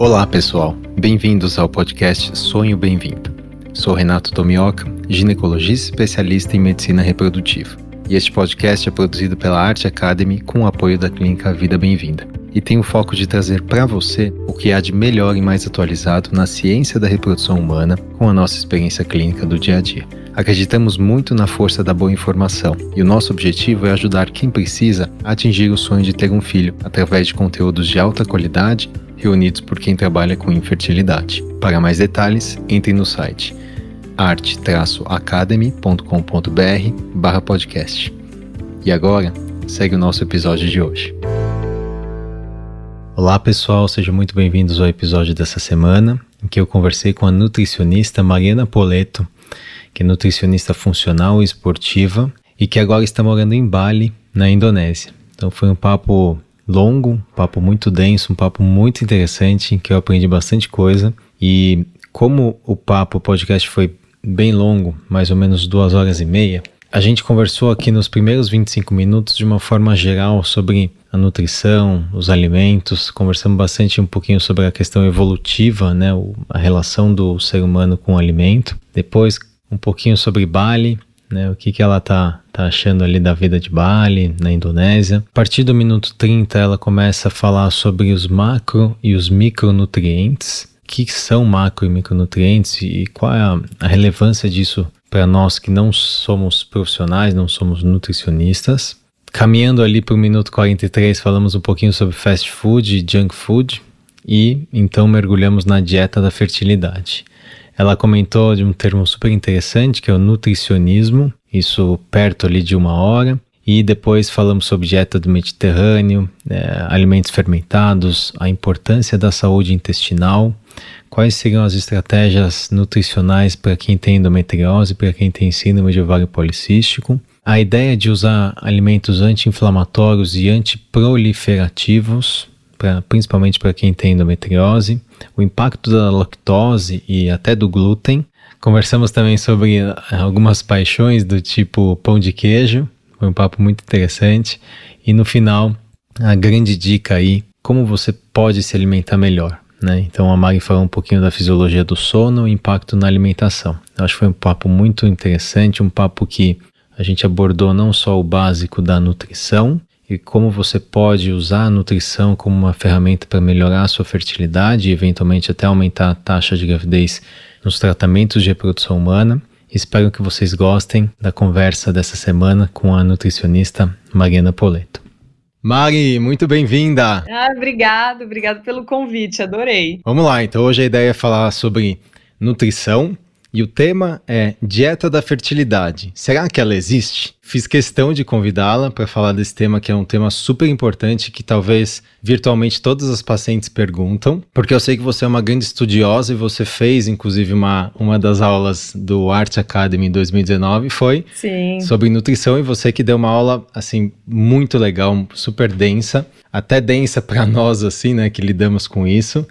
Olá, pessoal. Bem-vindos ao podcast Sonho Bem-vindo. Sou Renato Tomioka, ginecologista especialista em medicina reprodutiva. E este podcast é produzido pela Arte Academy com o apoio da Clínica Vida Bem-vinda. E tem o foco de trazer para você o que há de melhor e mais atualizado na ciência da reprodução humana com a nossa experiência clínica do dia a dia. Acreditamos muito na força da boa informação e o nosso objetivo é ajudar quem precisa a atingir o sonho de ter um filho através de conteúdos de alta qualidade reunidos por quem trabalha com infertilidade. Para mais detalhes, entre no site arte-academy.com.br podcast. E agora, segue o nosso episódio de hoje. Olá pessoal, sejam muito bem-vindos ao episódio dessa semana, em que eu conversei com a nutricionista Mariana Poleto, que é nutricionista funcional e esportiva e que agora está morando em Bali, na Indonésia. Então foi um papo longo, um papo muito denso, um papo muito interessante, em que eu aprendi bastante coisa. E como o papo, o podcast foi bem longo, mais ou menos duas horas e meia, a gente conversou aqui nos primeiros 25 minutos de uma forma geral sobre a nutrição, os alimentos, conversamos bastante um pouquinho sobre a questão evolutiva, né, a relação do ser humano com o alimento. Depois um pouquinho sobre Bali, né, o que, que ela tá, tá achando ali da vida de Bali, na Indonésia. A partir do minuto 30, ela começa a falar sobre os macro e os micronutrientes. O que são macro e micronutrientes e qual é a, a relevância disso para nós que não somos profissionais, não somos nutricionistas. Caminhando ali para o minuto 43, falamos um pouquinho sobre fast food e junk food e então mergulhamos na dieta da fertilidade. Ela comentou de um termo super interessante que é o nutricionismo, isso perto ali de uma hora. E depois falamos sobre dieta do Mediterrâneo, é, alimentos fermentados, a importância da saúde intestinal, quais seriam as estratégias nutricionais para quem tem endometriose, para quem tem síndrome de ovário policístico, a ideia de usar alimentos anti-inflamatórios e antiproliferativos pra, principalmente para quem tem endometriose, o impacto da lactose e até do glúten. Conversamos também sobre eh, algumas paixões do tipo pão de queijo, foi um papo muito interessante. E no final, a grande dica aí, como você pode se alimentar melhor. Né? Então a Mari falou um pouquinho da fisiologia do sono e impacto na alimentação. Eu acho que foi um papo muito interessante, um papo que a gente abordou não só o básico da nutrição, e como você pode usar a nutrição como uma ferramenta para melhorar a sua fertilidade e eventualmente até aumentar a taxa de gravidez nos tratamentos de reprodução humana. Espero que vocês gostem da conversa dessa semana com a nutricionista Mariana Poleto. Mari, muito bem-vinda! Ah, obrigado, obrigado pelo convite, adorei. Vamos lá, então hoje a ideia é falar sobre nutrição e o tema é Dieta da Fertilidade. Será que ela existe? Fiz questão de convidá-la para falar desse tema, que é um tema super importante que talvez virtualmente todas as pacientes perguntam, porque eu sei que você é uma grande estudiosa e você fez, inclusive, uma, uma das aulas do Art Academy em 2019 foi Sim. sobre nutrição e você que deu uma aula assim muito legal, super densa, até densa para nós assim, né, que lidamos com isso.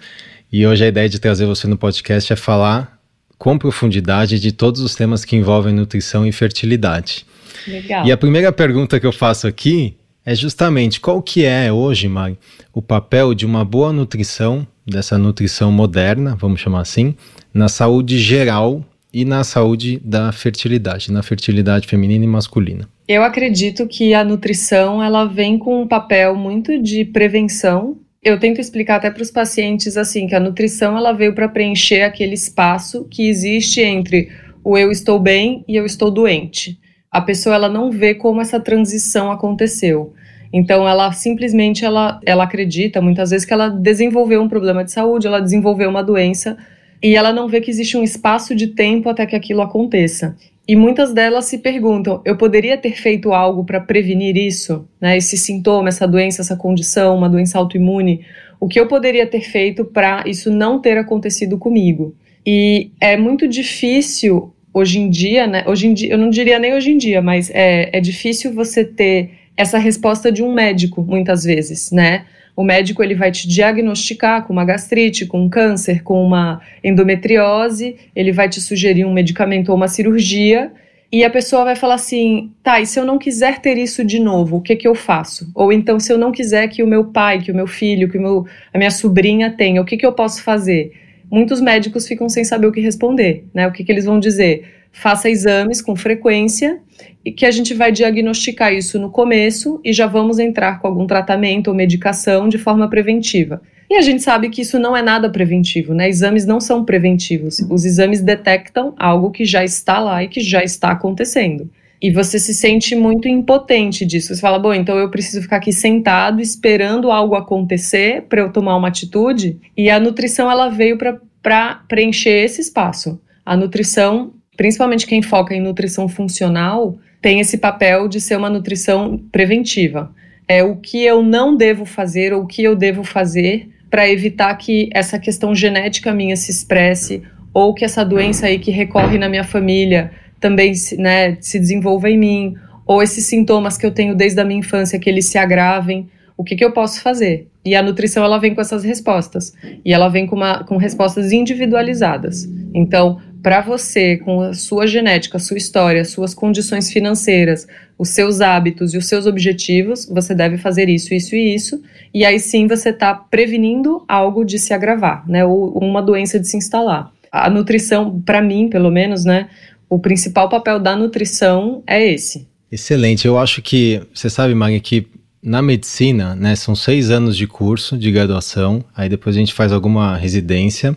E hoje a ideia de trazer você no podcast é falar com profundidade de todos os temas que envolvem nutrição e fertilidade. Legal. E a primeira pergunta que eu faço aqui é justamente qual que é hoje, Mari, o papel de uma boa nutrição, dessa nutrição moderna, vamos chamar assim, na saúde geral e na saúde da fertilidade, na fertilidade feminina e masculina. Eu acredito que a nutrição ela vem com um papel muito de prevenção eu tento explicar até para os pacientes assim que a nutrição ela veio para preencher aquele espaço que existe entre o eu estou bem e eu estou doente. A pessoa ela não vê como essa transição aconteceu. Então ela simplesmente ela, ela acredita muitas vezes que ela desenvolveu um problema de saúde, ela desenvolveu uma doença e ela não vê que existe um espaço de tempo até que aquilo aconteça. E muitas delas se perguntam: eu poderia ter feito algo para prevenir isso, né? Esse sintoma, essa doença, essa condição, uma doença autoimune. O que eu poderia ter feito para isso não ter acontecido comigo? E é muito difícil hoje em dia, né? Hoje em dia, eu não diria nem hoje em dia, mas é, é difícil você ter essa resposta de um médico muitas vezes, né? O médico ele vai te diagnosticar com uma gastrite, com um câncer, com uma endometriose, ele vai te sugerir um medicamento ou uma cirurgia, e a pessoa vai falar assim: tá, e se eu não quiser ter isso de novo, o que, que eu faço? Ou então, se eu não quiser que o meu pai, que o meu filho, que o meu, a minha sobrinha tenha, o que, que eu posso fazer? Muitos médicos ficam sem saber o que responder, né? O que, que eles vão dizer? Faça exames com frequência e que a gente vai diagnosticar isso no começo e já vamos entrar com algum tratamento ou medicação de forma preventiva. E a gente sabe que isso não é nada preventivo, né? Exames não são preventivos. Os exames detectam algo que já está lá e que já está acontecendo. E você se sente muito impotente disso. Você fala, bom, então eu preciso ficar aqui sentado esperando algo acontecer para eu tomar uma atitude. E a nutrição ela veio para preencher esse espaço. A nutrição, principalmente quem foca em nutrição funcional, tem esse papel de ser uma nutrição preventiva. É o que eu não devo fazer ou o que eu devo fazer para evitar que essa questão genética minha se expresse ou que essa doença aí que recorre na minha família também né, se desenvolva em mim, ou esses sintomas que eu tenho desde a minha infância que eles se agravem, o que, que eu posso fazer? E a nutrição ela vem com essas respostas e ela vem com, uma, com respostas individualizadas. Então, para você, com a sua genética, sua história, suas condições financeiras, os seus hábitos e os seus objetivos, você deve fazer isso, isso e isso. E aí sim você está prevenindo algo de se agravar, né? Ou uma doença de se instalar. A nutrição, para mim, pelo menos, né? O principal papel da nutrição é esse. Excelente. Eu acho que, você sabe, Maggie, que na medicina, né, são seis anos de curso de graduação, aí depois a gente faz alguma residência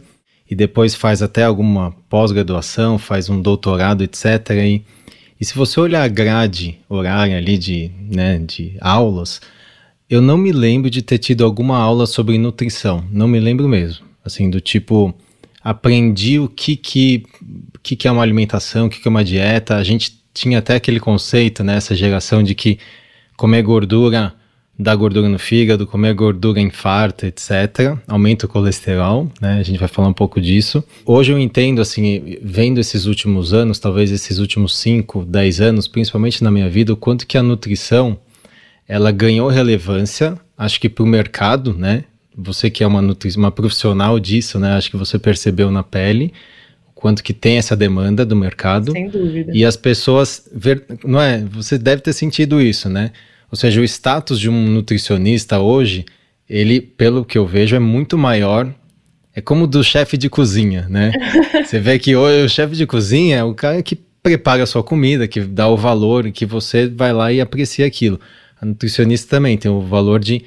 e depois faz até alguma pós-graduação, faz um doutorado, etc. E, e se você olhar a grade horária ali de, né, de aulas, eu não me lembro de ter tido alguma aula sobre nutrição, não me lembro mesmo. Assim, do tipo, aprendi o que que, que, que é uma alimentação, o que, que é uma dieta. A gente tinha até aquele conceito, né, essa geração de que comer gordura dá gordura no fígado, comer gordura infarta, etc. Aumenta o colesterol, né? A gente vai falar um pouco disso. Hoje eu entendo, assim, vendo esses últimos anos, talvez esses últimos 5, 10 anos, principalmente na minha vida, o quanto que a nutrição ela ganhou relevância, acho que para o mercado, né? Você que é uma, uma profissional disso, né? Acho que você percebeu na pele quanto que tem essa demanda do mercado. Sem dúvida. E as pessoas, ver, não é? Você deve ter sentido isso, né? Ou seja, o status de um nutricionista hoje, ele, pelo que eu vejo, é muito maior. É como do chefe de cozinha, né? Você vê que hoje o chefe de cozinha é o cara que prepara a sua comida, que dá o valor, que você vai lá e aprecia aquilo. A nutricionista também tem o valor de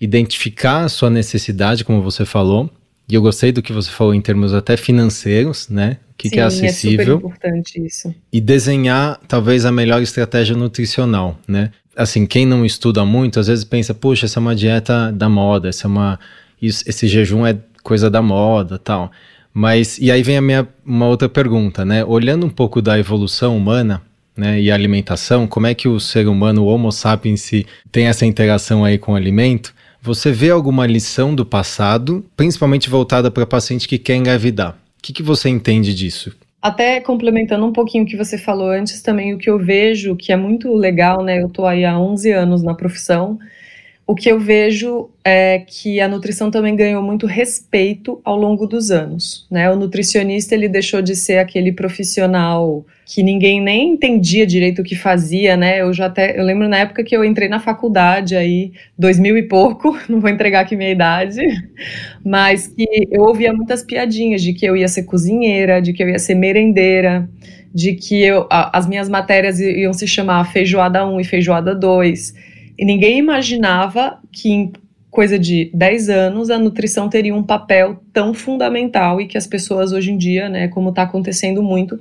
identificar a sua necessidade, como você falou. E eu gostei do que você falou em termos até financeiros, né? O que, Sim, que é acessível. É super importante isso. E desenhar talvez a melhor estratégia nutricional, né? Assim, quem não estuda muito, às vezes pensa, puxa, essa é uma dieta da moda, essa é uma, isso, esse jejum é coisa da moda, tal. Mas, e aí vem a minha, uma outra pergunta, né? Olhando um pouco da evolução humana, né, e a alimentação, como é que o ser humano, o Homo sapiens, tem essa interação aí com o alimento? Você vê alguma lição do passado, principalmente voltada para paciente que quer engravidar? O que, que você entende disso? Até complementando um pouquinho o que você falou antes também, o que eu vejo que é muito legal, né? Eu tô aí há 11 anos na profissão. O que eu vejo é que a nutrição também ganhou muito respeito ao longo dos anos, né? O nutricionista ele deixou de ser aquele profissional que ninguém nem entendia direito o que fazia, né? Eu já até eu lembro na época que eu entrei na faculdade aí, dois mil e pouco, não vou entregar aqui minha idade, mas que eu ouvia muitas piadinhas de que eu ia ser cozinheira, de que eu ia ser merendeira, de que eu, a, as minhas matérias iam se chamar feijoada 1 e feijoada 2. E ninguém imaginava que em coisa de 10 anos a nutrição teria um papel tão fundamental e que as pessoas hoje em dia, né, como está acontecendo muito,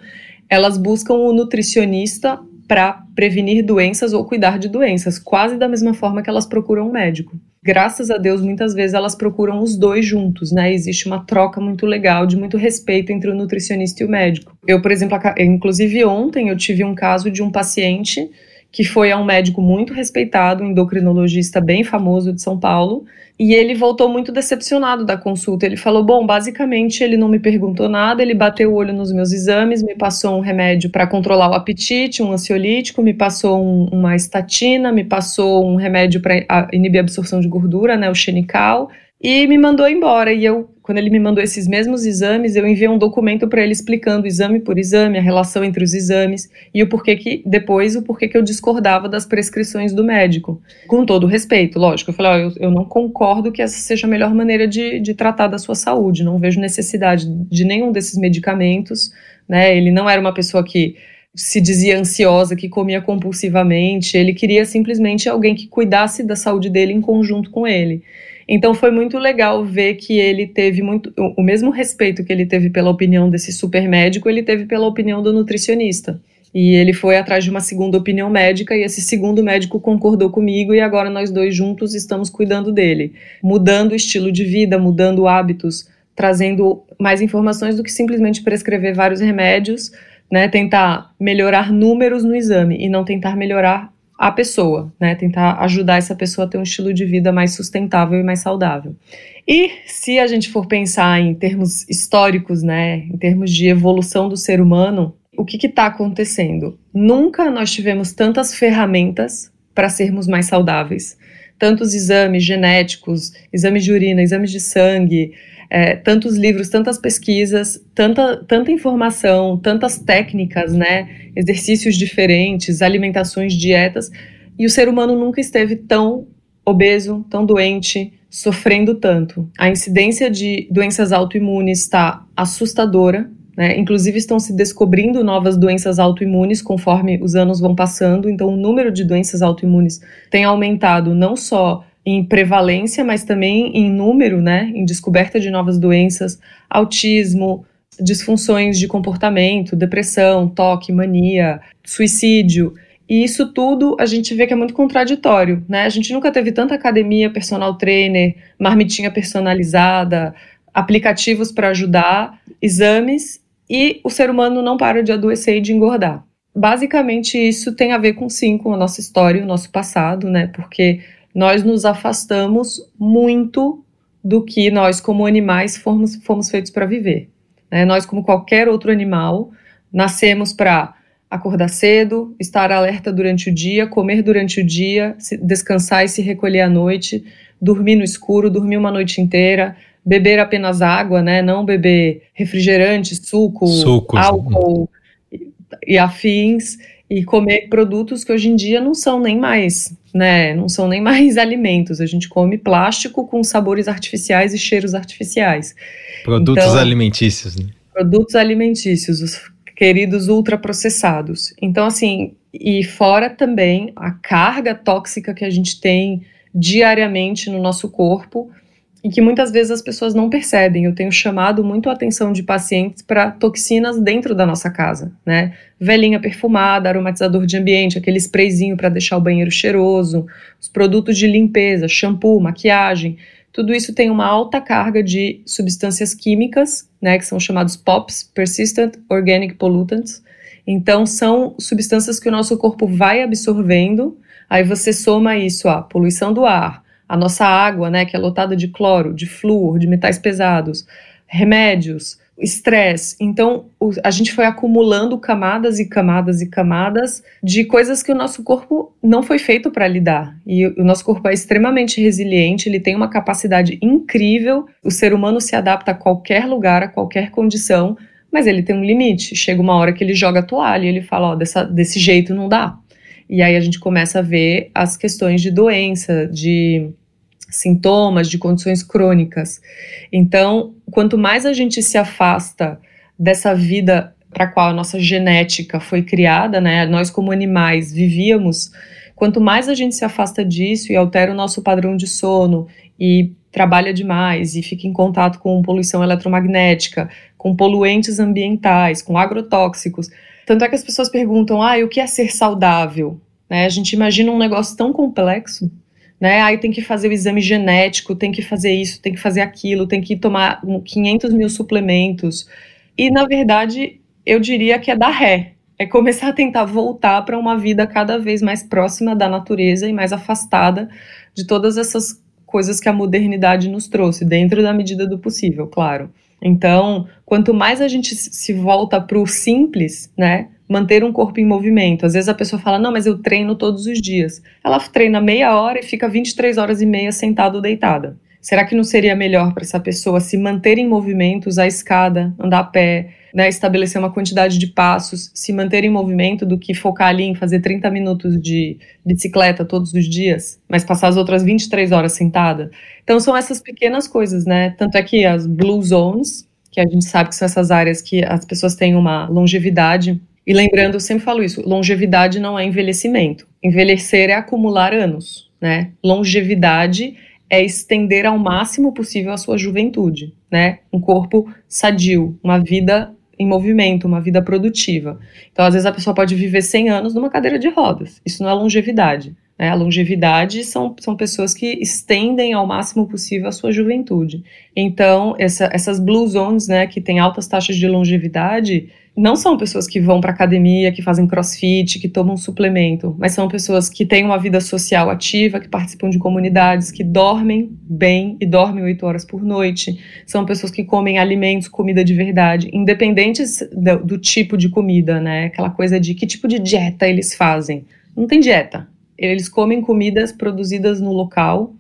elas buscam o nutricionista para prevenir doenças ou cuidar de doenças, quase da mesma forma que elas procuram um médico. Graças a Deus, muitas vezes elas procuram os dois juntos, né? Existe uma troca muito legal, de muito respeito entre o nutricionista e o médico. Eu, por exemplo, inclusive ontem eu tive um caso de um paciente que foi a um médico muito respeitado, um endocrinologista bem famoso de São Paulo, e ele voltou muito decepcionado da consulta. Ele falou: Bom, basicamente ele não me perguntou nada, ele bateu o olho nos meus exames, me passou um remédio para controlar o apetite, um ansiolítico, me passou um, uma estatina, me passou um remédio para inibir a absorção de gordura, né, o xenical. E me mandou embora. E eu, quando ele me mandou esses mesmos exames, eu enviei um documento para ele explicando exame por exame, a relação entre os exames e o porquê que depois o porquê que eu discordava das prescrições do médico. Com todo respeito, lógico. Eu falei, eu, eu, não concordo que essa seja a melhor maneira de, de tratar da sua saúde. Não vejo necessidade de nenhum desses medicamentos. Né? Ele não era uma pessoa que se dizia ansiosa, que comia compulsivamente. Ele queria simplesmente alguém que cuidasse da saúde dele em conjunto com ele. Então foi muito legal ver que ele teve muito o mesmo respeito que ele teve pela opinião desse super médico, ele teve pela opinião do nutricionista. E ele foi atrás de uma segunda opinião médica e esse segundo médico concordou comigo e agora nós dois juntos estamos cuidando dele, mudando o estilo de vida, mudando hábitos, trazendo mais informações do que simplesmente prescrever vários remédios, né, tentar melhorar números no exame e não tentar melhorar a pessoa, né? Tentar ajudar essa pessoa a ter um estilo de vida mais sustentável e mais saudável. E se a gente for pensar em termos históricos, né, em termos de evolução do ser humano, o que está acontecendo? Nunca nós tivemos tantas ferramentas para sermos mais saudáveis. Tantos exames genéticos, exames de urina, exames de sangue, é, tantos livros, tantas pesquisas, tanta, tanta informação, tantas técnicas, né? Exercícios diferentes, alimentações, dietas, e o ser humano nunca esteve tão obeso, tão doente, sofrendo tanto. A incidência de doenças autoimunes está assustadora. Né? Inclusive, estão se descobrindo novas doenças autoimunes conforme os anos vão passando. Então, o número de doenças autoimunes tem aumentado não só em prevalência, mas também em número, né, em descoberta de novas doenças, autismo, disfunções de comportamento, depressão, toque, mania, suicídio. E isso tudo a gente vê que é muito contraditório, né? A gente nunca teve tanta academia, personal trainer, marmitinha personalizada, aplicativos para ajudar, exames, e o ser humano não para de adoecer e de engordar. Basicamente, isso tem a ver com sim, com a nossa história, o nosso passado, né? Porque nós nos afastamos muito do que nós, como animais, fomos, fomos feitos para viver. Né? Nós, como qualquer outro animal, nascemos para acordar cedo, estar alerta durante o dia, comer durante o dia, descansar e se recolher à noite, dormir no escuro, dormir uma noite inteira, beber apenas água, né? não beber refrigerante, suco, Sucos. álcool e, e afins e comer produtos que hoje em dia não são nem mais, né, não são nem mais alimentos. A gente come plástico com sabores artificiais e cheiros artificiais. Produtos então, alimentícios, né? Produtos alimentícios, os queridos ultraprocessados. Então, assim, e fora também a carga tóxica que a gente tem diariamente no nosso corpo e que muitas vezes as pessoas não percebem. Eu tenho chamado muito a atenção de pacientes para toxinas dentro da nossa casa, né? Velhinha perfumada, aromatizador de ambiente, aquele sprayzinho para deixar o banheiro cheiroso, os produtos de limpeza, shampoo, maquiagem, tudo isso tem uma alta carga de substâncias químicas, né, que são chamados POPs, Persistent Organic Pollutants. Então, são substâncias que o nosso corpo vai absorvendo, aí você soma isso à poluição do ar, a nossa água, né, que é lotada de cloro, de flúor, de metais pesados, remédios, estresse. Então, o, a gente foi acumulando camadas e camadas e camadas de coisas que o nosso corpo não foi feito para lidar. E o, o nosso corpo é extremamente resiliente, ele tem uma capacidade incrível. O ser humano se adapta a qualquer lugar, a qualquer condição, mas ele tem um limite. Chega uma hora que ele joga a toalha e ele fala: Ó, desse jeito não dá. E aí a gente começa a ver as questões de doença, de sintomas, de condições crônicas. Então, quanto mais a gente se afasta dessa vida para a qual a nossa genética foi criada, né? Nós como animais vivíamos, quanto mais a gente se afasta disso e altera o nosso padrão de sono e trabalha demais e fica em contato com poluição eletromagnética, com poluentes ambientais, com agrotóxicos. Tanto é que as pessoas perguntam: "Ah, o que é ser saudável?" Né? A gente imagina um negócio tão complexo né? Aí tem que fazer o exame genético, tem que fazer isso, tem que fazer aquilo, tem que tomar 500 mil suplementos. E, na verdade, eu diria que é dar ré. É começar a tentar voltar para uma vida cada vez mais próxima da natureza e mais afastada de todas essas coisas que a modernidade nos trouxe, dentro da medida do possível, claro. Então, quanto mais a gente se volta para o simples, né? Manter um corpo em movimento. Às vezes a pessoa fala, não, mas eu treino todos os dias. Ela treina meia hora e fica 23 horas e meia sentado ou deitada. Será que não seria melhor para essa pessoa se manter em movimento, usar a escada, andar a pé, né, estabelecer uma quantidade de passos, se manter em movimento, do que focar ali em fazer 30 minutos de bicicleta todos os dias, mas passar as outras 23 horas sentada? Então são essas pequenas coisas, né? Tanto é que as blue zones, que a gente sabe que são essas áreas que as pessoas têm uma longevidade. E lembrando, eu sempre falo isso: longevidade não é envelhecimento. Envelhecer é acumular anos, né? Longevidade é estender ao máximo possível a sua juventude, né? Um corpo sadio, uma vida em movimento, uma vida produtiva. Então, às vezes, a pessoa pode viver 100 anos numa cadeira de rodas. Isso não é longevidade. Né? A longevidade são, são pessoas que estendem ao máximo possível a sua juventude. Então, essa, essas blue zones, né, que têm altas taxas de longevidade, não são pessoas que vão para academia, que fazem crossfit, que tomam suplemento, mas são pessoas que têm uma vida social ativa, que participam de comunidades, que dormem bem e dormem oito horas por noite. São pessoas que comem alimentos, comida de verdade, independentes do, do tipo de comida, né? Aquela coisa de que tipo de dieta eles fazem. Não tem dieta. Eles comem comidas produzidas no local,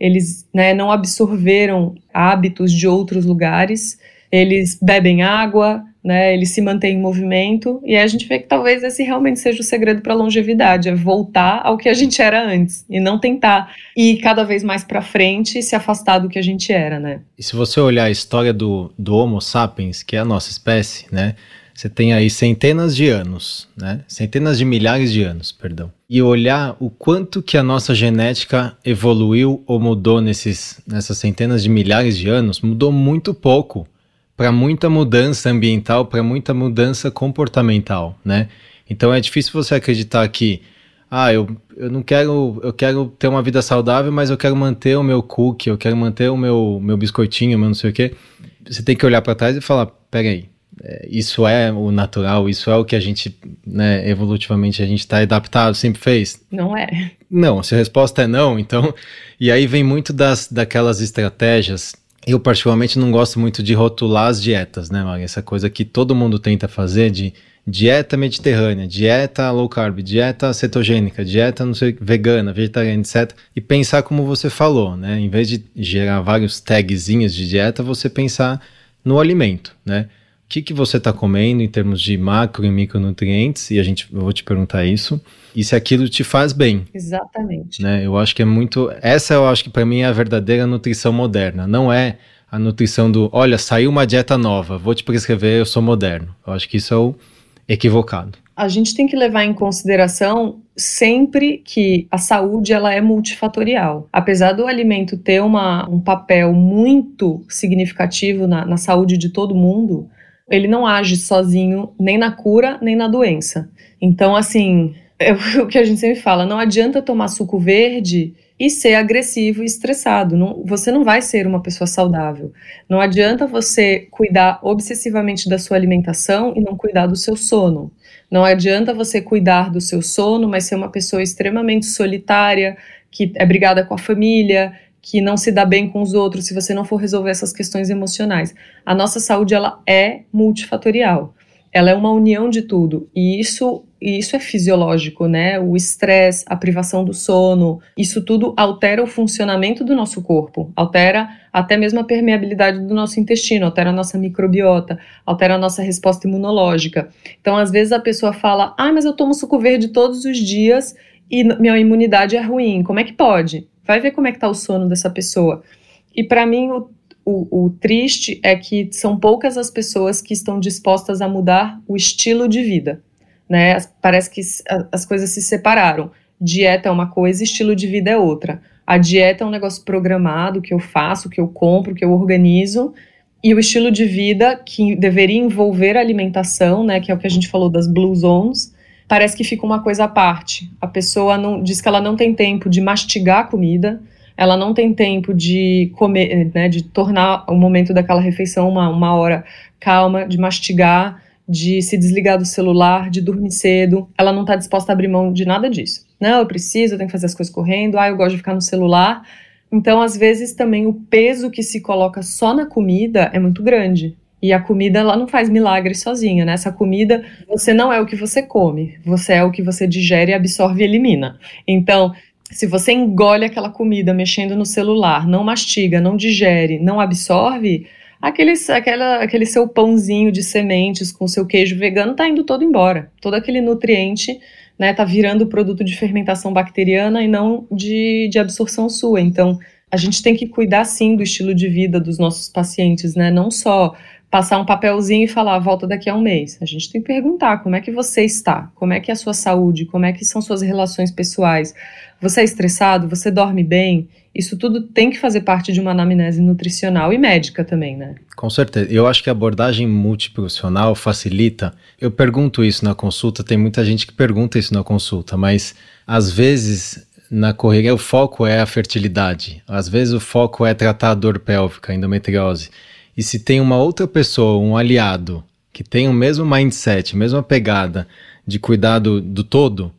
eles né, não absorveram hábitos de outros lugares, eles bebem água, né, ele se mantém em movimento, e a gente vê que talvez esse realmente seja o segredo para a longevidade, é voltar ao que a gente era antes, e não tentar ir cada vez mais para frente e se afastar do que a gente era, né. E se você olhar a história do, do Homo sapiens, que é a nossa espécie, né, você tem aí centenas de anos, né, centenas de milhares de anos, perdão, e olhar o quanto que a nossa genética evoluiu ou mudou nesses, nessas centenas de milhares de anos, mudou muito pouco, para muita mudança ambiental, para muita mudança comportamental, né? Então é difícil você acreditar que, ah, eu, eu não quero, eu quero ter uma vida saudável, mas eu quero manter o meu cookie, eu quero manter o meu, meu biscoitinho, meu não sei o quê. Você tem que olhar para trás e falar, peraí, é, isso é o natural, isso é o que a gente, né, evolutivamente a gente está adaptado, sempre fez? Não é. Não, se a resposta é não, então, e aí vem muito das, daquelas estratégias eu particularmente não gosto muito de rotular as dietas, né, Maria? Essa coisa que todo mundo tenta fazer de dieta mediterrânea, dieta low carb, dieta cetogênica, dieta não sei, vegana, vegetariana, etc. E pensar como você falou, né? Em vez de gerar vários tagzinhos de dieta, você pensar no alimento, né? O que, que você está comendo em termos de macro e micronutrientes, e a gente, eu vou te perguntar isso, e se aquilo te faz bem. Exatamente. Né? Eu acho que é muito. Essa eu acho que para mim é a verdadeira nutrição moderna. Não é a nutrição do, olha, saiu uma dieta nova, vou te prescrever, eu sou moderno. Eu acho que isso é o equivocado. A gente tem que levar em consideração sempre que a saúde ela é multifatorial. Apesar do alimento ter uma, um papel muito significativo na, na saúde de todo mundo, ele não age sozinho nem na cura nem na doença. Então, assim, é o que a gente sempre fala: não adianta tomar suco verde e ser agressivo e estressado. Não, você não vai ser uma pessoa saudável. Não adianta você cuidar obsessivamente da sua alimentação e não cuidar do seu sono. Não adianta você cuidar do seu sono, mas ser uma pessoa extremamente solitária, que é brigada com a família, que não se dá bem com os outros se você não for resolver essas questões emocionais. A nossa saúde ela é multifatorial. Ela é uma união de tudo e isso isso é fisiológico, né? O estresse, a privação do sono, isso tudo altera o funcionamento do nosso corpo, altera até mesmo a permeabilidade do nosso intestino, altera a nossa microbiota, altera a nossa resposta imunológica. Então, às vezes a pessoa fala: "Ah, mas eu tomo suco verde todos os dias e minha imunidade é ruim. Como é que pode?" Vai ver como é que tá o sono dessa pessoa. E para mim, o, o, o, triste é que são poucas as pessoas que estão dispostas a mudar o estilo de vida. Né? Parece que as coisas se separaram. Dieta é uma coisa, estilo de vida é outra. A dieta é um negócio programado que eu faço, que eu compro, que eu organizo, e o estilo de vida que deveria envolver a alimentação, né, que é o que a gente falou das blue zones, parece que fica uma coisa à parte. A pessoa não diz que ela não tem tempo de mastigar a comida, ela não tem tempo de comer, né, de tornar o momento daquela refeição uma, uma hora calma, de mastigar, de se desligar do celular, de dormir cedo. Ela não está disposta a abrir mão de nada disso. Não, eu preciso, eu tenho que fazer as coisas correndo, ah, eu gosto de ficar no celular. Então, às vezes, também o peso que se coloca só na comida é muito grande. E a comida, ela não faz milagre sozinha, né? Essa comida, você não é o que você come, você é o que você digere, absorve e elimina. Então, se você engole aquela comida mexendo no celular, não mastiga, não digere, não absorve, aquele, aquela, aquele seu pãozinho de sementes com seu queijo vegano está indo todo embora. Todo aquele nutriente né, tá virando produto de fermentação bacteriana e não de, de absorção sua. Então, a gente tem que cuidar sim do estilo de vida dos nossos pacientes, né? Não só passar um papelzinho e falar volta daqui a um mês. A gente tem que perguntar como é que você está, como é que é a sua saúde, como é que são suas relações pessoais. Você é estressado? Você dorme bem? Isso tudo tem que fazer parte de uma anamnese nutricional e médica também, né? Com certeza. Eu acho que a abordagem multiprofissional facilita. Eu pergunto isso na consulta, tem muita gente que pergunta isso na consulta, mas às vezes na correria o foco é a fertilidade, às vezes o foco é tratar a dor pélvica, a endometriose. E se tem uma outra pessoa, um aliado, que tem o mesmo mindset, a mesma pegada de cuidado do todo,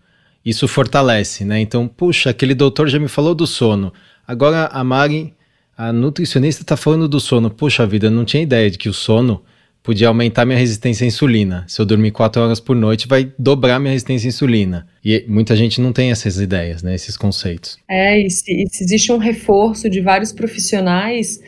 isso fortalece, né? Então, puxa, aquele doutor já me falou do sono. Agora a Mari, a nutricionista, está falando do sono. Puxa vida, eu não tinha ideia de que o sono podia aumentar minha resistência à insulina. Se eu dormir quatro horas por noite, vai dobrar minha resistência à insulina. E muita gente não tem essas ideias, né, esses conceitos. É, e se, e se existe um reforço de vários profissionais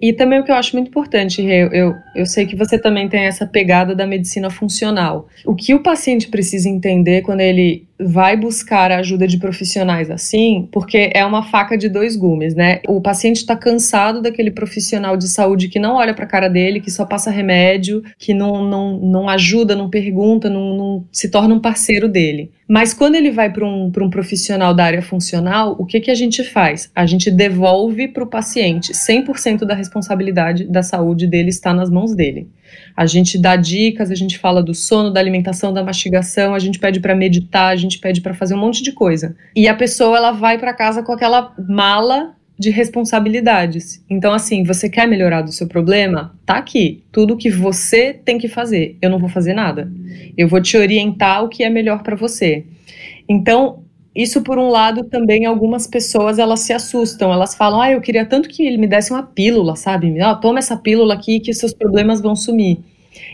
e também o que eu acho muito importante, eu, eu, eu sei que você também tem essa pegada da medicina funcional. O que o paciente precisa entender quando ele vai buscar a ajuda de profissionais assim, porque é uma faca de dois gumes, né? O paciente está cansado daquele profissional de saúde que não olha para a cara dele, que só passa remédio, que não, não, não ajuda, não pergunta, não, não se torna um parceiro dele. Mas quando ele vai para um, um profissional da área funcional, o que, que a gente faz? A gente devolve para o paciente 100% da responsabilidade da saúde dele está nas mãos dele. A gente dá dicas, a gente fala do sono, da alimentação, da mastigação, a gente pede para meditar, a gente pede para fazer um monte de coisa. E a pessoa ela vai para casa com aquela mala de responsabilidades. Então, assim, você quer melhorar do seu problema? Tá aqui. Tudo que você tem que fazer. Eu não vou fazer nada. Eu vou te orientar o que é melhor para você. Então, isso por um lado também algumas pessoas elas se assustam, elas falam: "Ah, eu queria tanto que ele me desse uma pílula, sabe? Ah, toma essa pílula aqui que seus problemas vão sumir".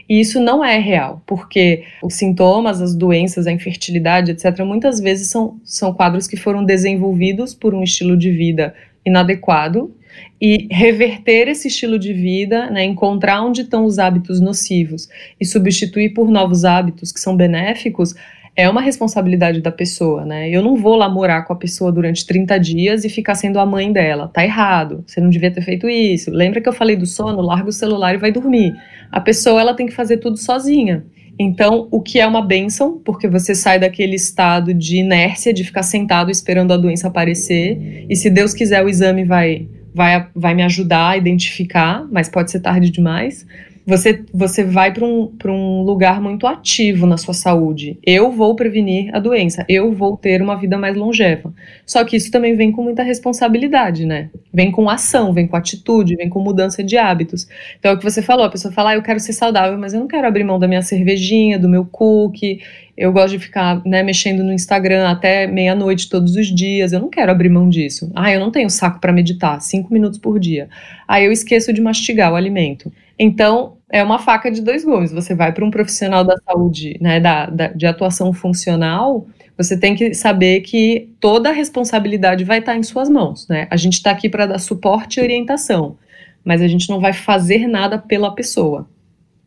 E isso não é real, porque os sintomas, as doenças, a infertilidade, etc., muitas vezes são, são quadros que foram desenvolvidos por um estilo de vida inadequado e reverter esse estilo de vida, né, encontrar onde estão os hábitos nocivos e substituir por novos hábitos que são benéficos, é uma responsabilidade da pessoa, né? Eu não vou lá morar com a pessoa durante 30 dias e ficar sendo a mãe dela. Tá errado. Você não devia ter feito isso. Lembra que eu falei do sono? Larga o celular e vai dormir. A pessoa ela tem que fazer tudo sozinha. Então, o que é uma benção, porque você sai daquele estado de inércia, de ficar sentado esperando a doença aparecer, e se Deus quiser, o exame vai, vai, vai me ajudar a identificar, mas pode ser tarde demais você, você vai para um, um lugar muito ativo na sua saúde. Eu vou prevenir a doença, eu vou ter uma vida mais longeva. Só que isso também vem com muita responsabilidade, né? Vem com ação, vem com atitude, vem com mudança de hábitos. Então é o que você falou: a pessoa fala, ah, eu quero ser saudável, mas eu não quero abrir mão da minha cervejinha, do meu cookie. Eu gosto de ficar né, mexendo no Instagram até meia-noite todos os dias. Eu não quero abrir mão disso. Ah, eu não tenho saco para meditar, cinco minutos por dia. Aí eu esqueço de mastigar o alimento. Então, é uma faca de dois gumes. Você vai para um profissional da saúde, né, da, da, de atuação funcional, você tem que saber que toda a responsabilidade vai estar em suas mãos. Né? A gente está aqui para dar suporte e orientação, mas a gente não vai fazer nada pela pessoa.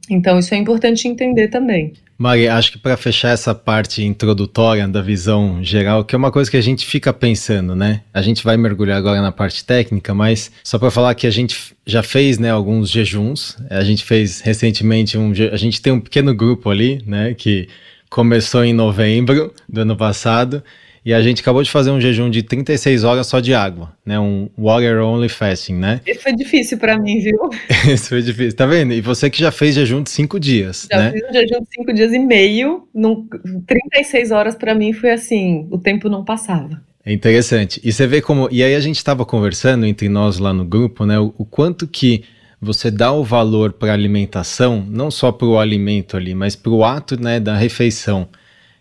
Então, isso é importante entender também. Mari, acho que para fechar essa parte introdutória da visão geral, que é uma coisa que a gente fica pensando, né? A gente vai mergulhar agora na parte técnica, mas só para falar que a gente já fez, né, alguns jejuns. A gente fez recentemente um, a gente tem um pequeno grupo ali, né, que começou em novembro do ano passado e a gente acabou de fazer um jejum de 36 horas só de água, né? Um water only fasting, né? Isso foi difícil para mim, viu? Isso foi difícil, tá vendo? E você que já fez jejum de 5 dias, já né? fiz um jejum de 5 dias e meio, num, 36 horas para mim foi assim, o tempo não passava. É interessante. E você vê como. E aí a gente estava conversando entre nós lá no grupo, né? O, o quanto que você dá o valor para a alimentação, não só para o alimento ali, mas para o ato né, da refeição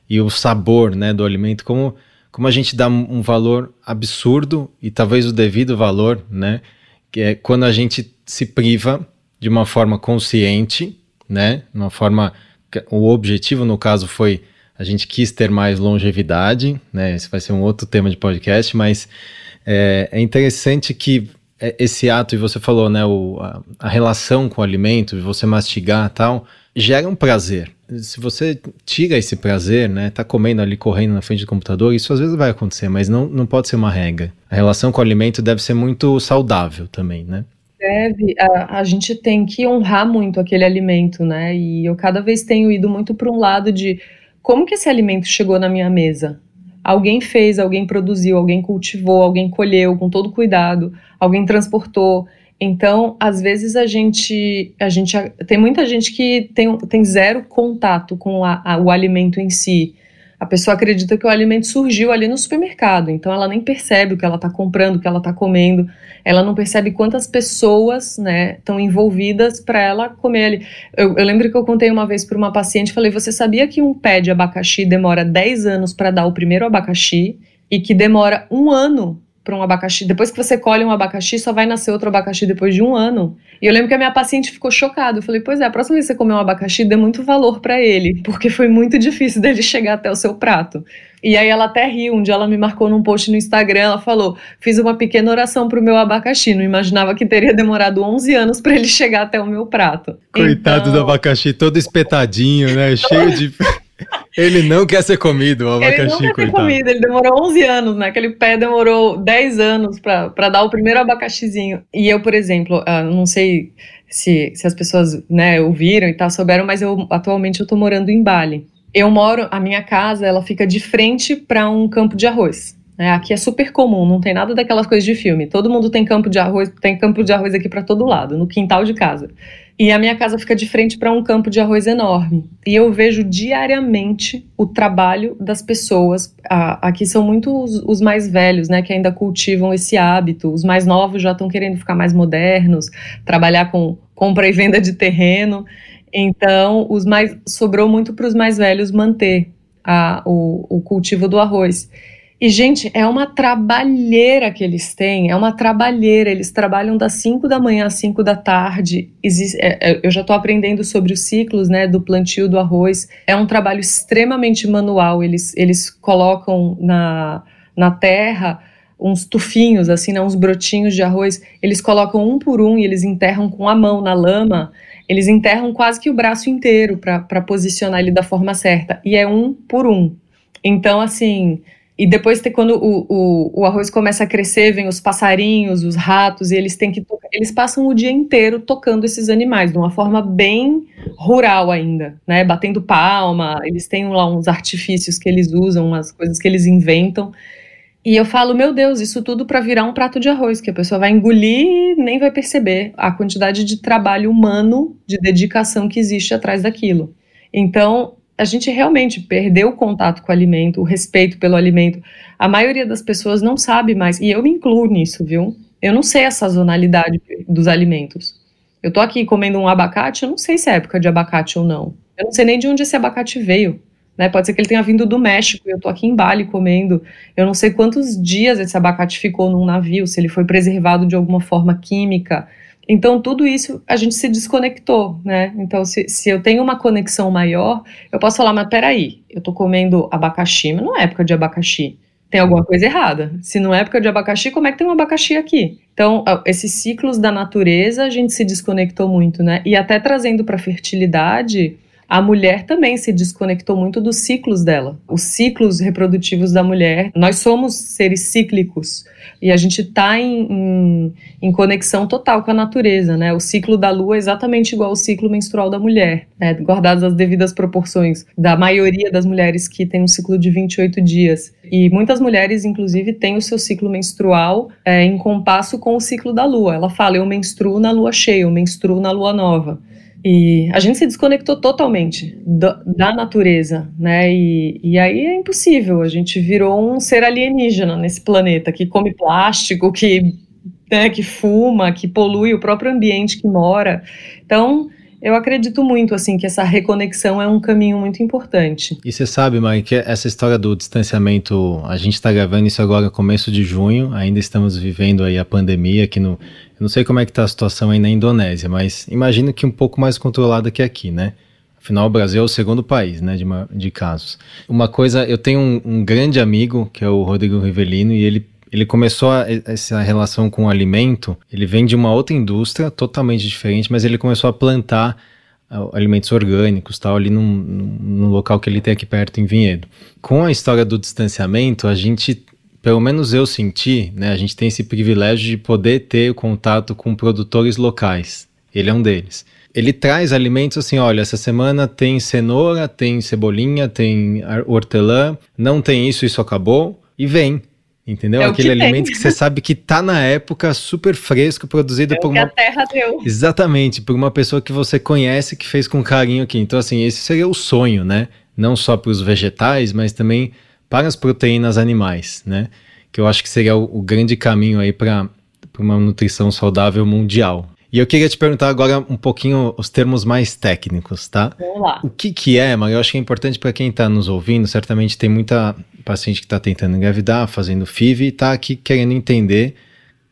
e o sabor né, do alimento, como como a gente dá um valor absurdo e talvez o devido valor, né? Que é quando a gente se priva de uma forma consciente, né? Uma forma o objetivo no caso foi a gente quis ter mais longevidade, né? Esse vai ser um outro tema de podcast, mas é, é interessante que é, esse ato, e você falou, né, o, a, a relação com o alimento, você mastigar tal, gera um prazer. Se você tira esse prazer, né, tá comendo ali, correndo na frente do computador, isso às vezes vai acontecer, mas não, não pode ser uma regra. A relação com o alimento deve ser muito saudável também, né? Deve, a, a gente tem que honrar muito aquele alimento, né? E eu cada vez tenho ido muito para um lado de como que esse alimento chegou na minha mesa? Alguém fez, alguém produziu, alguém cultivou, alguém colheu com todo cuidado, alguém transportou. Então, às vezes a gente, a gente tem muita gente que tem, tem zero contato com a, a, o alimento em si. A pessoa acredita que o alimento surgiu ali no supermercado, então ela nem percebe o que ela está comprando, o que ela está comendo, ela não percebe quantas pessoas estão né, envolvidas para ela comer ali. Eu, eu, lembro que eu contei uma vez para uma paciente, falei, você sabia que um pé de abacaxi demora 10 anos para dar o primeiro abacaxi e que demora um ano para um abacaxi. Depois que você colhe um abacaxi, só vai nascer outro abacaxi depois de um ano. E eu lembro que a minha paciente ficou chocada. Eu falei, pois é, a próxima vez que você comer um abacaxi, dê muito valor para ele, porque foi muito difícil dele chegar até o seu prato. E aí ela até riu. Um dia ela me marcou num post no Instagram. Ela falou: fiz uma pequena oração pro meu abacaxi. Não imaginava que teria demorado 11 anos para ele chegar até o meu prato. Coitado então... do abacaxi, todo espetadinho, né? Cheio de. Ele não quer ser comido, o abacaxi, Ele não quer coitado. ser comido, ele demorou 11 anos, né? Aquele pé demorou 10 anos para dar o primeiro abacaxizinho. E eu, por exemplo, uh, não sei se, se as pessoas né, ouviram e tal, souberam, mas eu atualmente eu tô morando em Bali. Eu moro, a minha casa, ela fica de frente para um campo de arroz. Né? Aqui é super comum, não tem nada daquelas coisas de filme. Todo mundo tem campo de arroz, tem campo de arroz aqui para todo lado, no quintal de casa. E a minha casa fica de frente para um campo de arroz enorme. E eu vejo diariamente o trabalho das pessoas. aqui são muito os, os, mais velhos, né, que ainda cultivam esse hábito. Os mais novos já estão querendo ficar mais modernos, trabalhar com compra e venda de terreno. Então, os mais sobrou muito para os mais velhos manter a, o, o cultivo do arroz. E, gente, é uma trabalheira que eles têm, é uma trabalheira. Eles trabalham das 5 da manhã às 5 da tarde. Existe, é, é, eu já estou aprendendo sobre os ciclos né, do plantio do arroz. É um trabalho extremamente manual. Eles, eles colocam na, na terra uns tufinhos, assim, né, uns brotinhos de arroz. Eles colocam um por um e eles enterram com a mão na lama. Eles enterram quase que o braço inteiro para posicionar ele da forma certa. E é um por um. Então, assim e depois, quando o, o, o, arroz começa a crescer, vem os passarinhos, os ratos, e eles têm que eles passam o dia inteiro tocando esses animais, de uma forma bem rural ainda, né? Batendo palma, eles têm lá uns artifícios que eles usam, umas coisas que eles inventam. E eu falo, meu Deus, isso tudo para virar um prato de arroz, que a pessoa vai engolir e nem vai perceber a quantidade de trabalho humano, de dedicação que existe atrás daquilo. Então, a gente realmente perdeu o contato com o alimento, o respeito pelo alimento. A maioria das pessoas não sabe mais, e eu me incluo nisso, viu? Eu não sei a sazonalidade dos alimentos. Eu tô aqui comendo um abacate, eu não sei se é época de abacate ou não. Eu não sei nem de onde esse abacate veio. Né? Pode ser que ele tenha vindo do México e eu tô aqui em Bali comendo. Eu não sei quantos dias esse abacate ficou num navio, se ele foi preservado de alguma forma química. Então, tudo isso a gente se desconectou, né? Então, se, se eu tenho uma conexão maior, eu posso falar, mas peraí, eu tô comendo abacaxi, mas não é época de abacaxi. Tem alguma coisa errada. Se não é época de abacaxi, como é que tem um abacaxi aqui? Então, esses ciclos da natureza, a gente se desconectou muito, né? E até trazendo para fertilidade, a mulher também se desconectou muito dos ciclos dela, os ciclos reprodutivos da mulher. Nós somos seres cíclicos e a gente está em, em, em, conexão total com a natureza, né? O ciclo da lua é exatamente igual ao ciclo menstrual da mulher, né? guardadas as devidas proporções da maioria das mulheres que tem um ciclo de 28 dias. E muitas mulheres, inclusive, têm o seu ciclo menstrual é, em compasso com o ciclo da lua. Ela fala: eu menstruo na lua cheia, eu menstruo na lua nova. E a gente se desconectou totalmente da, da natureza, né? E, e, aí é impossível. A gente virou um ser alienígena nesse planeta que come plástico, que, né, que fuma, que polui o próprio ambiente que mora. Então, eu acredito muito assim que essa reconexão é um caminho muito importante. E você sabe, Mari, que essa história do distanciamento, a gente está gravando isso agora começo de junho, ainda estamos vivendo aí a pandemia aqui no. Eu não sei como é que está a situação aí na Indonésia, mas imagino que um pouco mais controlada que aqui, né? Afinal, o Brasil é o segundo país, né, de, de casos. Uma coisa, eu tenho um, um, grande amigo, que é o Rodrigo Rivelino, e ele, ele começou a, essa relação com o alimento, ele vem de uma outra indústria, totalmente diferente, mas ele começou a plantar uh, alimentos orgânicos, tal, ali num, num local que ele tem aqui perto, em Vinhedo. Com a história do distanciamento, a gente pelo menos eu senti, né, a gente tem esse privilégio de poder ter contato com produtores locais. Ele é um deles ele traz alimentos assim, olha, essa semana tem cenoura, tem cebolinha, tem hortelã, não tem isso, isso acabou, e vem. Entendeu? É Aquele que alimento tem. que você sabe que tá na época super fresco, produzido é por uma. a terra deu. Exatamente, por uma pessoa que você conhece, que fez com carinho aqui. Então, assim, esse seria o sonho, né? Não só para os vegetais, mas também para as proteínas animais, né? Que eu acho que seria o, o grande caminho aí para uma nutrição saudável mundial. E eu queria te perguntar agora um pouquinho os termos mais técnicos, tá? Vamos lá. O que, que é, mas eu acho que é importante para quem está nos ouvindo, certamente tem muita paciente que está tentando engravidar, fazendo FIV e está aqui querendo entender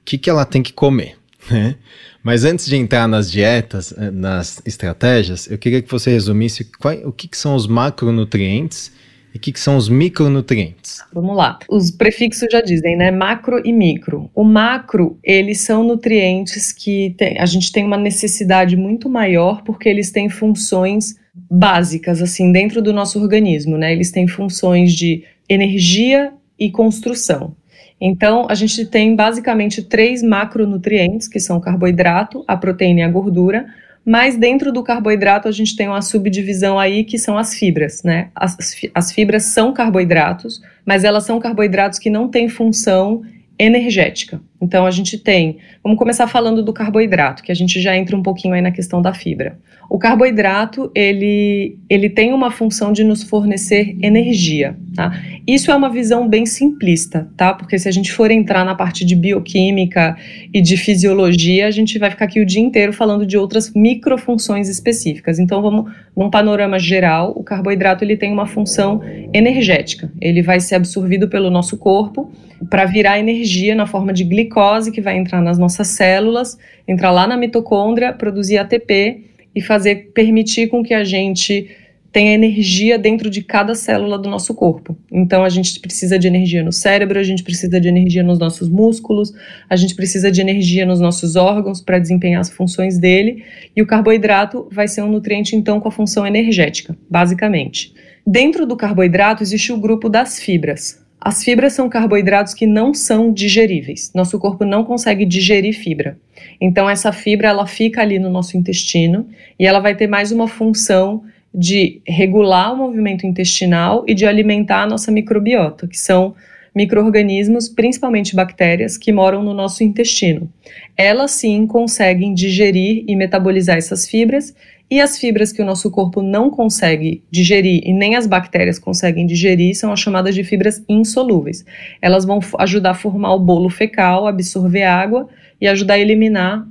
o que, que ela tem que comer, né? Mas antes de entrar nas dietas, eh, nas estratégias, eu queria que você resumisse qual, o que, que são os macronutrientes e o que, que, são os micronutrientes? Vamos lá. Os prefixos já dizem, né? Macro e micro. O macro, eles são nutrientes que tem, a gente tem uma necessidade muito maior porque eles têm funções básicas, assim, dentro do nosso organismo, né? Eles têm funções de energia e construção. Então, a gente tem basicamente três macronutrientes, que são o carboidrato, a proteína e a gordura, mas dentro do carboidrato a gente tem uma subdivisão aí que são as fibras, né? As, as fibras são carboidratos, mas elas são carboidratos que não têm função energética. Então a gente tem, vamos começar falando do carboidrato, que a gente já entra um pouquinho aí na questão da fibra. O carboidrato, ele, ele tem uma função de nos fornecer energia, tá? Isso é uma visão bem simplista, tá? Porque se a gente for entrar na parte de bioquímica e de fisiologia, a gente vai ficar aqui o dia inteiro falando de outras microfunções específicas. Então vamos num panorama geral, o carboidrato ele tem uma função energética. Ele vai ser absorvido pelo nosso corpo para virar energia na forma de glicose que vai entrar nas nossas células, entrar lá na mitocôndria, produzir ATP e fazer permitir com que a gente tenha energia dentro de cada célula do nosso corpo. Então a gente precisa de energia no cérebro, a gente precisa de energia nos nossos músculos, a gente precisa de energia nos nossos órgãos para desempenhar as funções dele, e o carboidrato vai ser um nutriente então com a função energética, basicamente. Dentro do carboidrato existe o grupo das fibras. As fibras são carboidratos que não são digeríveis. Nosso corpo não consegue digerir fibra. Então essa fibra ela fica ali no nosso intestino e ela vai ter mais uma função de regular o movimento intestinal e de alimentar a nossa microbiota, que são microorganismos, principalmente bactérias, que moram no nosso intestino. Elas sim conseguem digerir e metabolizar essas fibras e as fibras que o nosso corpo não consegue digerir e nem as bactérias conseguem digerir são as chamadas de fibras insolúveis. Elas vão ajudar a formar o bolo fecal, absorver água e ajudar a eliminar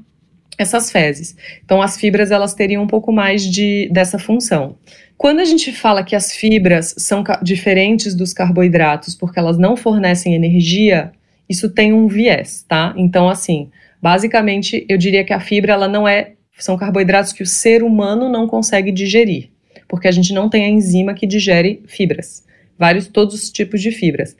essas fezes. Então as fibras elas teriam um pouco mais de dessa função. Quando a gente fala que as fibras são diferentes dos carboidratos porque elas não fornecem energia, isso tem um viés, tá? Então assim, basicamente eu diria que a fibra ela não é são carboidratos que o ser humano não consegue digerir, porque a gente não tem a enzima que digere fibras, vários todos os tipos de fibras.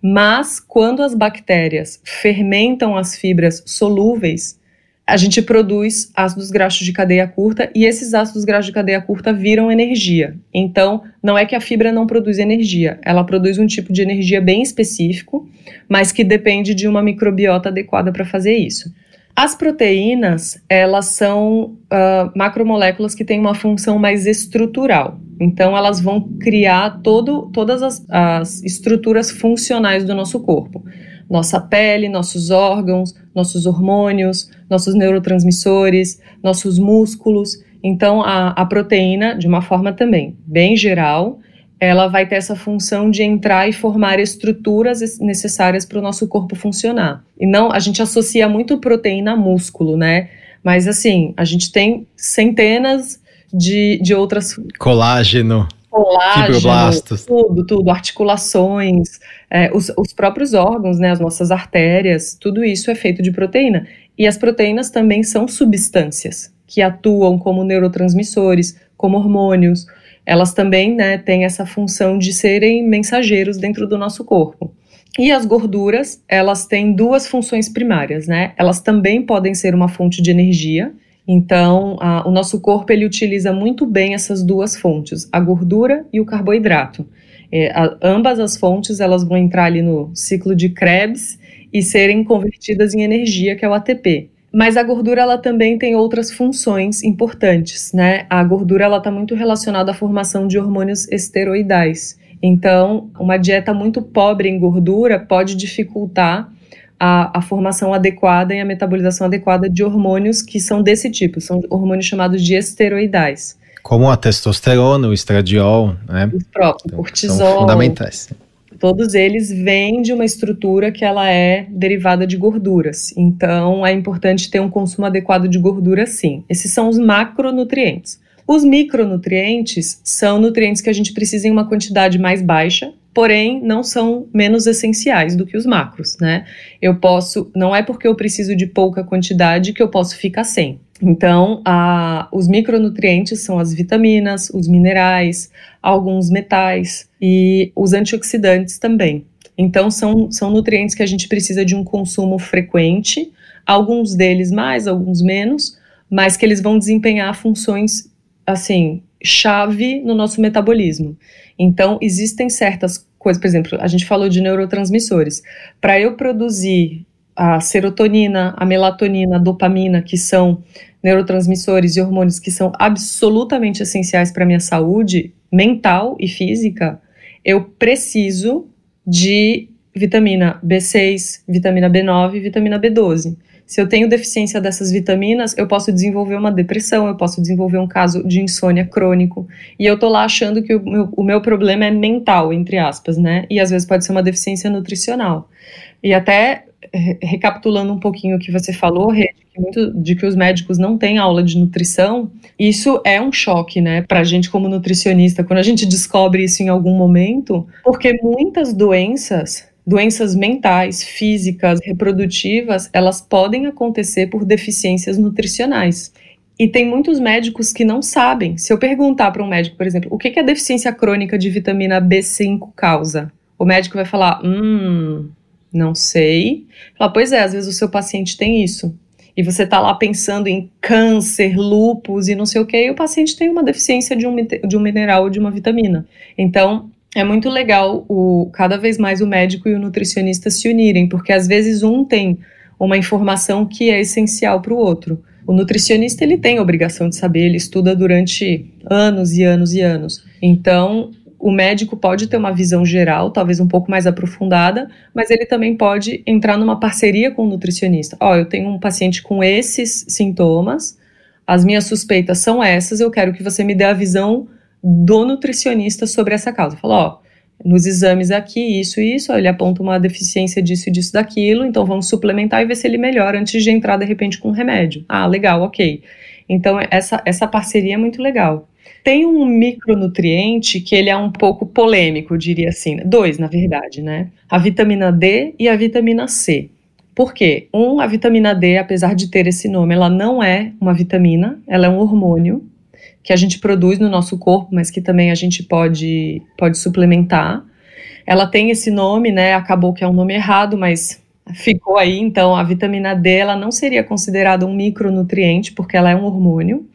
Mas quando as bactérias fermentam as fibras solúveis, a gente produz ácidos graxos de cadeia curta e esses ácidos graxos de cadeia curta viram energia. Então, não é que a fibra não produz energia, ela produz um tipo de energia bem específico, mas que depende de uma microbiota adequada para fazer isso. As proteínas, elas são uh, macromoléculas que têm uma função mais estrutural. Então, elas vão criar todo, todas as, as estruturas funcionais do nosso corpo. Nossa pele, nossos órgãos, nossos hormônios, nossos neurotransmissores, nossos músculos. Então, a, a proteína, de uma forma também bem geral, ela vai ter essa função de entrar e formar estruturas necessárias para o nosso corpo funcionar. E não, a gente associa muito proteína a músculo, né? Mas assim, a gente tem centenas de, de outras. Colágeno. Colágeno, fibroblastos. tudo, tudo, articulações, é, os, os próprios órgãos, né, as nossas artérias, tudo isso é feito de proteína. E as proteínas também são substâncias que atuam como neurotransmissores, como hormônios, elas também né, têm essa função de serem mensageiros dentro do nosso corpo. E as gorduras, elas têm duas funções primárias, né? Elas também podem ser uma fonte de energia. Então, a, o nosso corpo ele utiliza muito bem essas duas fontes, a gordura e o carboidrato. É, a, ambas as fontes elas vão entrar ali no ciclo de Krebs e serem convertidas em energia, que é o ATP. Mas a gordura ela também tem outras funções importantes, né? A gordura ela está muito relacionada à formação de hormônios esteroidais. Então, uma dieta muito pobre em gordura pode dificultar a, a, formação adequada e a metabolização adequada de hormônios que são desse tipo, são hormônios chamados de esteroidais. Como a testosterona, o estradiol, né? Os próprios, então, cortisol. São fundamentais. Todos eles vêm de uma estrutura que ela é derivada de gorduras. Então, é importante ter um consumo adequado de gordura, sim. Esses são os macronutrientes. Os micronutrientes são nutrientes que a gente precisa em uma quantidade mais baixa, porém não são menos essenciais do que os macros, né? Eu posso, não é porque eu preciso de pouca quantidade que eu posso ficar sem. Então, a, os micronutrientes são as vitaminas, os minerais, alguns metais e os antioxidantes também. Então, são, são nutrientes que a gente precisa de um consumo frequente, alguns deles mais, alguns menos, mas que eles vão desempenhar funções assim, chave no nosso metabolismo. Então, existem certas coisas, por exemplo, a gente falou de neurotransmissores. Para eu produzir a serotonina, a melatonina, a dopamina, que são neurotransmissores e hormônios que são absolutamente essenciais para a minha saúde mental e física, eu preciso de vitamina B6, vitamina B9 e vitamina B12. Se eu tenho deficiência dessas vitaminas, eu posso desenvolver uma depressão, eu posso desenvolver um caso de insônia crônico. E eu tô lá achando que o meu, o meu problema é mental, entre aspas, né? E às vezes pode ser uma deficiência nutricional. E até recapitulando um pouquinho o que você falou, Rê, de, que os médicos não têm aula de nutrição, isso é um choque, né, pra gente como nutricionista, quando a gente descobre isso em algum momento, porque muitas doenças Doenças mentais, físicas, reprodutivas, elas podem acontecer por deficiências nutricionais. E tem muitos médicos que não sabem. Se eu perguntar para um médico, por exemplo, o que, que a deficiência crônica de vitamina B5 causa? O médico vai falar: hum, não sei. Fala, pois é, às vezes o seu paciente tem isso. E você está lá pensando em câncer, lupus e não sei o que, e o paciente tem uma deficiência de um, de um mineral ou de uma vitamina. Então, é muito legal o cada vez mais o médico e o nutricionista se unirem, porque às vezes um tem uma informação que é essencial para o outro. O nutricionista ele tem a obrigação de saber, ele estuda durante anos e anos e anos. Então, o médico pode ter uma visão geral, talvez um pouco mais aprofundada, mas ele também pode entrar numa parceria com o nutricionista. Ó, oh, eu tenho um paciente com esses sintomas, as minhas suspeitas são essas, eu quero que você me dê a visão do nutricionista sobre essa causa. Falou, ó, nos exames aqui, isso e isso, ele aponta uma deficiência disso, disso, daquilo, então vamos suplementar e ver se ele melhora antes de entrar de repente com um remédio. Ah, legal, ok. Então essa, essa parceria é muito legal. Tem um micronutriente que ele é um pouco polêmico, eu diria assim. Dois, na verdade, né? A vitamina D e a vitamina C. Por quê? Um, a vitamina D, apesar de ter esse nome, ela não é uma vitamina, ela é um hormônio que a gente produz no nosso corpo, mas que também a gente pode, pode suplementar. Ela tem esse nome, né? Acabou que é um nome errado, mas ficou aí. Então, a vitamina D ela não seria considerada um micronutriente, porque ela é um hormônio.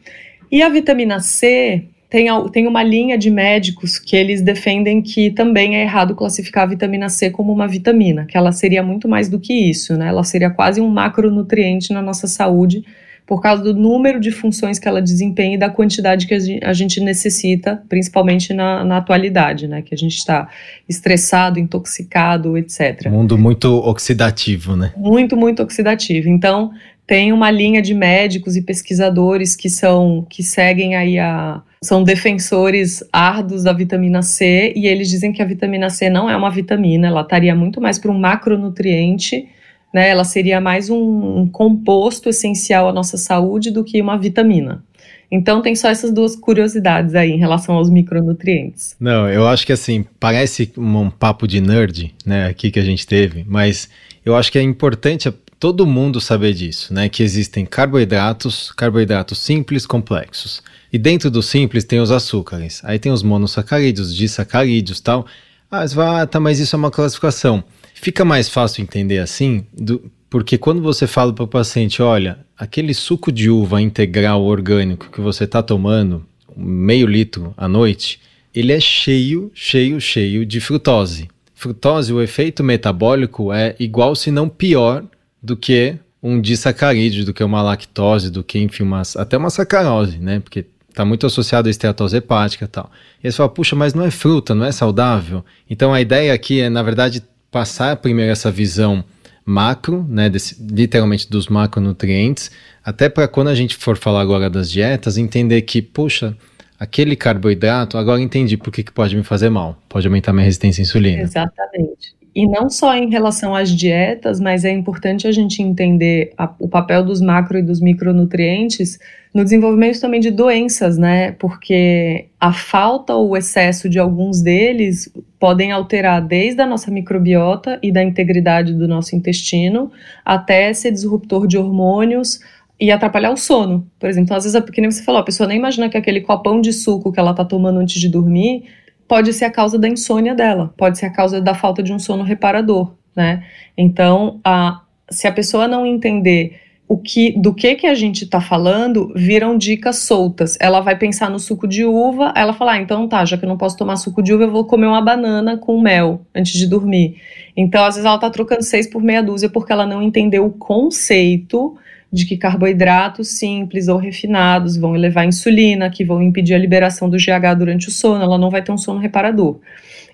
E a vitamina C tem, tem uma linha de médicos que eles defendem que também é errado classificar a vitamina C como uma vitamina, que ela seria muito mais do que isso, né? Ela seria quase um macronutriente na nossa saúde por causa do número de funções que ela desempenha e da quantidade que a gente necessita, principalmente na, na atualidade, né? Que a gente está estressado, intoxicado, etc. mundo muito oxidativo, né? Muito, muito oxidativo. Então, tem uma linha de médicos e pesquisadores que são que seguem aí a são defensores árduos da vitamina C e eles dizem que a vitamina C não é uma vitamina, ela estaria muito mais para um macronutriente né? Ela seria mais um, um composto essencial à nossa saúde do que uma vitamina. Então tem só essas duas curiosidades aí em relação aos micronutrientes. Não, eu acho que assim, parece um, papo de nerd, né, aqui que a gente teve, mas eu acho que é importante todo mundo saber disso, né, que existem carboidratos, carboidratos simples, complexos. E dentro do simples tem os açúcares. Aí tem os monossacarídeos, disacarídeos, tal. Ah, ah, tá, mas isso é uma classificação. Fica mais fácil entender assim, do, porque quando você fala para o paciente, olha, aquele suco de uva integral orgânico que você está tomando, meio litro à noite, ele é cheio, cheio, cheio de frutose. Frutose, o efeito metabólico é igual, se não pior, do que um disacarídeo, do que uma lactose, do que, enfim, uma, até uma sacarose, né? Porque está muito associado à esteatose hepática e tal. E você fala, puxa, mas não é fruta, não é saudável? Então a ideia aqui é, na verdade, passar primeiro essa visão macro, né, desse, literalmente dos macronutrientes, até para quando a gente for falar agora das dietas, entender que, puxa, aquele carboidrato, agora entendi por que, que pode me fazer mal, pode aumentar minha resistência à insulina. Exatamente. E não só em relação às dietas, mas é importante a gente entender a, o papel dos macro e dos micronutrientes no desenvolvimento também de doenças, né? Porque a falta ou o excesso de alguns deles podem alterar desde a nossa microbiota e da integridade do nosso intestino até ser disruptor de hormônios e atrapalhar o sono. Por exemplo, então, às vezes, porque nem você falou, a pessoa nem imagina que aquele copão de suco que ela está tomando antes de dormir pode ser a causa da insônia dela, pode ser a causa da falta de um sono reparador, né? Então, a, se a pessoa não entender o que, do que que a gente está falando, viram dicas soltas. Ela vai pensar no suco de uva, ela fala, ah, então tá, já que eu não posso tomar suco de uva, eu vou comer uma banana com mel antes de dormir. Então, às vezes ela está trocando seis por meia dúzia porque ela não entendeu o conceito de que carboidratos simples ou refinados vão elevar a insulina, que vão impedir a liberação do GH durante o sono, ela não vai ter um sono reparador.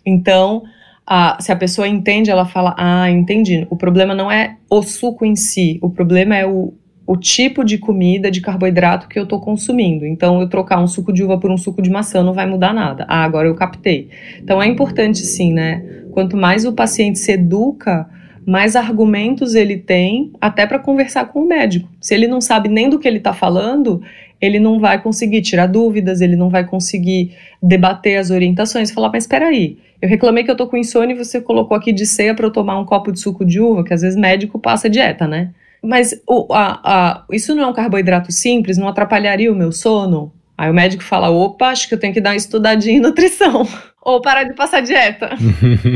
Então, a, se a pessoa entende, ela fala: Ah, entendi. O problema não é o suco em si, o problema é o, o tipo de comida, de carboidrato que eu estou consumindo. Então, eu trocar um suco de uva por um suco de maçã não vai mudar nada. Ah, agora eu captei. Então, é importante sim, né? Quanto mais o paciente se educa, mais argumentos ele tem até para conversar com o médico. Se ele não sabe nem do que ele está falando, ele não vai conseguir tirar dúvidas, ele não vai conseguir debater as orientações, falar, mas espera aí, eu reclamei que eu tô com insônia e você colocou aqui de ceia para eu tomar um copo de suco de uva, que às vezes médico passa dieta, né? Mas o, a, a, isso não é um carboidrato simples, não atrapalharia o meu sono? Aí o médico fala, opa, acho que eu tenho que dar uma estudadinha em nutrição. ou parar de passar dieta.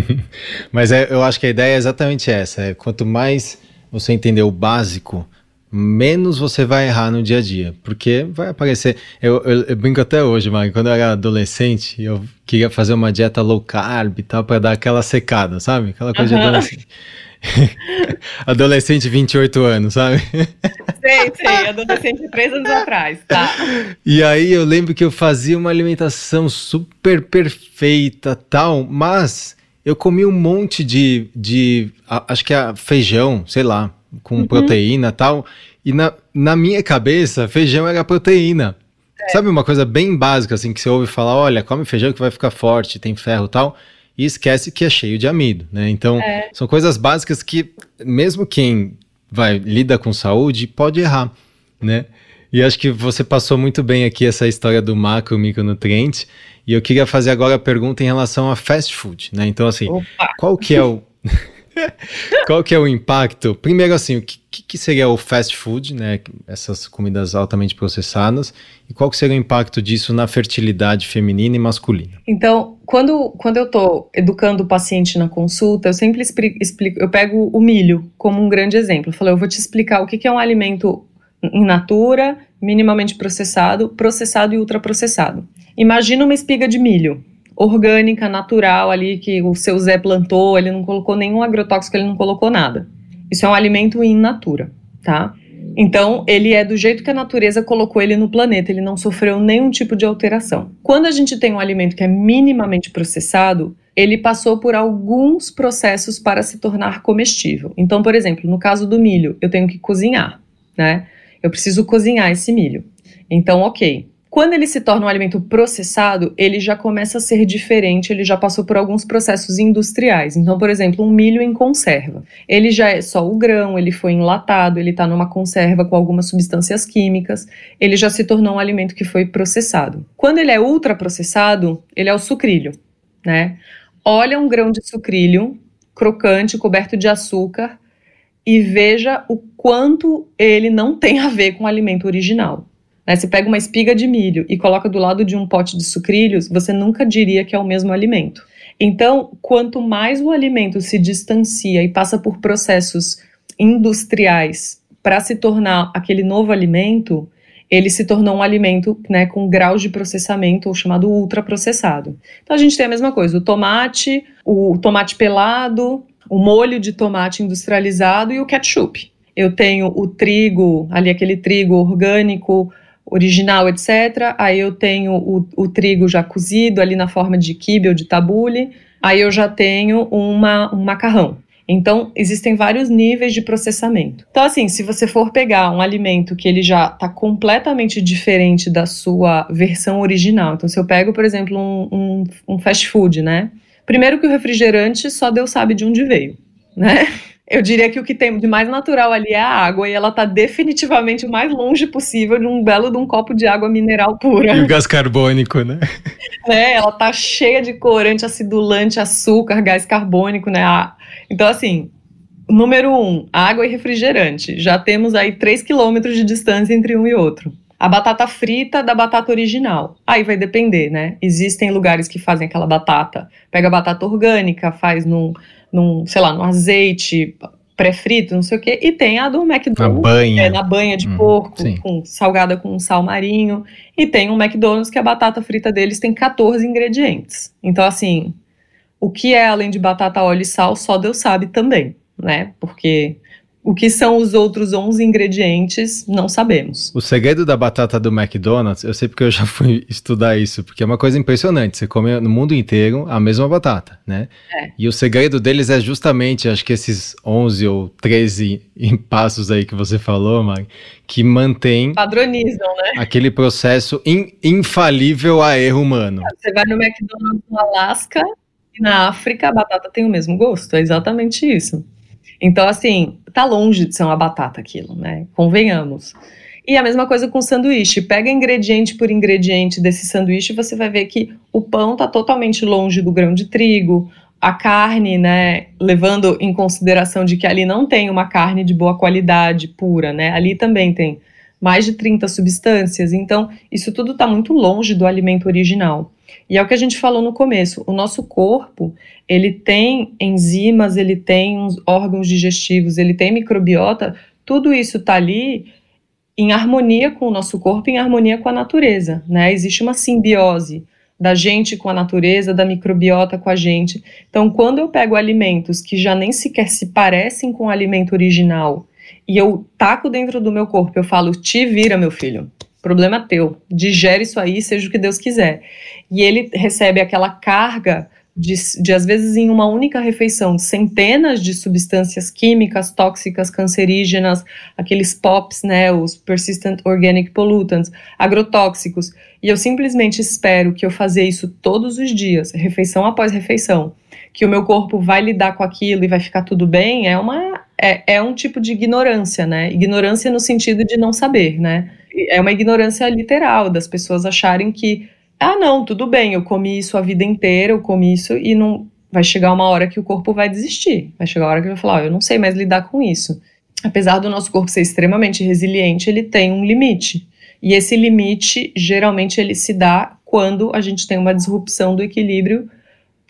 Mas é, eu acho que a ideia é exatamente essa. É, quanto mais você entender o básico, menos você vai errar no dia a dia. Porque vai aparecer. Eu, eu, eu brinco até hoje, Mari, quando eu era adolescente, eu queria fazer uma dieta low carb e tal, para dar aquela secada, sabe? Aquela coisa uhum. de adolescente. adolescente 28 anos, sabe? Sei, sei, adolescente três anos atrás, tá. E aí eu lembro que eu fazia uma alimentação super perfeita, tal, mas eu comi um monte de, de acho que é feijão, sei lá, com uhum. proteína tal, e na, na minha cabeça, feijão era proteína. É. Sabe uma coisa bem básica, assim, que você ouve falar, olha, come feijão que vai ficar forte, tem ferro tal, e esquece que é cheio de amido, né? Então, é. são coisas básicas que mesmo quem vai lida com saúde pode errar, né? E acho que você passou muito bem aqui essa história do macro micronutriente. E eu queria fazer agora a pergunta em relação a fast food, né? Então, assim, Opa. qual que é o. Qual que é o impacto? Primeiro, assim, o que, que, seria o fast food, né? Essas comidas altamente processadas. E qual que seria o impacto disso na fertilidade feminina e masculina? Então, quando, quando eu estou educando o paciente na consulta, eu sempre explico, eu pego o milho como um grande exemplo. Eu falo, eu vou te explicar o que, que é um alimento in natura, minimamente processado, processado e ultraprocessado. Imagina uma espiga de milho orgânica, natural ali que o seu Zé plantou, ele não colocou nenhum agrotóxico, ele não colocou nada. Isso é um alimento in natura, tá? Então, ele é do jeito que a natureza colocou ele no planeta, ele não sofreu nenhum tipo de alteração. Quando a gente tem um alimento que é minimamente processado, ele passou por alguns processos para se tornar comestível. Então, por exemplo, no caso do milho, eu tenho que cozinhar, né? Eu preciso cozinhar esse milho. Então, ok, Quando ele se torna um alimento processado, ele já começa a ser diferente, ele já passou por alguns processos industriais. Então, por exemplo, um milho em conserva. Ele já é só o grão, ele foi enlatado, ele está numa conserva com algumas substâncias químicas, ele já se tornou um alimento que foi processado. Quando ele é ultraprocessado, ele é o sucrilho, né? Olha um grão de sucrilho crocante, coberto de açúcar, e veja o quanto ele não tem a ver com o alimento original. Né? Você pega uma espiga de milho e coloca do lado de um pote de sucrilhos, você nunca diria que é o mesmo alimento. Então, quanto mais o alimento se distancia e passa por processos industriais para se tornar aquele novo alimento, ele se tornou um alimento né, com graus de processamento, ou chamado ultraprocessado. Então a gente tem a mesma coisa: o tomate, o tomate pelado, o molho de tomate industrializado e o ketchup. Eu tenho o trigo, ali aquele trigo orgânico, original, etc. Aí eu tenho o, o, trigo já cozido ali na forma de quibe ou de tabule. Aí eu já tenho uma, um macarrão. Então, existem vários níveis de processamento. Então, assim, se você for pegar um alimento que ele já está completamente diferente da sua versão original, então se eu pego, por exemplo, um, um, um fast food, né? Primeiro que o refrigerante só Deus sabe de onde veio, né? Eu diria que o que tem de mais natural ali é a água e ela está definitivamente o mais longe possível de um belo de um copo de água mineral pura. E o gás carbônico, né? né? Ela tá cheia de corante, acidulante, açúcar, gás carbônico, né? Então, assim, número um, água e refrigerante. Já temos aí 3 quilômetros de distância entre um e outro. A batata frita da batata original. Aí vai depender, né? Existem lugares que fazem aquela batata. Pega a batata orgânica, faz num num, sei lá, no azeite pré-frito, não sei o quê, e tem a do McDonald's, na banha, é, na banha de hum, porco, com, salgada com sal marinho, e tem um McDonald's que a batata frita deles tem 14 ingredientes. Então, assim, o que é além de batata, óleo e sal, só Deus sabe também, né? Porque o que são os outros 11 ingredientes, não sabemos. O segredo da batata do McDonald's, eu sei porque eu já fui estudar isso, porque é uma coisa impressionante. Você come no mundo inteiro a mesma batata, né? É. E o segredo deles é justamente, acho que esses 11 ou 13 passos aí que você falou, Mari, que mantém. Padronizam, né? Aquele processo in, infalível a erro humano. Você vai no McDonald's no Alasca e na África a batata tem o mesmo gosto, é exatamente isso. Então, assim, tá longe de ser uma batata aquilo, né? Convenhamos. E a mesma coisa com sanduíche. Pega ingrediente por ingrediente desse sanduíche, você vai ver que o pão tá totalmente longe do grão de trigo, a carne, né, levando em consideração de que ali não tem uma carne de boa qualidade pura, né? Ali também tem mais de 30 substâncias. Então, isso tudo está muito longe do alimento original. E é o que a gente falou no começo, o nosso corpo, ele tem enzimas, ele tem órgãos digestivos, ele tem microbiota, tudo isso está ali em harmonia com o nosso corpo, em harmonia com a natureza, né? Existe uma simbiose da gente com a natureza, da microbiota com a gente. Então, quando eu pego alimentos que já nem sequer se parecem com o alimento original e eu taco dentro do meu corpo, eu falo, te vira, meu filho problema teu, digere isso aí, seja o que Deus quiser. E ele recebe aquela carga de, de, às vezes, em uma única refeição, centenas de substâncias químicas, tóxicas, cancerígenas, aqueles POPs, né, os Persistent Organic Pollutants, agrotóxicos, e eu simplesmente espero que eu fazer isso todos os dias, refeição após refeição, que o meu corpo vai lidar com aquilo e vai ficar tudo bem, é uma é, é um tipo de ignorância, né? Ignorância no sentido de não saber, né? É uma ignorância literal das pessoas acharem que, ah, não, tudo bem, eu comi isso a vida inteira, eu comi isso e não vai chegar uma hora que o corpo vai desistir. Vai chegar uma hora que vai falar, oh, eu não sei mais lidar com isso. Apesar do nosso corpo ser extremamente resiliente, ele tem um limite. E esse limite, geralmente, ele se dá quando a gente tem uma disrupção do equilíbrio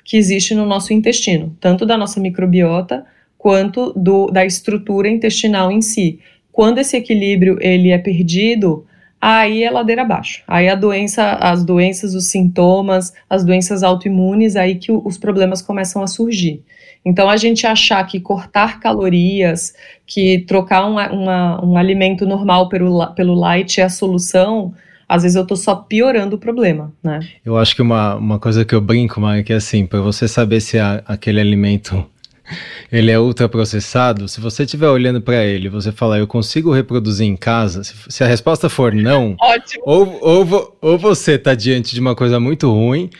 que existe no nosso intestino, tanto da nossa microbiota quanto do, da estrutura intestinal em si. Quando esse equilíbrio ele é perdido, aí é ladeira abaixo. Aí a doença, as doenças, os sintomas, as doenças autoimunes, aí que os problemas começam a surgir. Então, a gente achar que cortar calorias, que trocar uma, uma, um alimento normal pelo, pelo light é a solução, às vezes eu estou só piorando o problema, né? Eu acho que uma, uma coisa que eu brinco, Mari, que é assim, para você saber se a, aquele alimento ele é ultraprocessado, se você estiver olhando para ele e você falar, eu consigo reproduzir em casa, se, se a resposta for não, ou, ou, ou você está diante de uma coisa muito ruim,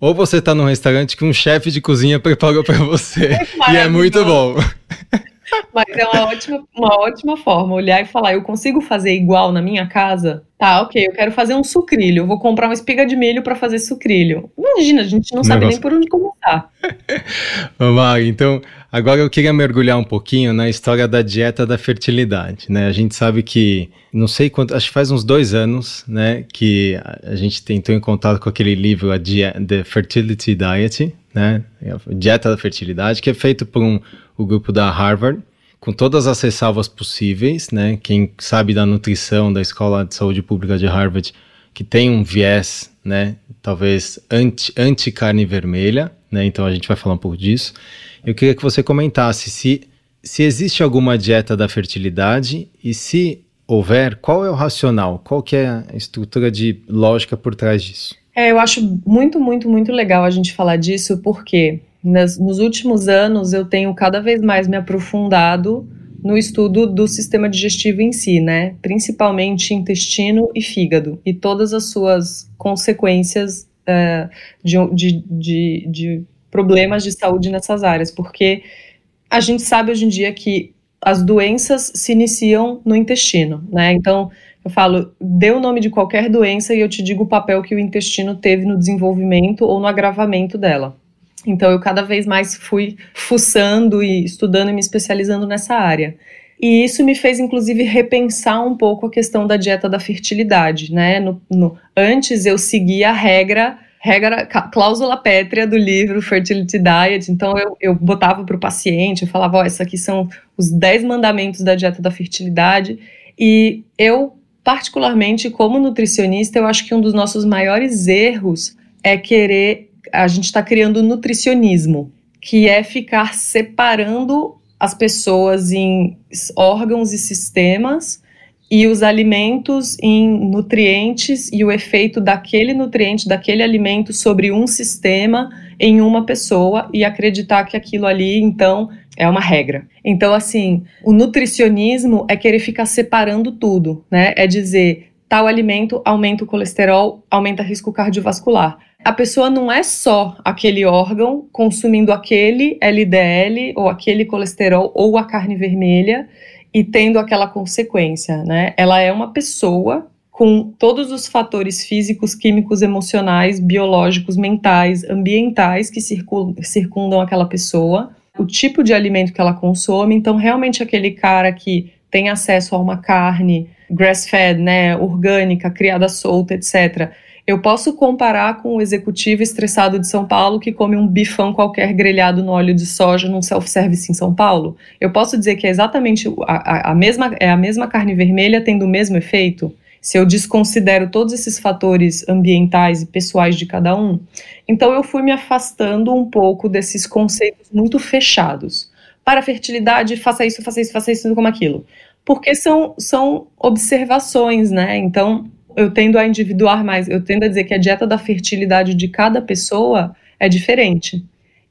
ou você está num restaurante que um chefe de cozinha preparou para você. E é muito bom. Mas é uma ótima, uma ótima forma olhar e falar: eu consigo fazer igual na minha casa? Tá, ok, eu quero fazer um sucrilho. Vou comprar uma espiga de milho para fazer sucrilho. Imagina, a gente não sabe nem por onde começar. Mari, então, agora eu queria mergulhar um pouquinho na história da dieta da fertilidade, né? A gente sabe que, não sei quanto, acho que faz uns dois anos, né, que a gente tentou em contato com aquele livro, a The Fertility Diet, né? Dieta da Fertilidade, que é feito por um, o grupo da Harvard, com todas as ressalvas possíveis, né? Quem sabe da nutrição da Escola de Saúde Pública de Harvard, que tem um viés, né? Talvez anti, anti carne vermelha, né? Então a gente vai falar um pouco disso. Eu queria que você comentasse se, se existe alguma dieta da fertilidade e se houver, qual é o racional? Qual que é a estrutura de lógica por trás disso? É, eu acho muito, muito, muito legal a gente falar disso, porque nas, nos últimos anos, eu tenho cada vez mais me aprofundado no estudo do sistema digestivo em si, né? Principalmente intestino e fígado, e todas as suas consequências uh, de, de, de, de problemas de saúde nessas áreas, porque a gente sabe hoje em dia que as doenças se iniciam no intestino, né? Então, eu falo, dê o nome de qualquer doença e eu te digo o papel que o intestino teve no desenvolvimento ou no agravamento dela. Então eu cada vez mais fui fuçando e estudando e me especializando nessa área. E isso me fez, inclusive, repensar um pouco a questão da dieta da fertilidade, né? No, no, antes eu seguia a regra, regra, cláusula pétrea do livro Fertility Diet, então eu, eu botava para o paciente, eu falava, ó, oh, esses aqui são os 10 mandamentos da dieta da fertilidade, e eu, particularmente, como nutricionista, eu acho que um dos nossos maiores erros é querer a gente está criando nutricionismo, que é ficar separando as pessoas em órgãos e sistemas e os alimentos em nutrientes e o efeito daquele nutriente, daquele alimento sobre um sistema em uma pessoa e acreditar que aquilo ali, então, é uma regra. Então, assim, o nutricionismo é querer ficar separando tudo, né? É dizer, tal alimento aumenta o colesterol, aumenta risco cardiovascular a pessoa não é só aquele órgão consumindo aquele LDL ou aquele colesterol ou a carne vermelha e tendo aquela consequência, né? Ela é uma pessoa com todos os fatores físicos, químicos, emocionais, biológicos, mentais, ambientais que circundam aquela pessoa, o tipo de alimento que ela consome. Então, realmente, aquele cara que tem acesso a uma carne grass-fed, né, orgânica, criada solta, etc eu posso comparar com o executivo estressado de São Paulo que come um bifão qualquer grelhado no óleo de soja num self-service em São Paulo? Eu posso dizer que é exatamente a, a, a, mesma, é a mesma carne vermelha tendo o mesmo efeito? Se eu desconsidero todos esses fatores ambientais e pessoais de cada um? Então eu fui me afastando um pouco desses conceitos muito fechados. Para a fertilidade, faça isso, faça isso, faça isso, como aquilo. Porque são, são observações, né? Então, eu tendo a individuar mais, eu tendo a dizer que a dieta da fertilidade de cada pessoa é diferente.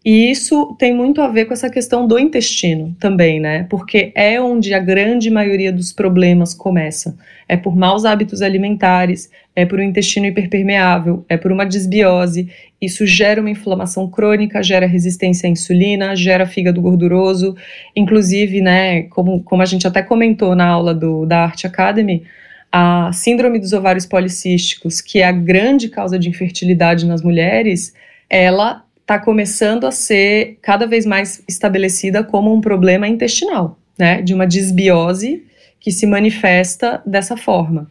E isso tem muito a ver com essa questão do intestino também, né? Porque é onde a grande maioria dos problemas começa. É por maus hábitos alimentares, é por um intestino hiperpermeável, é por uma desbiose. Isso gera uma inflamação crônica, gera resistência à insulina, gera fígado gorduroso. Inclusive, né, como, como a gente até comentou na aula do, da Art Academy, a síndrome dos ovários policísticos, que é a grande causa de infertilidade nas mulheres, ela está começando a ser cada vez mais estabelecida como um problema intestinal, né? De uma disbiose que se manifesta dessa forma.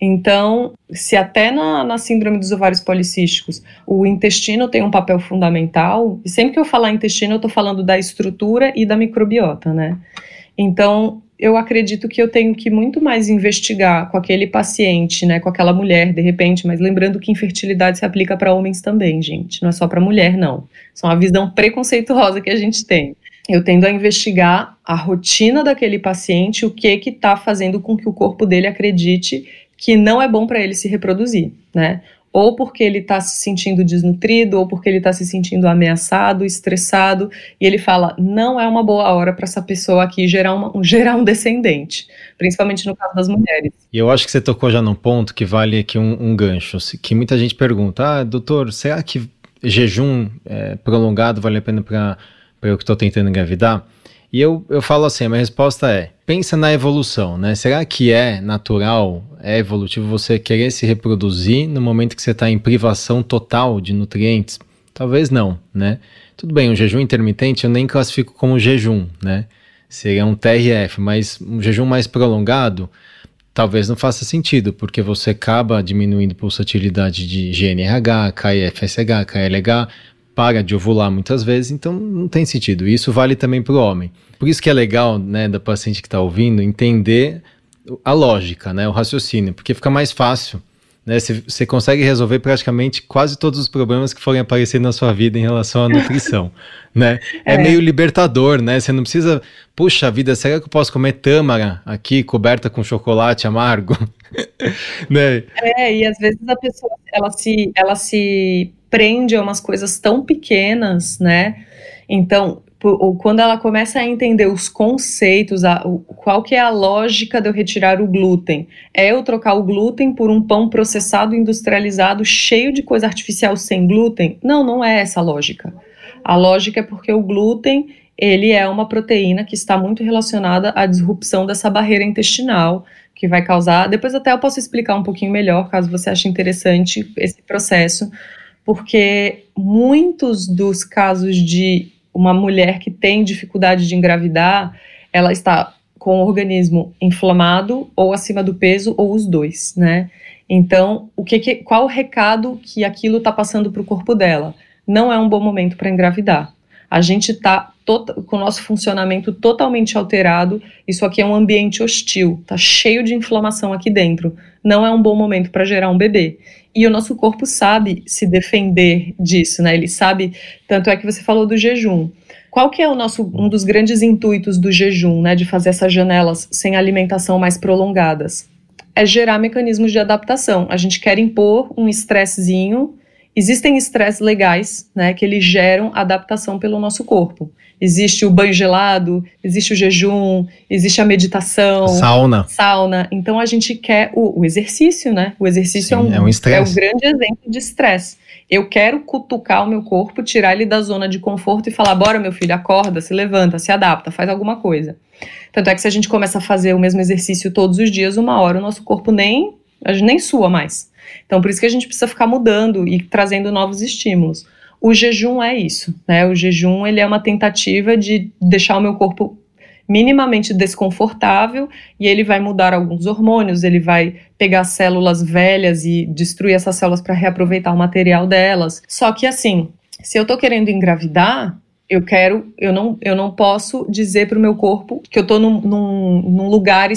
Então, se até na, na, síndrome dos ovários policísticos o intestino tem um papel fundamental, e sempre que eu falar intestino, eu estou falando da estrutura e da microbiota, né? Então, eu acredito que eu tenho que muito mais investigar com aquele paciente, né, com aquela mulher, de repente, mas lembrando que infertilidade se aplica para homens também, gente, não é só para mulher, não. Isso é uma visão preconceituosa que a gente tem. Eu tendo a investigar a rotina daquele paciente, o que que está fazendo com que o corpo dele acredite que não é bom para ele se reproduzir, né? Ou porque ele está se sentindo desnutrido, ou porque ele está se sentindo ameaçado, estressado, e ele fala: não é uma boa hora para essa pessoa aqui gerar, uma, gerar um descendente, principalmente no caso das mulheres. E eu acho que você tocou já num ponto que vale aqui um, um gancho, que muita gente pergunta: ah, doutor, será que jejum é, prolongado vale a pena para eu que estou tentando engravidar? E eu, eu falo assim, a minha resposta é, pensa na evolução, né? Será que é natural, é evolutivo você querer se reproduzir no momento que você está em privação total de nutrientes? Talvez não, né? Tudo bem, um jejum intermitente eu nem classifico como jejum, né? Seria um TRF, mas um jejum mais prolongado talvez não faça sentido, porque você acaba diminuindo pulsatilidade de GNRH, KFSH, KLH, para de ovular muitas vezes, então não tem sentido. Isso vale também para o homem. Por isso que é legal, né, da paciente que está ouvindo, entender a lógica, né, o raciocínio, porque fica mais fácil. Né, você consegue resolver praticamente quase todos os problemas que forem aparecer na sua vida em relação à nutrição, né? É. é. meio libertador, né? Você não precisa, puxa vida, será que eu posso comer tâmara aqui coberta com chocolate amargo? né? É, e às vezes a pessoa ela se, ela se prende a umas coisas tão pequenas, né? Então, quando ela começa a entender os conceitos, a, qual que é a lógica de eu retirar o glúten? É eu trocar o glúten por um pão processado, industrializado, cheio de coisa artificial sem glúten? Não, não é essa a lógica. A lógica é porque o glúten ele é uma proteína que está muito relacionada à disrupção dessa barreira intestinal, que vai causar. Depois até eu posso explicar um pouquinho melhor, caso você ache interessante esse processo, porque muitos dos casos de uma mulher que tem dificuldade de engravidar, ela está com o organismo inflamado ou acima do peso ou os dois, né? Então, o que, que qual o recado que aquilo está passando para o corpo dela? Não é um bom momento para engravidar. A gente está com o nosso funcionamento totalmente alterado. Isso aqui é um ambiente hostil, tá cheio de inflamação aqui dentro. Não é um bom momento para gerar um bebê. E o nosso corpo sabe se defender disso, né? Ele sabe, tanto é que você falou do jejum. Qual que é o nosso um dos grandes intuitos do jejum, né, de fazer essas janelas sem alimentação mais prolongadas? É gerar mecanismos de adaptação. A gente quer impor um estressezinho Existem estresses legais, né, que eles geram adaptação pelo nosso corpo. Existe o banho gelado, existe o jejum, existe a meditação. Sauna. Sauna. Então a gente quer o, o exercício, né? O exercício Sim, é, um, é, um é um grande exemplo de estresse. Eu quero cutucar o meu corpo, tirar ele da zona de conforto e falar: bora, meu filho, acorda, se levanta, se adapta, faz alguma coisa. Tanto é que se a gente começa a fazer o mesmo exercício todos os dias, uma hora o nosso corpo nem, a gente nem sua mais. Então, por isso que a gente precisa ficar mudando e trazendo novos estímulos. O jejum é isso, né? O jejum ele é uma tentativa de deixar o meu corpo minimamente desconfortável e ele vai mudar alguns hormônios, ele vai pegar células velhas e destruir essas células para reaproveitar o material delas. Só que assim, se eu tô querendo engravidar, eu quero, eu não, eu não posso dizer para o meu corpo que eu estou num, num, num lugar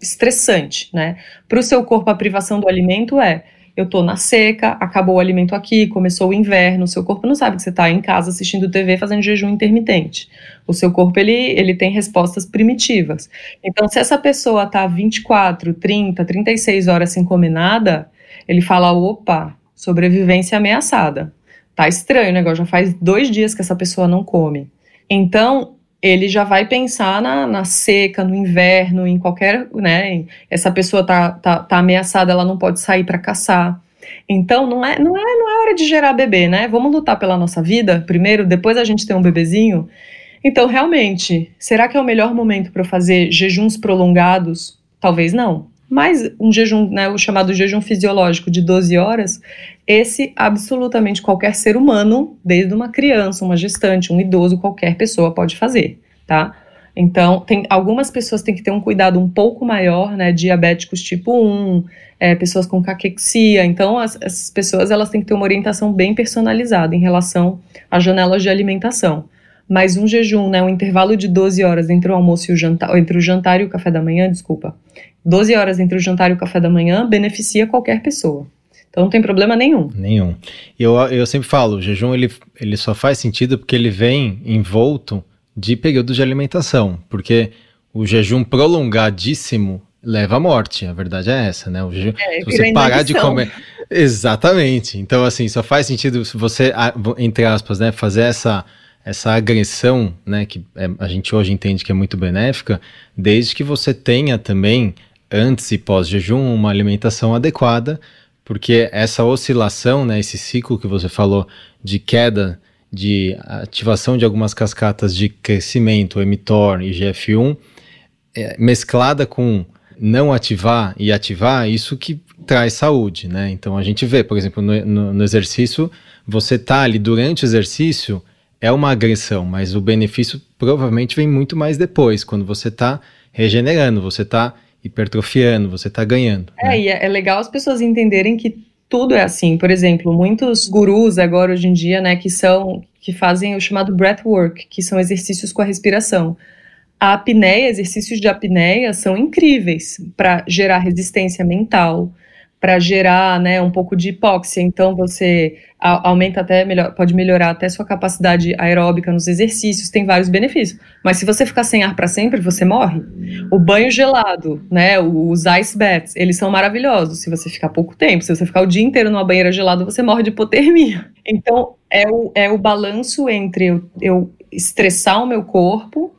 estressante, né? Para o seu corpo, a privação do alimento é eu tô na seca, acabou o alimento aqui, começou o inverno, seu corpo não sabe que você está em casa assistindo TV fazendo jejum intermitente. O seu corpo ele, ele tem respostas primitivas. Então, se essa pessoa está 24, 30, 36 horas sem comer nada, ele fala: opa, sobrevivência ameaçada. Tá estranho o negócio, já faz dois dias que essa pessoa não come. Então, ele já vai pensar na, na, seca, no inverno, em qualquer, né? Essa pessoa tá, tá, tá ameaçada, ela não pode sair para caçar. Então não é, não é, não é hora de gerar bebê, né? Vamos lutar pela nossa vida primeiro, depois a gente tem um bebezinho. Então realmente, será que é o melhor momento para fazer jejuns prolongados? Talvez não. Mas um jejum, né, o chamado jejum fisiológico de 12 horas, esse absolutamente qualquer ser humano, desde uma criança, uma gestante, um idoso, qualquer pessoa pode fazer, tá? Então, tem, algumas pessoas têm que ter um cuidado um pouco maior, né, diabéticos tipo 1, é, pessoas com caquexia, então as, essas pessoas elas têm que ter uma orientação bem personalizada em relação às janelas de alimentação. Mas um jejum, né, um intervalo de 12 horas entre o almoço e o jantar, entre o jantar e o café da manhã, desculpa, 12 horas entre o jantar e o café da manhã beneficia qualquer pessoa. Então não tem problema nenhum. Nenhum. Eu, eu sempre falo, o jejum ele, ele só faz sentido porque ele vem envolto de períodos de alimentação, porque o jejum prolongadíssimo leva à morte. A verdade é essa, né? O jejum, é, se você parar de comer. Exatamente. Então, assim, só faz sentido se você, entre aspas, né, fazer essa, essa agressão, né, que é, a gente hoje entende que é muito benéfica, desde que você tenha também, antes e pós-jejum, uma alimentação adequada, porque essa oscilação, né, esse ciclo que você falou de queda, de ativação de algumas cascatas de crescimento, mTOR e GF1, é, mesclada com não ativar e ativar, isso que traz saúde, né? Então a gente vê, por exemplo, no, no, no exercício, você tá ali durante o exercício, é uma agressão, mas o benefício provavelmente vem muito mais depois, quando você está regenerando, você está hipertrofiando, você está ganhando. É, né? e é, é legal as pessoas entenderem que tudo é assim. Por exemplo, muitos gurus agora hoje em dia, né, que são que fazem o chamado breathwork, que são exercícios com a respiração. A apneia, exercícios de apneia são incríveis para gerar resistência mental, para gerar né, um pouco de hipóxia. Então você aumenta até melhor, pode melhorar até sua capacidade aeróbica nos exercícios, tem vários benefícios. Mas se você ficar sem ar para sempre, você morre. O banho gelado, né, os ice baths, eles são maravilhosos se você ficar pouco tempo. Se você ficar o dia inteiro numa banheira gelada, você morre de hipotermia. Então é o, é o balanço entre eu, eu estressar o meu corpo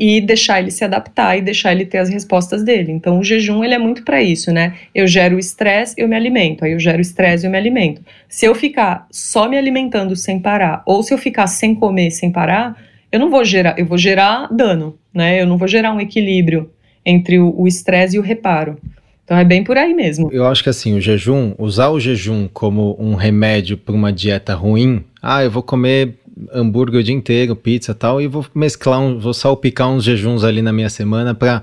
e deixar ele se adaptar e deixar ele ter as respostas dele. Então o jejum ele é muito para isso, né? Eu gero estresse, eu me alimento. Aí eu gero estresse, eu me alimento. Se eu ficar só me alimentando sem parar, ou se eu ficar sem comer sem parar, eu não vou gerar, eu vou gerar dano, né? Eu não vou gerar um equilíbrio entre o estresse e o reparo. Então é bem por aí mesmo. Eu acho que assim, o jejum, usar o jejum como um remédio para uma dieta ruim, ah, eu vou comer hambúrguer o dia inteiro, pizza tal, e vou mesclar, um, vou salpicar uns jejuns ali na minha semana para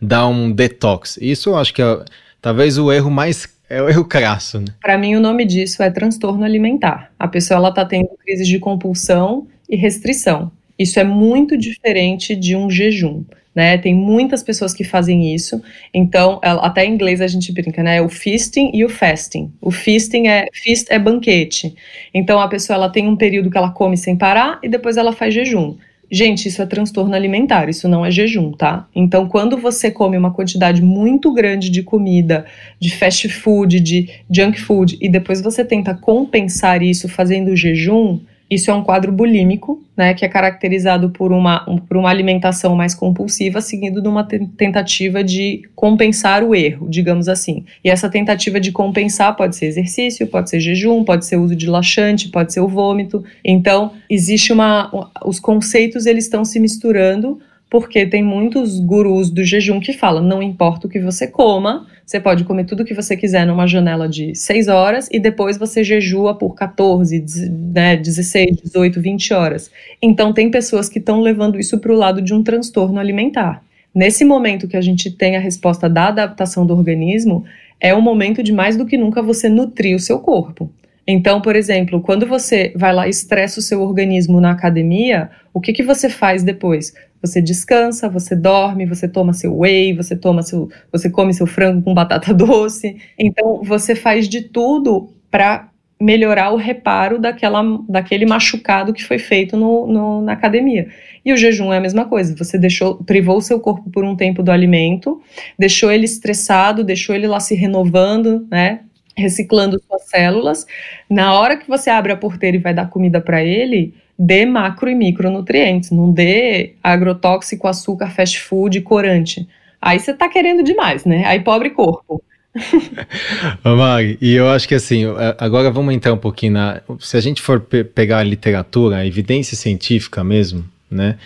dar um detox. Isso eu acho que é talvez o erro mais é o erro crasso, né? Para mim o nome disso é transtorno alimentar. A pessoa ela tá tendo crises de compulsão e restrição. Isso é muito diferente de um jejum né? Tem muitas pessoas que fazem isso. Então, até em inglês a gente brinca, né? O feasting e o fasting. O feasting é feast é banquete. Então a pessoa ela tem um período que ela come sem parar e depois ela faz jejum. Gente, isso é transtorno alimentar, isso não é jejum, tá? Então, quando você come uma quantidade muito grande de comida, de fast food, de junk food, e depois você tenta compensar isso fazendo jejum, isso é um quadro bulímico, né, que é caracterizado por uma, um, por uma alimentação mais compulsiva, seguido de uma tentativa de compensar o erro, digamos assim. E essa tentativa de compensar pode ser exercício, pode ser jejum, pode ser uso de laxante, pode ser o vômito. Então, existe uma. Os conceitos eles estão se misturando porque tem muitos gurus do jejum que falam: não importa o que você coma, você pode comer tudo o que você quiser numa janela de 6 horas e depois você jejua por 14, né, 16, 18, 20 horas. Então, tem pessoas que estão levando isso para o lado de um transtorno alimentar. Nesse momento que a gente tem a resposta da adaptação do organismo, é o momento de mais do que nunca você nutrir o seu corpo. Então, por exemplo, quando você vai lá e estressa o seu organismo na academia, o que, que você faz depois? Você descansa, você dorme, você toma seu whey, você toma seu, você come seu frango com batata doce. Então, você faz de tudo para melhorar o reparo daquela, daquele machucado que foi feito no, no, na academia. E o jejum é a mesma coisa. Você deixou, privou o seu corpo por um tempo do alimento, deixou ele estressado, deixou ele lá se renovando, né? reciclando suas células. Na hora que você abre a porteira e vai dar comida para ele, dê macro e micronutrientes, não dê agrotóxico, açúcar, fast food, corante. Aí você está querendo demais, né? Aí pobre corpo. Mag, e eu acho que assim, agora vamos entrar um pouquinho na. Se a gente for pe pegar a literatura, a evidência científica mesmo, né?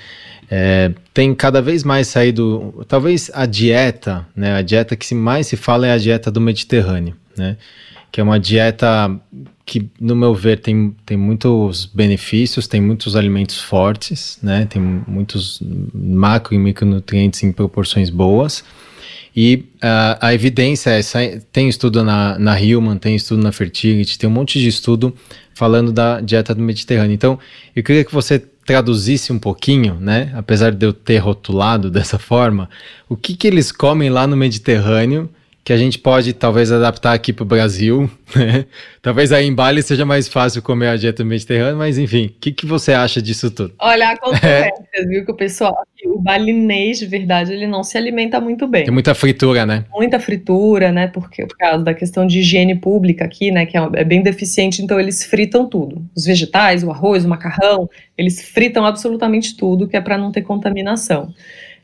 É, tem cada vez mais saído, talvez a dieta, né? A dieta que mais se fala é a dieta do Mediterrâneo né? Que é uma dieta que, no meu ver, tem, tem muitos benefícios, tem muitos alimentos fortes, né? Tem muitos macro e micronutrientes em proporções boas. E uh, a evidência é essa, tem estudo na, na Human, tem estudo na Fertility, tem um monte de estudo falando da dieta do Mediterrâneo. Então, eu queria que você traduzisse um pouquinho, né? Apesar de eu ter rotulado dessa forma, o que, que eles comem lá no Mediterrâneo que a gente pode talvez adaptar aqui para o Brasil. Né? talvez aí em Bali seja mais fácil comer a dieta mediterrânea, mas enfim, o que, que você acha disso tudo? Olha, há controvérsias, é. viu, que o pessoal, o balinês de verdade, ele não se alimenta muito bem. Tem muita fritura, né? Muita fritura, né? Porque por causa da questão de higiene pública aqui, né? Que é, é bem deficiente, então eles fritam tudo. Os vegetais, o arroz, o macarrão, eles fritam absolutamente tudo, que é para não ter contaminação.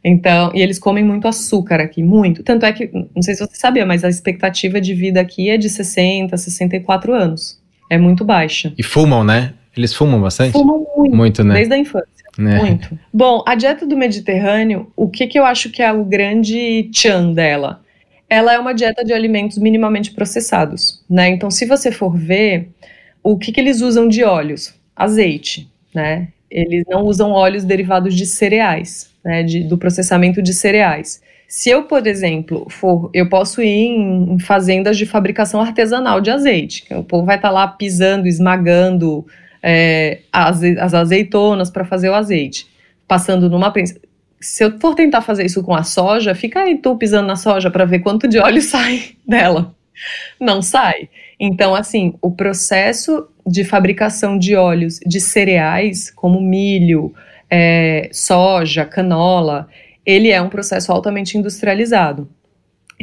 Então, e eles comem muito açúcar aqui, muito. Tanto é que, não sei se você sabia, mas a expectativa de vida aqui é de 60, 64 anos. É muito baixa. E fumam, né? Eles fumam bastante? Fumam muito, muito né? desde a infância. É. Muito. Bom, a dieta do Mediterrâneo, o que, que eu acho que é o grande tchan dela? Ela é uma dieta de alimentos minimamente processados, né? Então, se você for ver, o que, que eles usam de óleos? Azeite, né? Eles não usam óleos derivados de cereais né, de, do processamento de cereais. Se eu, por exemplo, for, eu posso ir em, fazendas de fabricação artesanal de azeite, o povo vai estar tá lá pisando, esmagando é, as, as azeitonas para fazer o azeite, passando numa prensa. Se eu for tentar fazer isso com a soja, fica aí tu pisando na soja para ver quanto de óleo sai dela. Não sai. Então, assim, o processo de fabricação de óleos de cereais, como milho, é, soja, canola, ele é um processo altamente industrializado.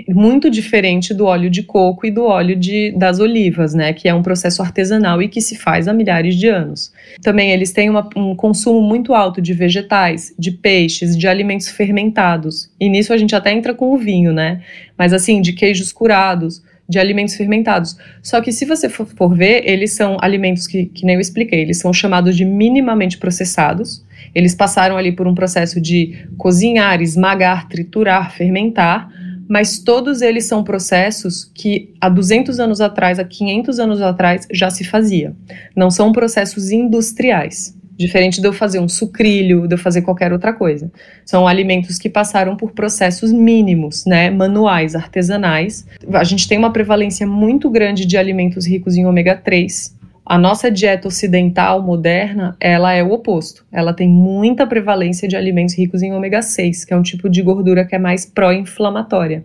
Muito diferente do óleo de coco e do óleo de, das olivas, né, que é um processo artesanal e que se faz há milhares de anos. Também eles têm uma, um consumo muito alto de vegetais, de peixes, de alimentos fermentados. E nisso a gente até entra com o vinho, né? Mas assim, de queijos curados, de alimentos fermentados. Só que se você for, ver, eles são alimentos que, que nem eu expliquei, eles são chamados de minimamente processados. Eles passaram ali por um processo de cozinhar, esmagar, triturar, fermentar, mas todos eles são processos que há 200 anos atrás, há 500 anos atrás já se fazia. Não são processos industriais. Diferente de eu fazer um sucrilho, de eu fazer qualquer outra coisa. São alimentos que passaram por processos mínimos, né, manuais, artesanais. A gente tem uma prevalência muito grande de alimentos ricos em ômega 3. A nossa dieta ocidental moderna, ela é o oposto. Ela tem muita prevalência de alimentos ricos em ômega 6, que é um tipo de gordura que é mais pró-inflamatória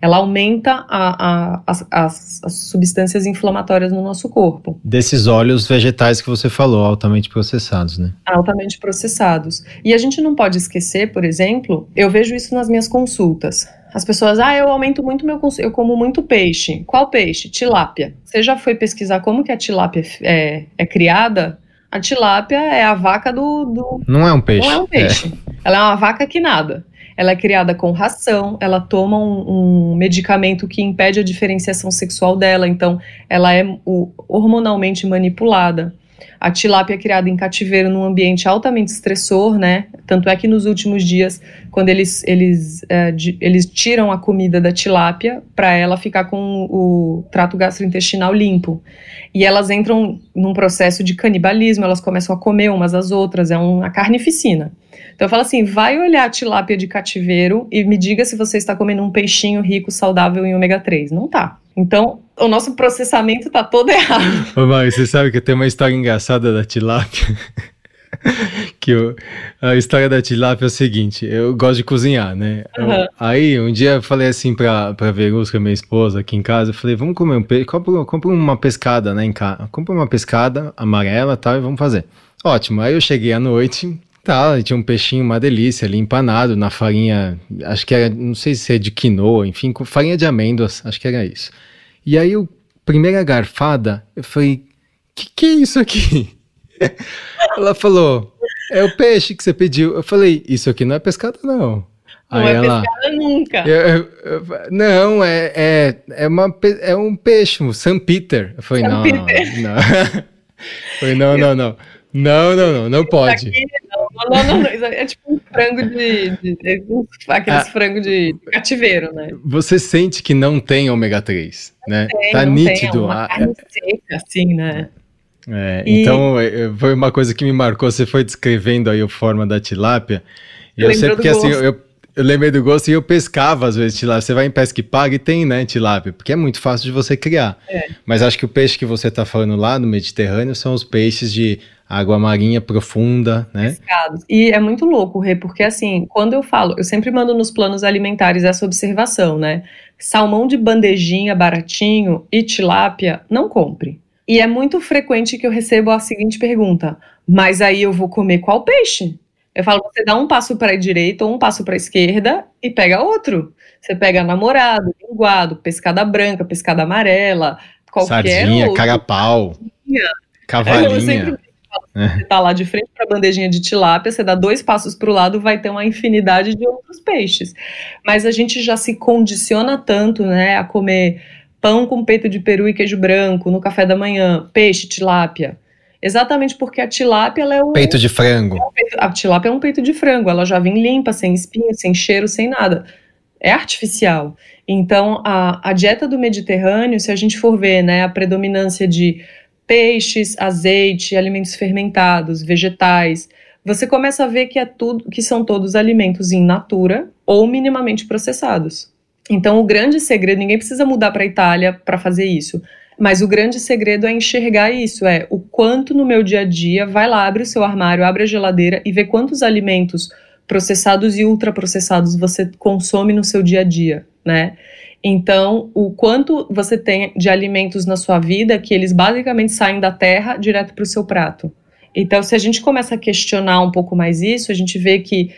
ela aumenta a, a, as, as, as, substâncias inflamatórias no nosso corpo. Desses óleos vegetais que você falou, altamente processados, né? Altamente processados. E a gente não pode esquecer, por exemplo, eu vejo isso nas minhas consultas. As pessoas, ah, eu aumento muito meu consumo, eu como muito peixe. Qual peixe? Tilápia. Você já foi pesquisar como que a tilápia é, é criada? A tilápia é a vaca do, do, Não é um peixe. Não é um peixe. É. Ela é uma vaca que nada ela é criada com ração, ela toma um, um, medicamento que impede a diferenciação sexual dela, então ela é o, hormonalmente manipulada. A tilápia é criada em cativeiro num ambiente altamente estressor, né? Tanto é que nos últimos dias, quando eles, eles, é, de, eles tiram a comida da tilápia para ela ficar com o trato gastrointestinal limpo. E elas entram num processo de canibalismo, elas começam a comer umas às outras, é uma carnificina. Então eu falo assim, vai olhar a tilápia de cativeiro e me diga se você está comendo um peixinho rico, saudável em ômega 3. Não tá. Então, o nosso processamento tá todo errado. Ô, Mari, você sabe que tem uma história engraçada da tilápia? que eu, a história da tilápia é o seguinte, eu gosto de cozinhar, né? Uhum. Eu, aí, um dia eu falei assim pra, pra Verusca, minha esposa, aqui em casa, eu falei, vamos comer um peixe, compra, compra uma pescada, né, em casa, compra uma pescada amarela e tal, e vamos fazer. Ótimo, aí eu cheguei à noite, Tá, tinha um peixinho, uma delícia ali, empanado na farinha, acho que era, não sei se é de quinoa, enfim, com farinha de amêndoas, acho que era isso. E aí, eu, primeira garfada, eu falei, que que é isso aqui? ela falou, é o peixe que você pediu. Eu falei, isso aqui não é pescada, não. Não aí é ela, pescada nunca. Eu, eu, eu, não, é, é, é, uma, é um peixe, um San Peter. Eu falei, não, Peter. não. falei, não, não, não. Não, não, não, não pode. Aqui, não, não, não, é tipo um frango de. de, de aqueles ah, frango de cativeiro, né? Você sente que não tem ômega 3, né? Tem, tá nítido. Tem, é uma carne seca, assim, né? É, e... Então, é, foi uma coisa que me marcou. Você foi descrevendo aí a forma da tilápia. E eu, eu sei porque assim, eu, eu lembrei do gosto e eu pescava às vezes tilápia. Você vai em pesca e paga e tem, né, tilápia, porque é muito fácil de você criar. É. Mas acho que o peixe que você está falando lá no Mediterrâneo são os peixes de água marinha profunda, né? Pescados. E é muito louco, Rê, porque assim, quando eu falo, eu sempre mando nos planos alimentares essa observação, né? Salmão de bandejinha baratinho e tilápia, não compre. E é muito frequente que eu recebo a seguinte pergunta: mas aí eu vou comer qual peixe? Eu falo, você dá um passo para a direita ou um passo para a esquerda e pega outro. Você pega namorado, linguado, pescada branca, pescada amarela, qualquer Sardinha, outro. carapau, cavalinha. É. Você tá lá de frente para a bandejinha de tilápia, você dá dois passos para o lado, vai ter uma infinidade de outros peixes. Mas a gente já se condiciona tanto, né, a comer pão com peito de peru e queijo branco no café da manhã, peixe, tilápia. Exatamente porque a tilápia é o. Peito de frango. É a tilápia é um peito de frango, ela já vem limpa, sem espinho, sem cheiro, sem nada. É artificial. Então, a, a dieta do Mediterrâneo, se a gente for ver né, a predominância de peixes, azeite, alimentos fermentados, vegetais, você começa a ver que é tudo, que são todos alimentos in natura ou minimamente processados. Então, o grande segredo, ninguém precisa mudar para a Itália para fazer isso. Mas o grande segredo é enxergar isso, é o quanto no meu dia a dia, vai lá, abre o seu armário, abre a geladeira e vê quantos alimentos processados e ultraprocessados você consome no seu dia a dia, né? Então, o quanto você tem de alimentos na sua vida que eles basicamente saem da terra direto para o seu prato. Então, se a gente começa a questionar um pouco mais isso, a gente vê que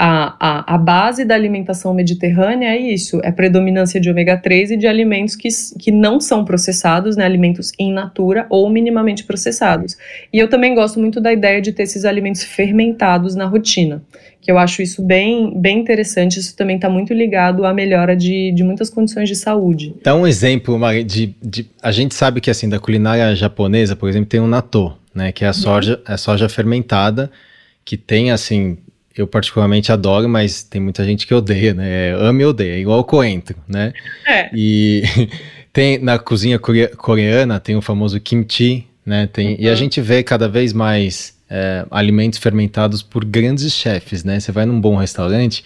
a, a, a, base da alimentação mediterrânea é isso, é predominância de ômega 3 e de alimentos que, que não são processados, né, alimentos in natura ou minimamente processados. E eu também gosto muito da ideia de ter esses alimentos fermentados na rotina, que eu acho isso bem, bem interessante, isso também está muito ligado à melhora de, de muitas condições de saúde. Dá um exemplo, Mari, de, de, a gente sabe que assim, da culinária japonesa, por exemplo, tem o natto, né, que é a soja, a soja fermentada, que tem assim eu particularmente adoro, mas tem muita gente que odeia, né? Ame e odeia, é igual o coentro, né? É. E tem na cozinha coreana tem o famoso kimchi, né? Tem, uhum. E a uhum. gente vê cada vez mais é, alimentos fermentados por grandes chefes, né? Você vai num bom restaurante,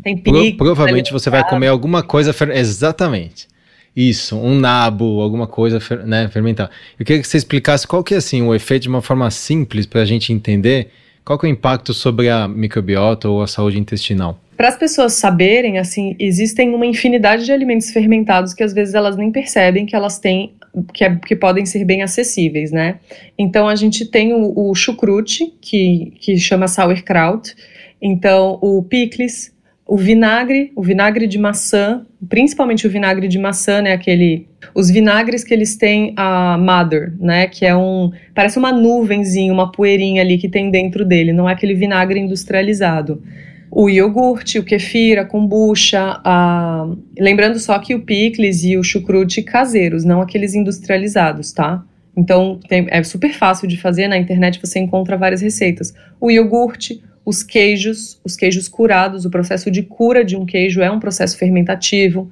tem pro, provavelmente você vai comer alguma coisa exatamente. Isso, um nabo, alguma coisa né, fermentada. Eu queria que você explicasse qual que é assim o efeito de uma forma simples para a gente entender qual é o impacto sobre a microbiota ou a saúde intestinal? Para as pessoas saberem, assim, existem uma infinidade de alimentos fermentados que às vezes elas nem percebem que elas têm, que, é, que podem ser bem acessíveis, né? Então a gente tem o, o chucrute, que, que chama sauerkraut, então o picles, o vinagre, o vinagre de maçã, principalmente o vinagre de maçã, né, aquele os vinagres que eles têm a mother, né, que é um parece uma nuvenzinha, uma poeirinha ali que tem dentro dele, não é aquele vinagre industrializado. O iogurte, o kefir, a kombucha, a... lembrando só que o picles e o chucrute caseiros, não aqueles industrializados, tá? Então tem, é super fácil de fazer, na internet você encontra várias receitas. O iogurte, os queijos, os queijos curados, o processo de cura de um queijo é um processo fermentativo,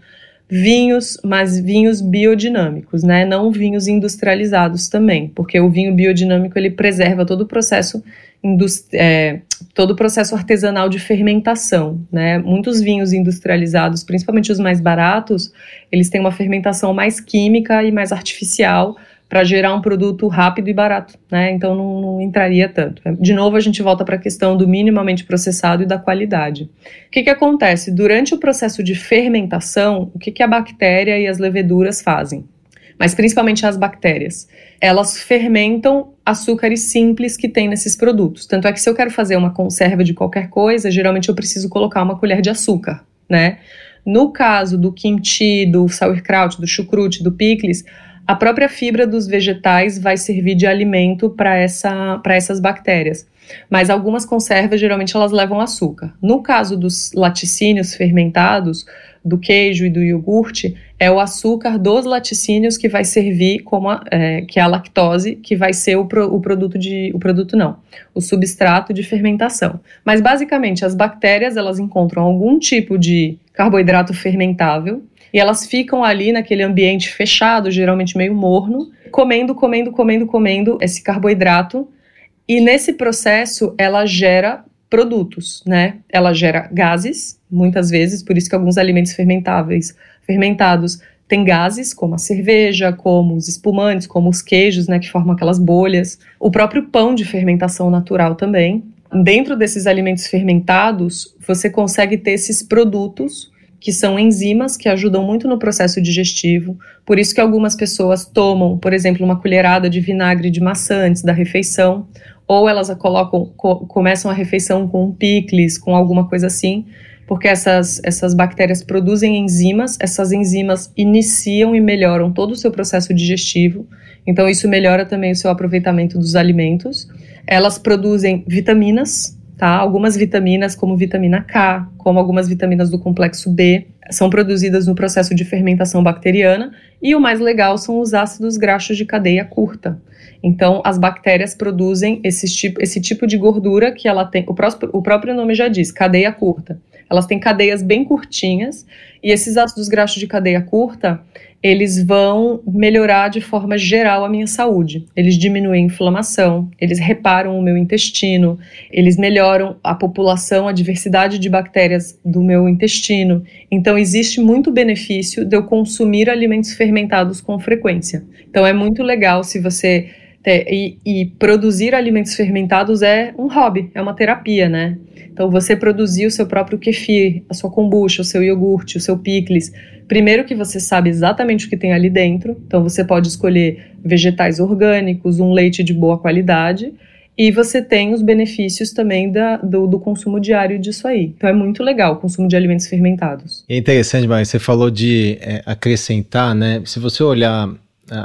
vinhos, mas vinhos biodinâmicos, né? Não vinhos industrializados também, porque o vinho biodinâmico ele preserva todo o processo é, todo o processo artesanal de fermentação, né? Muitos vinhos industrializados, principalmente os mais baratos, eles têm uma fermentação mais química e mais artificial para gerar um produto rápido e barato, né? Então não, não entraria tanto. De novo, a gente volta para a questão do minimamente processado e da qualidade. O que, que acontece? Durante o processo de fermentação, o que, que a bactéria e as leveduras fazem? Mas principalmente as bactérias. Elas fermentam açúcares simples que tem nesses produtos. Tanto é que se eu quero fazer uma conserva de qualquer coisa, geralmente eu preciso colocar uma colher de açúcar, né? No caso do kimchi, do sauerkraut, do chucrute, do picles, a própria fibra dos vegetais vai servir de alimento para essa, essas bactérias. Mas algumas conservas geralmente elas levam açúcar. No caso dos laticínios fermentados, do queijo e do iogurte, é o açúcar dos laticínios que vai servir como a, é, que é a lactose, que vai ser o, pro, o produto de o produto não, o substrato de fermentação. Mas basicamente as bactérias elas encontram algum tipo de carboidrato fermentável e elas ficam ali naquele ambiente fechado, geralmente meio morno, comendo, comendo, comendo, comendo esse carboidrato. E nesse processo ela gera produtos, né? Ela gera gases, muitas vezes, por isso que alguns alimentos fermentáveis, fermentados, têm gases, como a cerveja, como os espumantes, como os queijos, né, que formam aquelas bolhas. O próprio pão de fermentação natural também. Dentro desses alimentos fermentados, você consegue ter esses produtos que são enzimas que ajudam muito no processo digestivo. Por isso que algumas pessoas tomam, por exemplo, uma colherada de vinagre de maçã antes da refeição, ou elas a colocam, co começam a refeição com um picles, com alguma coisa assim, porque essas, essas bactérias produzem enzimas, essas enzimas iniciam e melhoram todo o seu processo digestivo, então isso melhora também o seu aproveitamento dos alimentos. Elas produzem vitaminas, tá? Algumas vitaminas, como vitamina K, como algumas vitaminas do complexo B, são produzidas no processo de fermentação bacteriana, e o mais legal são os ácidos graxos de cadeia curta. Então, as bactérias produzem esse tipo, esse tipo de gordura que ela tem, o, próprio, o próprio nome já diz, cadeia curta. Elas têm cadeias bem curtinhas e esses ácidos graxos de cadeia curta, eles vão melhorar de forma geral a minha saúde. Eles diminuem a inflamação, eles reparam o meu intestino, eles melhoram a população, a diversidade de bactérias do meu intestino. Então, existe muito benefício de eu consumir alimentos fermentados com frequência. Então, é muito legal se você. Ter, e, e produzir alimentos fermentados é um hobby, é uma terapia, né? Então, você produzir o seu próprio kefir, a sua kombucha, o seu iogurte, o seu picles. Primeiro que você sabe exatamente o que tem ali dentro. Então, você pode escolher vegetais orgânicos, um leite de boa qualidade. E você tem os benefícios também da, do, do, consumo diário disso aí. Então é muito legal o consumo de alimentos fermentados. É interessante, mas você falou de é, acrescentar, né? Se você olhar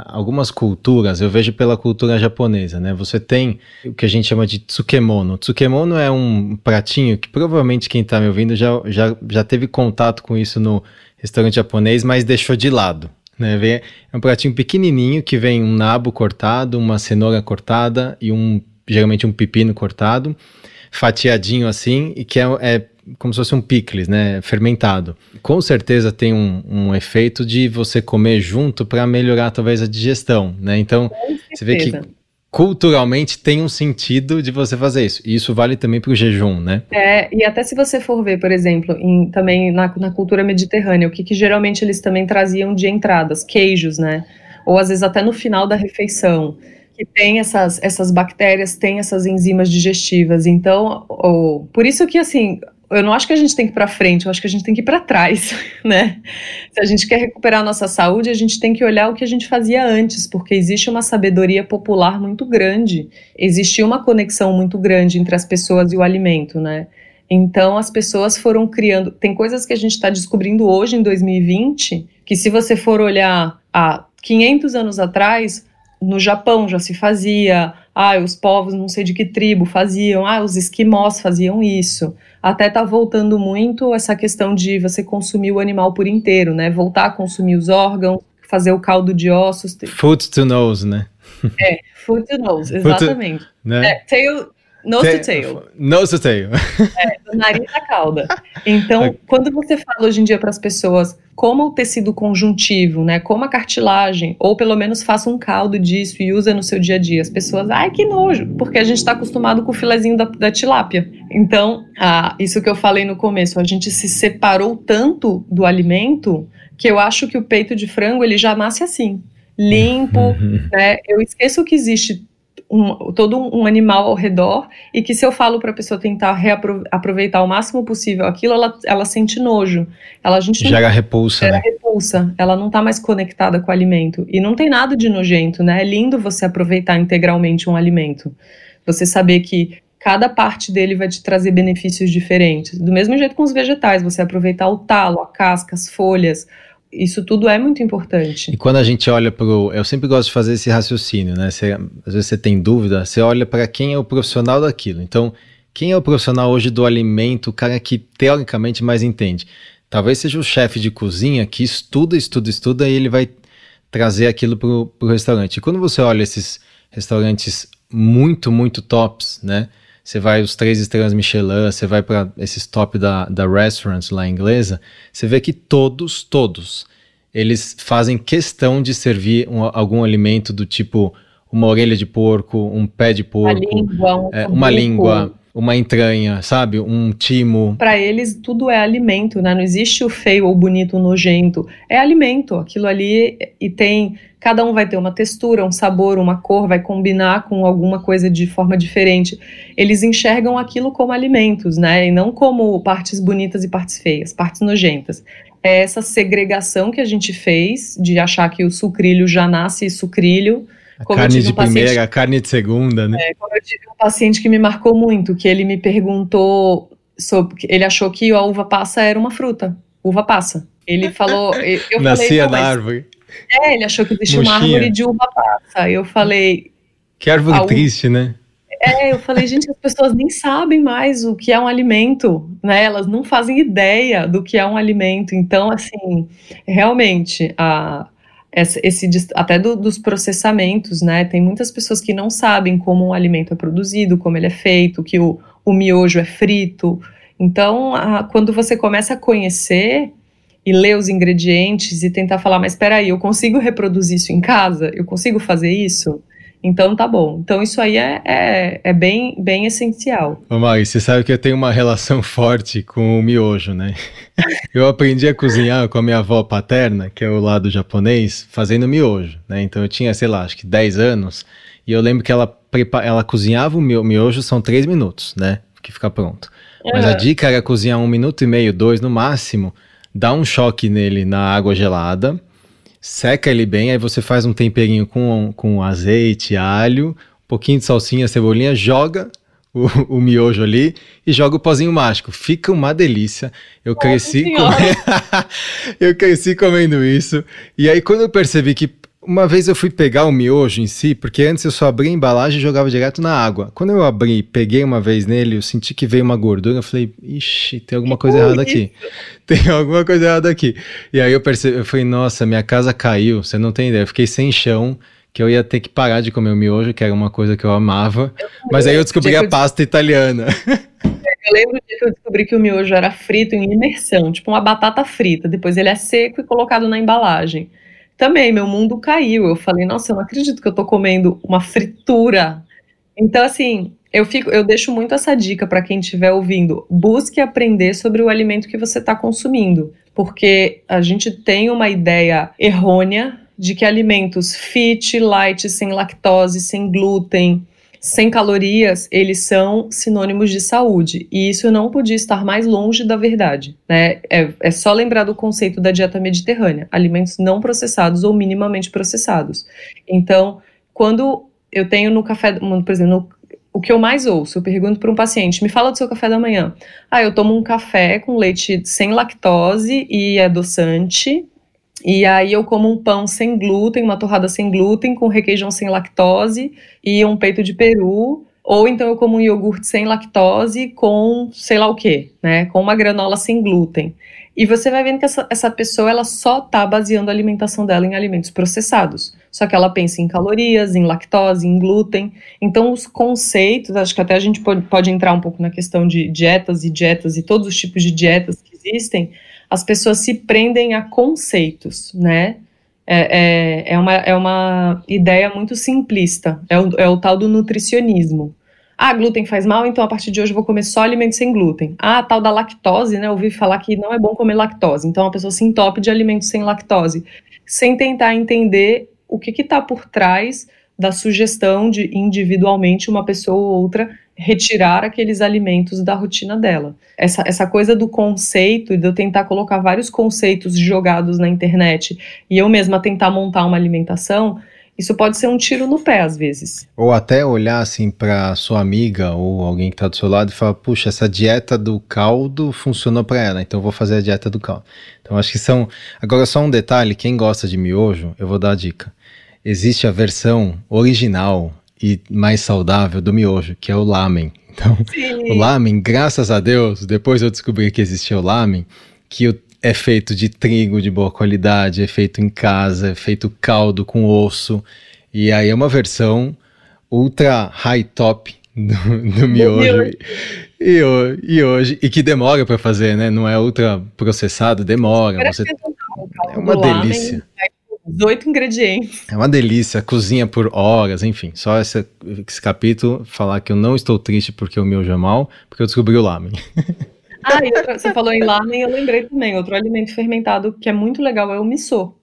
algumas culturas, eu vejo pela cultura japonesa, né? Você tem o que a gente chama de tsukemono. Tsukemono é um pratinho que provavelmente quem está me ouvindo já, já, já teve contato com isso no restaurante japonês, mas deixou de lado. Né? É um pratinho pequenininho que vem um nabo cortado, uma cenoura cortada e um geralmente um pepino cortado, fatiadinho assim, e que é, é como se fosse um picles, né, fermentado. Com certeza tem um, um efeito de você comer junto para melhorar talvez a digestão, né? Então você vê que culturalmente tem um sentido de você fazer isso. E isso vale também para o jejum, né? É, e até se você for ver, por exemplo, em, também na, na cultura mediterrânea, o que, que geralmente eles também traziam de entradas, queijos, né? Ou às vezes até no final da refeição que tem essas, essas bactérias, tem essas enzimas digestivas. Então, ou, por isso que assim, eu não acho que a gente tem que ir para frente, eu acho que a gente tem que ir para trás, né? Se a gente quer recuperar a nossa saúde, a gente tem que olhar o que a gente fazia antes, porque existe uma sabedoria popular muito grande, existia uma conexão muito grande entre as pessoas e o alimento, né? Então as pessoas foram criando. Tem coisas que a gente está descobrindo hoje em 2020 que, se você for olhar há 500 anos atrás, no Japão já se fazia, ah, os povos não sei de que tribo faziam, ah, os esquimós faziam isso até tá voltando muito essa questão de você consumir o animal por inteiro, né? Voltar a consumir os órgãos, fazer o caldo de ossos. Food to nose, né? É, food to nose, exatamente. Né? é, tail, Nose to tail. Nose to tail. É, do nariz à cauda. Então, quando você fala hoje em dia para as pessoas como o tecido conjuntivo, né, como a cartilagem, ou pelo menos faça um caldo disso e usa no seu dia a dia, as pessoas, ai que nojo, porque a gente está acostumado com o filezinho da, da tilápia. Então, ah, isso que eu falei no começo, a gente se separou tanto do alimento que eu acho que o peito de frango ele já nasce assim limpo, uhum. né? Eu esqueço que existe um, todo um animal ao redor e que se eu falo para a pessoa tentar reaproveitar o máximo possível aquilo, ela, ela sente nojo. Ela, a gente gera repulsa, gera né? repulsa. Ela não está mais conectada com o alimento. E não tem nada de nojento, né? É lindo você aproveitar integralmente um alimento. Você saber que cada parte dele vai te trazer benefícios diferentes. Do mesmo jeito com os vegetais, você aproveitar o talo, a casca, as folhas, isso tudo é muito importante. E quando a gente olha para o. Eu sempre gosto de fazer esse raciocínio, né? Você, às vezes você tem dúvida, você olha para quem é o profissional daquilo. Então, quem é o profissional hoje do alimento, o cara que teoricamente mais entende? Talvez seja o chefe de cozinha que estuda, estuda, estuda e ele vai trazer aquilo para o restaurante. E quando você olha esses restaurantes muito, muito tops, né? Você vai os três estrelas Michelin, você vai para esses top da, da restaurants lá inglesa, você vê que todos, todos, eles fazem questão de servir um, algum alimento do tipo uma orelha de porco, um pé de porco, língua, um é, uma língua, uma entranha, sabe? Um timo. Para eles tudo é alimento, né? Não existe o feio ou bonito, nojento. É alimento. Aquilo ali e tem cada um vai ter uma textura, um sabor, uma cor, vai combinar com alguma coisa de forma diferente. Eles enxergam aquilo como alimentos, né? E não como partes bonitas e partes feias, partes nojentas. é essa segregação que a gente fez de achar que o sucrilho já nasce sucrilho. A carne de um primeira, carne de segunda, né? É, como eu tive um paciente que me marcou muito, que ele me perguntou sobre, ele achou que a uva passa era uma fruta, uva passa. Ele falou, eu Nascia falei, na árvore. É, ele achou que existia uma árvore de uva passa. Eu falei. Que árvore triste, né? É, eu falei, gente, as pessoas nem sabem mais o que é um alimento, né? Elas não fazem ideia do que é um alimento. Então, assim, realmente, a, esse, até do, dos processamentos, né? Tem muitas pessoas que não sabem como um alimento é produzido, como ele é feito, que o, o miojo é frito. Então, a, quando você começa a conhecer e ler os ingredientes e tentar falar, mas espera aí, eu consigo reproduzir isso em casa? Eu consigo fazer isso? Então tá bom. Então isso aí é, é, é bem, bem essencial. Ô Mari, você sabe que eu tenho uma relação forte com o miojo, né? Eu aprendi a cozinhar com a minha avó paterna, que é o lado japonês, fazendo miojo, né? Então eu tinha, sei lá, acho que 10 anos, e eu lembro que ela, ela cozinhava o miojo, são 3 minutos, né? Que fica pronto. Mas a dica era cozinhar um minuto e meio, dois no máximo, dá um choque nele na água gelada, seca ele bem, aí você faz um temperinho com, com azeite, alho, um pouquinho de salsinha, cebolinha, joga o, o, miojo ali e joga o pozinho mágico. Fica uma delícia. Eu cresci, eu cresci comendo isso. E aí, quando eu percebi que uma vez eu fui pegar o miojo em si, porque antes eu só abria a embalagem e jogava direto na água. Quando eu abri, peguei uma vez nele, eu senti que veio uma gordura, eu falei, ixi, tem alguma coisa errada aqui. Tem alguma coisa errada aqui. E aí eu percebi, eu falei, nossa, minha casa caiu, você não tem ideia. Eu fiquei sem chão, que eu ia ter que parar de comer o miojo, que era uma coisa que eu amava. Eu mas aí eu descobri a pasta italiana. Eu lembro que eu descobri que o miojo era frito em imersão, tipo uma batata frita. Depois ele é seco e colocado na embalagem também meu mundo caiu. Eu falei, nossa, eu não acredito que eu tô comendo uma fritura. Então, assim, eu fico, eu deixo muito essa dica para quem estiver ouvindo. Busque aprender sobre o alimento que você está consumindo, porque a gente tem uma ideia errônea de que alimentos fit, light, sem lactose, sem glúten, sem calorias, eles são sinônimos de saúde. E isso não podia estar mais longe da verdade. Né? É, é só lembrar do conceito da dieta mediterrânea: alimentos não processados ou minimamente processados. Então, quando eu tenho no café, por exemplo, no, o que eu mais ouço, eu pergunto para um paciente: me fala do seu café da manhã. Ah, eu tomo um café com leite sem lactose e adoçante e aí eu como um pão sem glúten, uma torrada sem glúten, com requeijão sem lactose e um peito de peru. Ou então eu como um iogurte sem lactose com sei lá o que, né? Com uma granola sem glúten. E você vai vendo que essa, essa pessoa ela só está baseando a alimentação dela em alimentos processados. Só que ela pensa em calorias, em lactose, em glúten. Então, os conceitos, acho que até a gente pode, pode entrar um pouco na questão de dietas e dietas e todos os tipos de dietas que existem, as pessoas se prendem a conceitos, né? É, é, é, uma, é uma ideia muito simplista, é o, é o tal do nutricionismo. Ah, glúten faz mal, então a partir de hoje eu vou comer só alimentos sem glúten. Ah, tal da lactose, né? Eu ouvi falar que não é bom comer lactose, então a pessoa se entope de alimentos sem lactose, sem tentar entender o que está por trás da sugestão de individualmente uma pessoa ou outra retirar aqueles alimentos da rotina dela. Essa, essa coisa do conceito de eu tentar colocar vários conceitos jogados na internet e eu mesma tentar montar uma alimentação, isso pode ser um tiro no pé às vezes. Ou até olhar assim para sua amiga ou alguém que está do seu lado e falar: puxa, essa dieta do caldo funcionou para ela, então vou fazer a dieta do caldo. Então acho que são. Agora, só um detalhe: quem gosta de miojo, eu vou dar a dica. Existe a versão original e mais saudável do miojo, que é o lamen. Então, Sim. o lamen, graças a Deus, depois eu descobri que existia o lamen, que é feito de trigo de boa qualidade, é feito em casa, é feito caldo com osso, e aí é uma versão ultra high top do, do miojo. E, e, hoje, e que demora para fazer, né? Não é ultra processado, demora. Você, é uma delícia. Lamen, 18 ingredientes. É uma delícia, cozinha por horas, enfim. Só esse, esse capítulo falar que eu não estou triste porque o meu é mal, porque eu descobri o lamen. Ah, e outra, você falou em lamen, eu lembrei também. Outro alimento fermentado que é muito legal é o miso,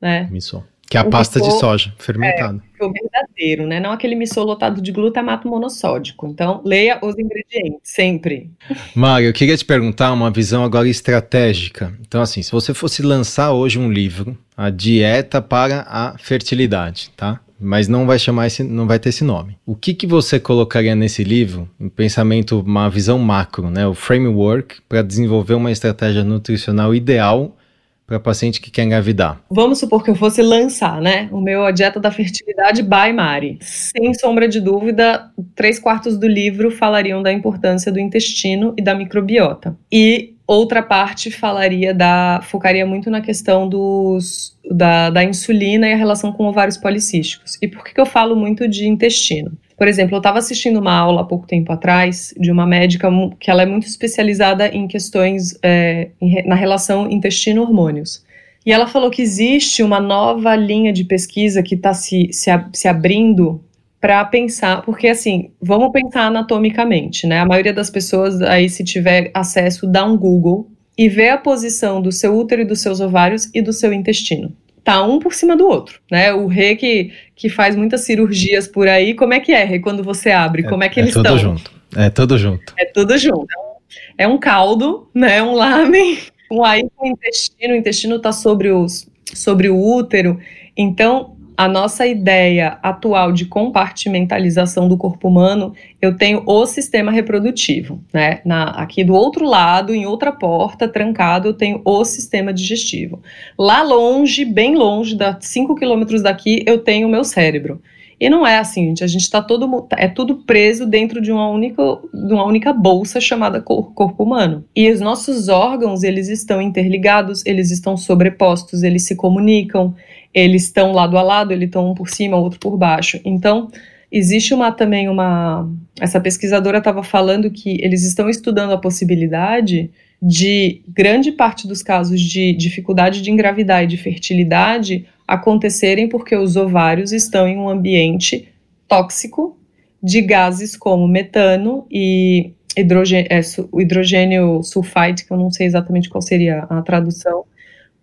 né? Miso. Que é a pasta de soja fermentada. É, o verdadeiro, né? Não aquele missô lotado de glutamato monossódico. Então, leia os ingredientes, sempre. Mário, eu queria te perguntar uma visão agora estratégica. Então, assim, se você fosse lançar hoje um livro, a dieta para a fertilidade, tá? mas não vai chamar esse, não vai ter esse nome. O que, que você colocaria nesse livro, um pensamento, uma visão macro, né, o framework para desenvolver uma estratégia nutricional ideal para paciente que quer engravidar? Vamos supor que eu fosse lançar, né, o meu a dieta da fertilidade by Mari. Sem sombra de dúvida, três quartos do livro falariam da importância do intestino e da microbiota. E outra parte falaria da focaria muito na questão dos da, da insulina e a relação com ovários policísticos. E por que, que eu falo muito de intestino? Por exemplo, eu estava assistindo uma aula há pouco tempo atrás de uma médica que ela é muito especializada em questões é, na relação intestino-hormônios. E ela falou que existe uma nova linha de pesquisa que está se, se, se abrindo para pensar, porque assim, vamos pensar anatomicamente, né? A maioria das pessoas aí, se tiver acesso, dá um Google e vê a posição do seu útero e dos seus ovários e do seu intestino. Tá um por cima do outro, né? O rei que, que faz muitas cirurgias por aí, como é que é, rei, quando você abre? Como é que é eles estão? É tudo junto. É tudo junto. É tudo junto. É um caldo, né? Um lamen, um aí com o intestino, o intestino está sobre, os, sobre o útero. Então, a nossa ideia atual de compartimentalização do corpo humano, eu tenho o sistema reprodutivo, né? Na, aqui do outro lado, em outra porta, trancado, eu tenho o sistema digestivo. Lá longe, bem longe, da 5 quilômetros daqui, eu tenho o meu cérebro. E não é assim, gente. A gente está todo é tudo preso dentro de uma única, de uma única bolsa chamada corpo humano. E os nossos órgãos, eles estão interligados, eles estão sobrepostos, eles se comunicam, eles estão lado a lado, eles estão um por cima, outro por baixo. Então, existe uma também uma essa pesquisadora estava falando que eles estão estudando a possibilidade de grande parte dos casos de dificuldade de engravidar e de fertilidade acontecerem porque os ovários estão em um ambiente tóxico de gases como metano e hidrogênio, é, hidrogênio sulfite, que eu não sei exatamente qual seria a tradução,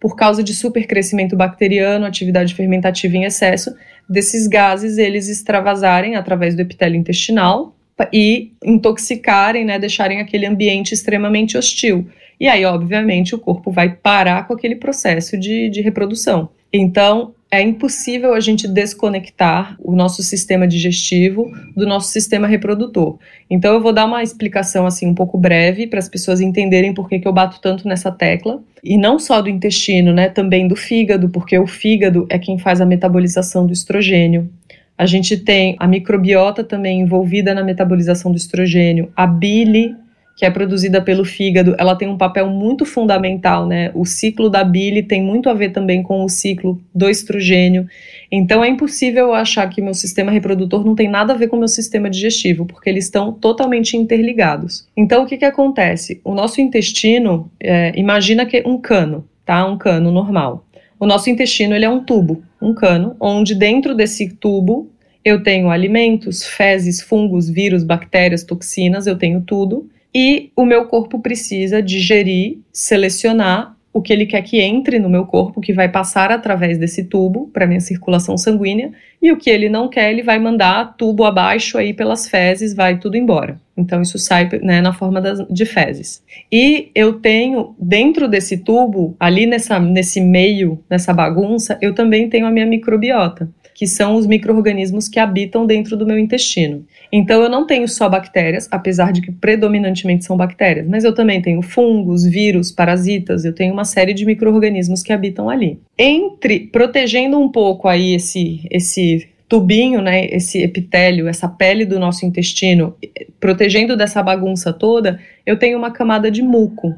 por causa de supercrescimento bacteriano, atividade fermentativa em excesso, desses gases eles extravasarem através do epitélio intestinal e intoxicarem, né, deixarem aquele ambiente extremamente hostil. E aí, obviamente, o corpo vai parar com aquele processo de, de reprodução. Então, é impossível a gente desconectar o nosso sistema digestivo do nosso sistema reprodutor. Então eu vou dar uma explicação assim um pouco breve para as pessoas entenderem por que, que eu bato tanto nessa tecla. E não só do intestino, né, também do fígado, porque o fígado é quem faz a metabolização do estrogênio. A gente tem a microbiota também envolvida na metabolização do estrogênio, a bile que é produzida pelo fígado, ela tem um papel muito fundamental, né? O ciclo da bile tem muito a ver também com o ciclo do estrogênio. Então é impossível achar que meu sistema reprodutor não tem nada a ver com meu sistema digestivo, porque eles estão totalmente interligados. Então o que, que acontece? O nosso intestino, é, imagina que um cano, tá? Um cano normal. O nosso intestino ele é um tubo, um cano, onde dentro desse tubo eu tenho alimentos, fezes, fungos, vírus, bactérias, toxinas, eu tenho tudo e o meu corpo precisa digerir, selecionar o que ele quer que entre no meu corpo, que vai passar através desse tubo para minha circulação sanguínea, e o que ele não quer, ele vai mandar tubo abaixo aí pelas fezes, vai tudo embora. Então isso sai né, na forma das, de fezes. E eu tenho dentro desse tubo, ali nessa, nesse meio, nessa bagunça, eu também tenho a minha microbiota que são os micro-organismos que habitam dentro do meu intestino. Então eu não tenho só bactérias, apesar de que predominantemente são bactérias, mas eu também tenho fungos, vírus, parasitas, eu tenho uma série de micro-organismos que habitam ali. Entre protegendo um pouco aí esse esse tubinho, né, esse epitélio, essa pele do nosso intestino, protegendo dessa bagunça toda, eu tenho uma camada de muco,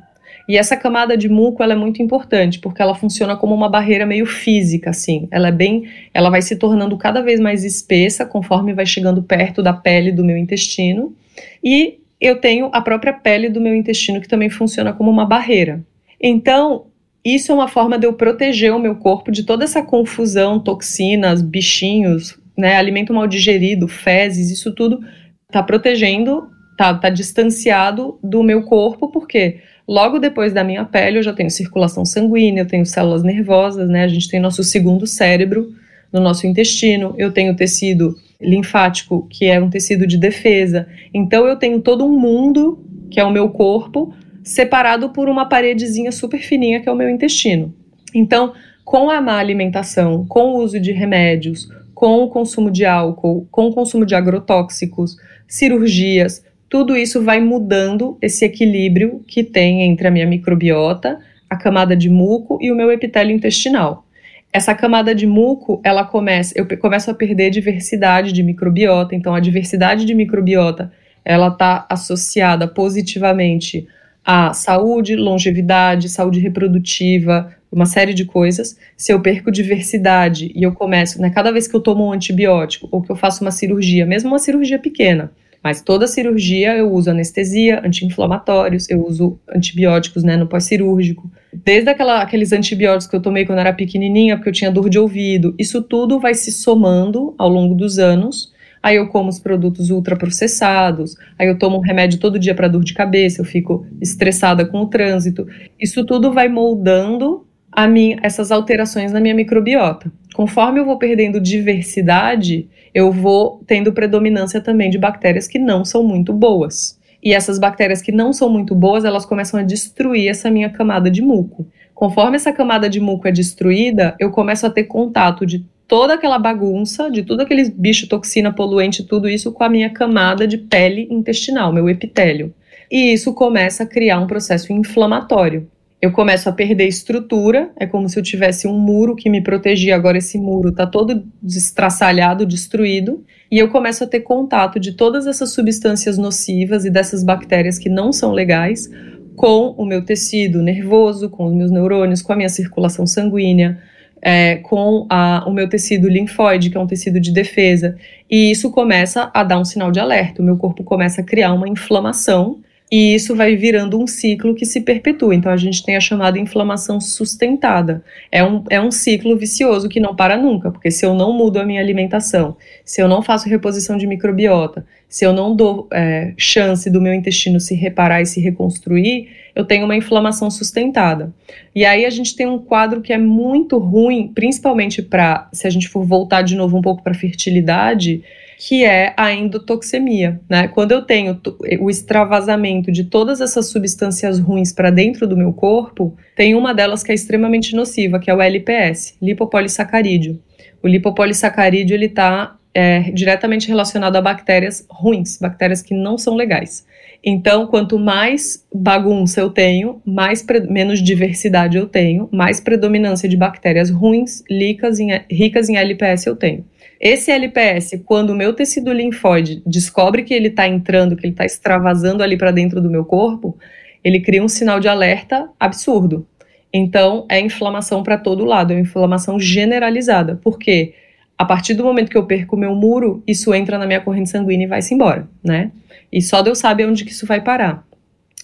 e essa camada de muco ela é muito importante, porque ela funciona como uma barreira meio física, assim. Ela é bem. Ela vai se tornando cada vez mais espessa conforme vai chegando perto da pele do meu intestino. E eu tenho a própria pele do meu intestino que também funciona como uma barreira. Então, isso é uma forma de eu proteger o meu corpo de toda essa confusão, toxinas, bichinhos, né, alimento mal digerido, fezes, isso tudo está protegendo, está tá distanciado do meu corpo, porque Logo depois da minha pele, eu já tenho circulação sanguínea, eu tenho células nervosas, né? A gente tem nosso segundo cérebro no nosso intestino, eu tenho tecido linfático, que é um tecido de defesa. Então eu tenho todo um mundo, que é o meu corpo, separado por uma paredezinha super fininha, que é o meu intestino. Então, com a má alimentação, com o uso de remédios, com o consumo de álcool, com o consumo de agrotóxicos, cirurgias, tudo isso vai mudando esse equilíbrio que tem entre a minha microbiota, a camada de muco e o meu epitélio intestinal. Essa camada de muco, ela começa, eu começo a perder diversidade de microbiota, então a diversidade de microbiota, ela está associada positivamente à saúde, longevidade, saúde reprodutiva, uma série de coisas. Se eu perco diversidade e eu começo, né, cada vez que eu tomo um antibiótico ou que eu faço uma cirurgia, mesmo uma cirurgia pequena, mas toda cirurgia eu uso anestesia, anti-inflamatórios, eu uso antibióticos né, no pós-cirúrgico. Desde aquela, aqueles antibióticos que eu tomei quando era pequenininha, porque eu tinha dor de ouvido, isso tudo vai se somando ao longo dos anos. Aí eu como os produtos ultraprocessados, aí eu tomo um remédio todo dia para dor de cabeça, eu fico estressada com o trânsito. Isso tudo vai moldando minha, essas alterações na minha microbiota. Conforme eu vou perdendo diversidade, eu vou tendo predominância também de bactérias que não são muito boas. E essas bactérias que não são muito boas, elas começam a destruir essa minha camada de muco. Conforme essa camada de muco é destruída, eu começo a ter contato de toda aquela bagunça, de tudo aqueles bicho, toxina, poluente, tudo isso com a minha camada de pele intestinal, meu epitélio. E isso começa a criar um processo inflamatório eu começo a perder estrutura, é como se eu tivesse um muro que me protegia, agora esse muro está todo destraçalhado, destruído, e eu começo a ter contato de todas essas substâncias nocivas e dessas bactérias que não são legais com o meu tecido nervoso, com os meus neurônios, com a minha circulação sanguínea, é, com a, o meu tecido linfóide, que é um tecido de defesa, e isso começa a dar um sinal de alerta. O meu corpo começa a criar uma inflamação e isso vai virando um ciclo que se perpetua. Então a gente tem a chamada inflamação sustentada. É um, é um ciclo vicioso que não para nunca, porque se eu não mudo a minha alimentação, se eu não faço reposição de microbiota, se eu não dou é, chance do meu intestino se reparar e se reconstruir, eu tenho uma inflamação sustentada. E aí a gente tem um quadro que é muito ruim, principalmente para, se a gente for voltar de novo um pouco para fertilidade, que é a endotoxemia, né? Quando eu tenho o extravasamento de todas essas substâncias ruins para dentro do meu corpo, tem uma delas que é extremamente nociva, que é o LPS, lipopolissacarídeo. O lipopolissacarídeo ele está é, diretamente relacionado a bactérias ruins, bactérias que não são legais. Então, quanto mais bagunça eu tenho, mais menos diversidade eu tenho, mais predominância de bactérias ruins, ricas em, ricas em LPS eu tenho. Esse LPS, quando o meu tecido linfóide descobre que ele está entrando, que ele está extravasando ali para dentro do meu corpo, ele cria um sinal de alerta absurdo. Então, é inflamação para todo lado, é inflamação generalizada. Por quê? A partir do momento que eu perco o meu muro, isso entra na minha corrente sanguínea e vai-se embora, né? E só Deus sabe onde que isso vai parar.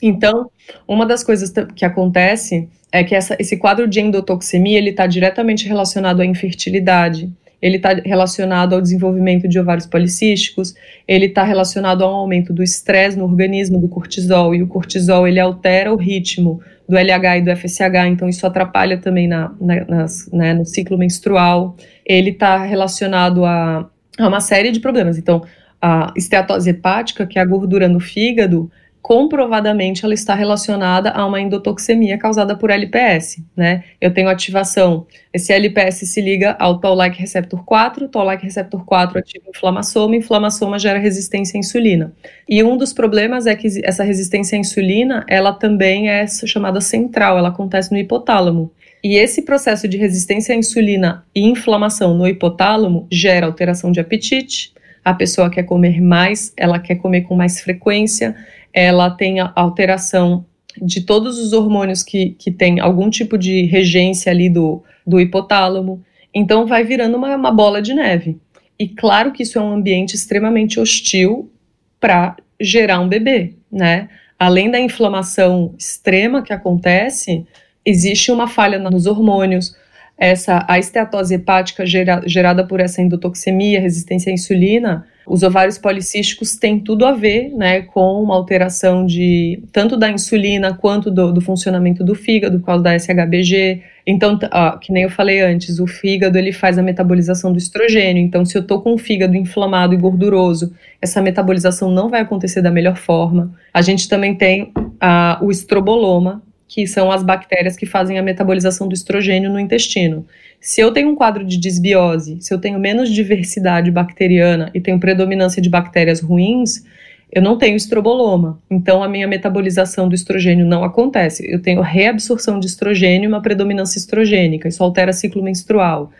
Então, uma das coisas que acontece é que essa, esse quadro de endotoxemia ele está diretamente relacionado à infertilidade, ele está relacionado ao desenvolvimento de ovários policísticos, ele está relacionado ao aumento do estresse no organismo, do cortisol, e o cortisol ele altera o ritmo do LH e do FSH, então isso atrapalha também na, na nas, né, no ciclo menstrual. Ele está relacionado a, a uma série de problemas. Então, a esteatose hepática, que é a gordura no fígado, comprovadamente ela está relacionada a uma endotoxemia causada por LPS, né? Eu tenho ativação, esse LPS se liga ao Toll-like receptor 4, Toll-like receptor 4 ativa inflamassoma, inflamassoma gera resistência à insulina. E um dos problemas é que essa resistência à insulina, ela também é chamada central, ela acontece no hipotálamo. E esse processo de resistência à insulina e inflamação no hipotálamo gera alteração de apetite, a pessoa quer comer mais, ela quer comer com mais frequência, ela tem alteração de todos os hormônios que, que tem algum tipo de regência ali do, do hipotálamo. Então vai virando uma, uma bola de neve. E claro que isso é um ambiente extremamente hostil para gerar um bebê, né? Além da inflamação extrema que acontece, existe uma falha nos hormônios, essa a esteatose hepática gera, gerada por essa endotoxemia, resistência à insulina, os ovários policísticos têm tudo a ver né, com uma alteração de tanto da insulina quanto do, do funcionamento do fígado, por causa da SHBG. Então, ó, que nem eu falei antes, o fígado ele faz a metabolização do estrogênio. Então, se eu estou com o fígado inflamado e gorduroso, essa metabolização não vai acontecer da melhor forma. A gente também tem a, o estroboloma, que são as bactérias que fazem a metabolização do estrogênio no intestino. Se eu tenho um quadro de disbiose, se eu tenho menos diversidade bacteriana e tenho predominância de bactérias ruins, eu não tenho estroboloma. Então a minha metabolização do estrogênio não acontece. Eu tenho reabsorção de estrogênio e uma predominância estrogênica. Isso altera ciclo menstrual.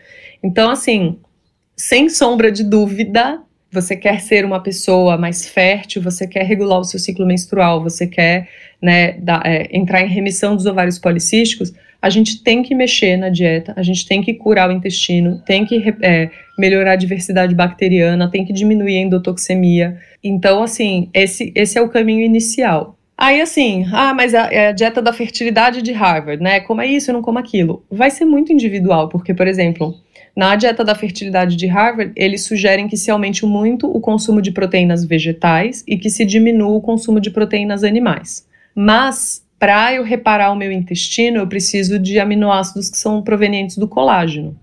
Então, assim, sem sombra de dúvida, você quer ser uma pessoa mais fértil, você quer regular o seu ciclo menstrual, você quer né, da, é, entrar em remissão dos ovários policísticos, a gente tem que mexer na dieta, a gente tem que curar o intestino, tem que é, melhorar a diversidade bacteriana, tem que diminuir a endotoxemia. Então, assim, esse, esse é o caminho inicial. Aí, assim, ah, mas a, é a dieta da fertilidade de Harvard, né? Como é isso, eu não como aquilo. Vai ser muito individual, porque, por exemplo, na dieta da fertilidade de Harvard, eles sugerem que se aumente muito o consumo de proteínas vegetais e que se diminua o consumo de proteínas animais. Mas para eu reparar o meu intestino, eu preciso de aminoácidos que são provenientes do colágeno.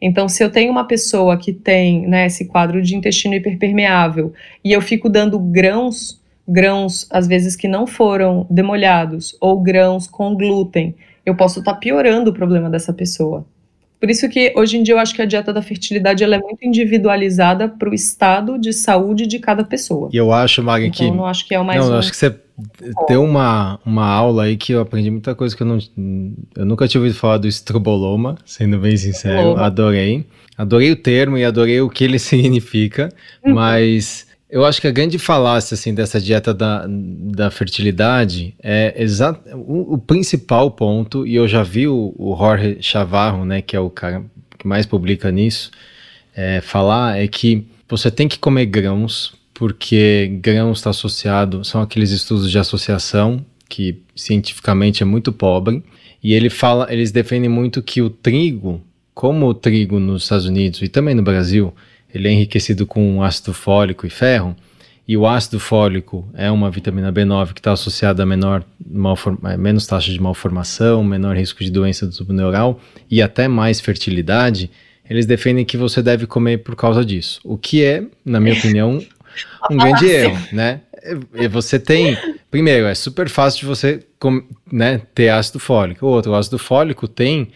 Então, se eu tenho uma pessoa que tem né, esse quadro de intestino hiperpermeável e eu fico dando grãos, grãos às vezes que não foram demolhados ou grãos com glúten, eu posso estar tá piorando o problema dessa pessoa. Por isso que hoje em dia eu acho que a dieta da fertilidade ela é muito individualizada para o estado de saúde de cada pessoa. E eu acho, Maggie, então, que. Eu não acho que é o mais. Não, um... acho que você deu uma, uma aula aí que eu aprendi muita coisa que eu não. Eu nunca tinha ouvido falar do estroboloma, sendo bem sincero. Adorei. Adorei o termo e adorei o que ele significa, uhum. mas. Eu acho que a grande falácia assim, dessa dieta da, da fertilidade é exato o, o, principal ponto, e eu já vi o, o Jorge Chavarro, né, que é o cara que mais publica nisso, é, falar é que você tem que comer grãos porque grãos está associado, são aqueles estudos de associação que cientificamente é muito pobre, e ele fala, eles defendem muito que o trigo, como o trigo nos Estados Unidos e também no Brasil, ele é enriquecido com ácido fólico e ferro, e o ácido fólico é uma vitamina B9 que está associada a menor, é, menos taxa de malformação, menor risco de doença do tubo neural e até mais fertilidade, eles defendem que você deve comer por causa disso. O que é, na minha opinião, um grande erro, né? E você tem, primeiro, é super fácil de você né, ter ácido fólico. O outro, o ácido fólico tem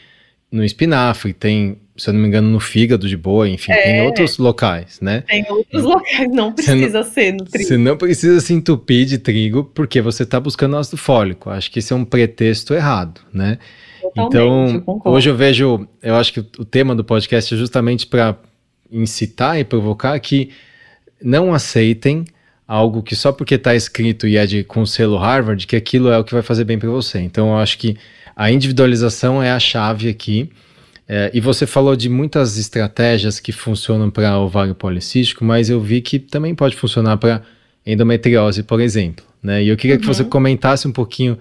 no espinafre, tem, se eu não me engano, no fígado de boi, enfim, é, tem outros locais, né? Tem outros locais, não precisa não, ser no trigo. Você não precisa se entupir de trigo porque você está buscando ácido fólico. Acho que esse é um pretexto errado, né? Totalmente, então, eu hoje eu vejo, eu acho que o tema do podcast é justamente para incitar e provocar que não aceitem algo que só porque está escrito e é de com selo Harvard, que aquilo é o que vai fazer bem para você. Então eu acho que a individualização é a chave aqui. É, e você falou de muitas estratégias que funcionam para ovário policístico, mas eu vi que também pode funcionar para endometriose, por exemplo. Né? E eu queria uhum. que você uhum. comentasse um pouquinho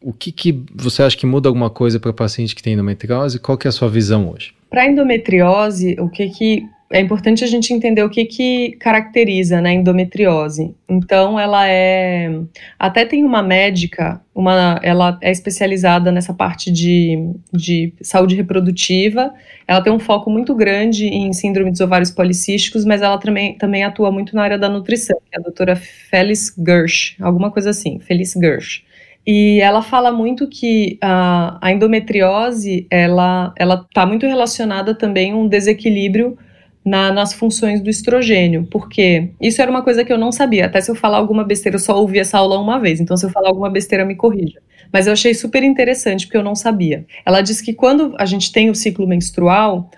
o que, que você acha que muda alguma coisa para paciente que tem endometriose? Qual que é a sua visão hoje? Para endometriose, o que, que é importante a gente entender o que, que caracteriza né, a endometriose. Então, ela é. Até tem uma médica, uma, ela é especializada nessa parte de, de saúde reprodutiva. Ela tem um foco muito grande em síndrome dos ovários policísticos, mas ela também, também atua muito na área da nutrição, é a doutora Felice Gersh, alguma coisa assim, Felice Gersh. E ela fala muito que a, a endometriose ela está muito relacionada também a um desequilíbrio na, nas funções do estrogênio, porque isso era uma coisa que eu não sabia. Até se eu falar alguma besteira, eu só ouvi essa aula uma vez, então se eu falar alguma besteira, me corrija. Mas eu achei super interessante porque eu não sabia. Ela diz que quando a gente tem o ciclo menstrual,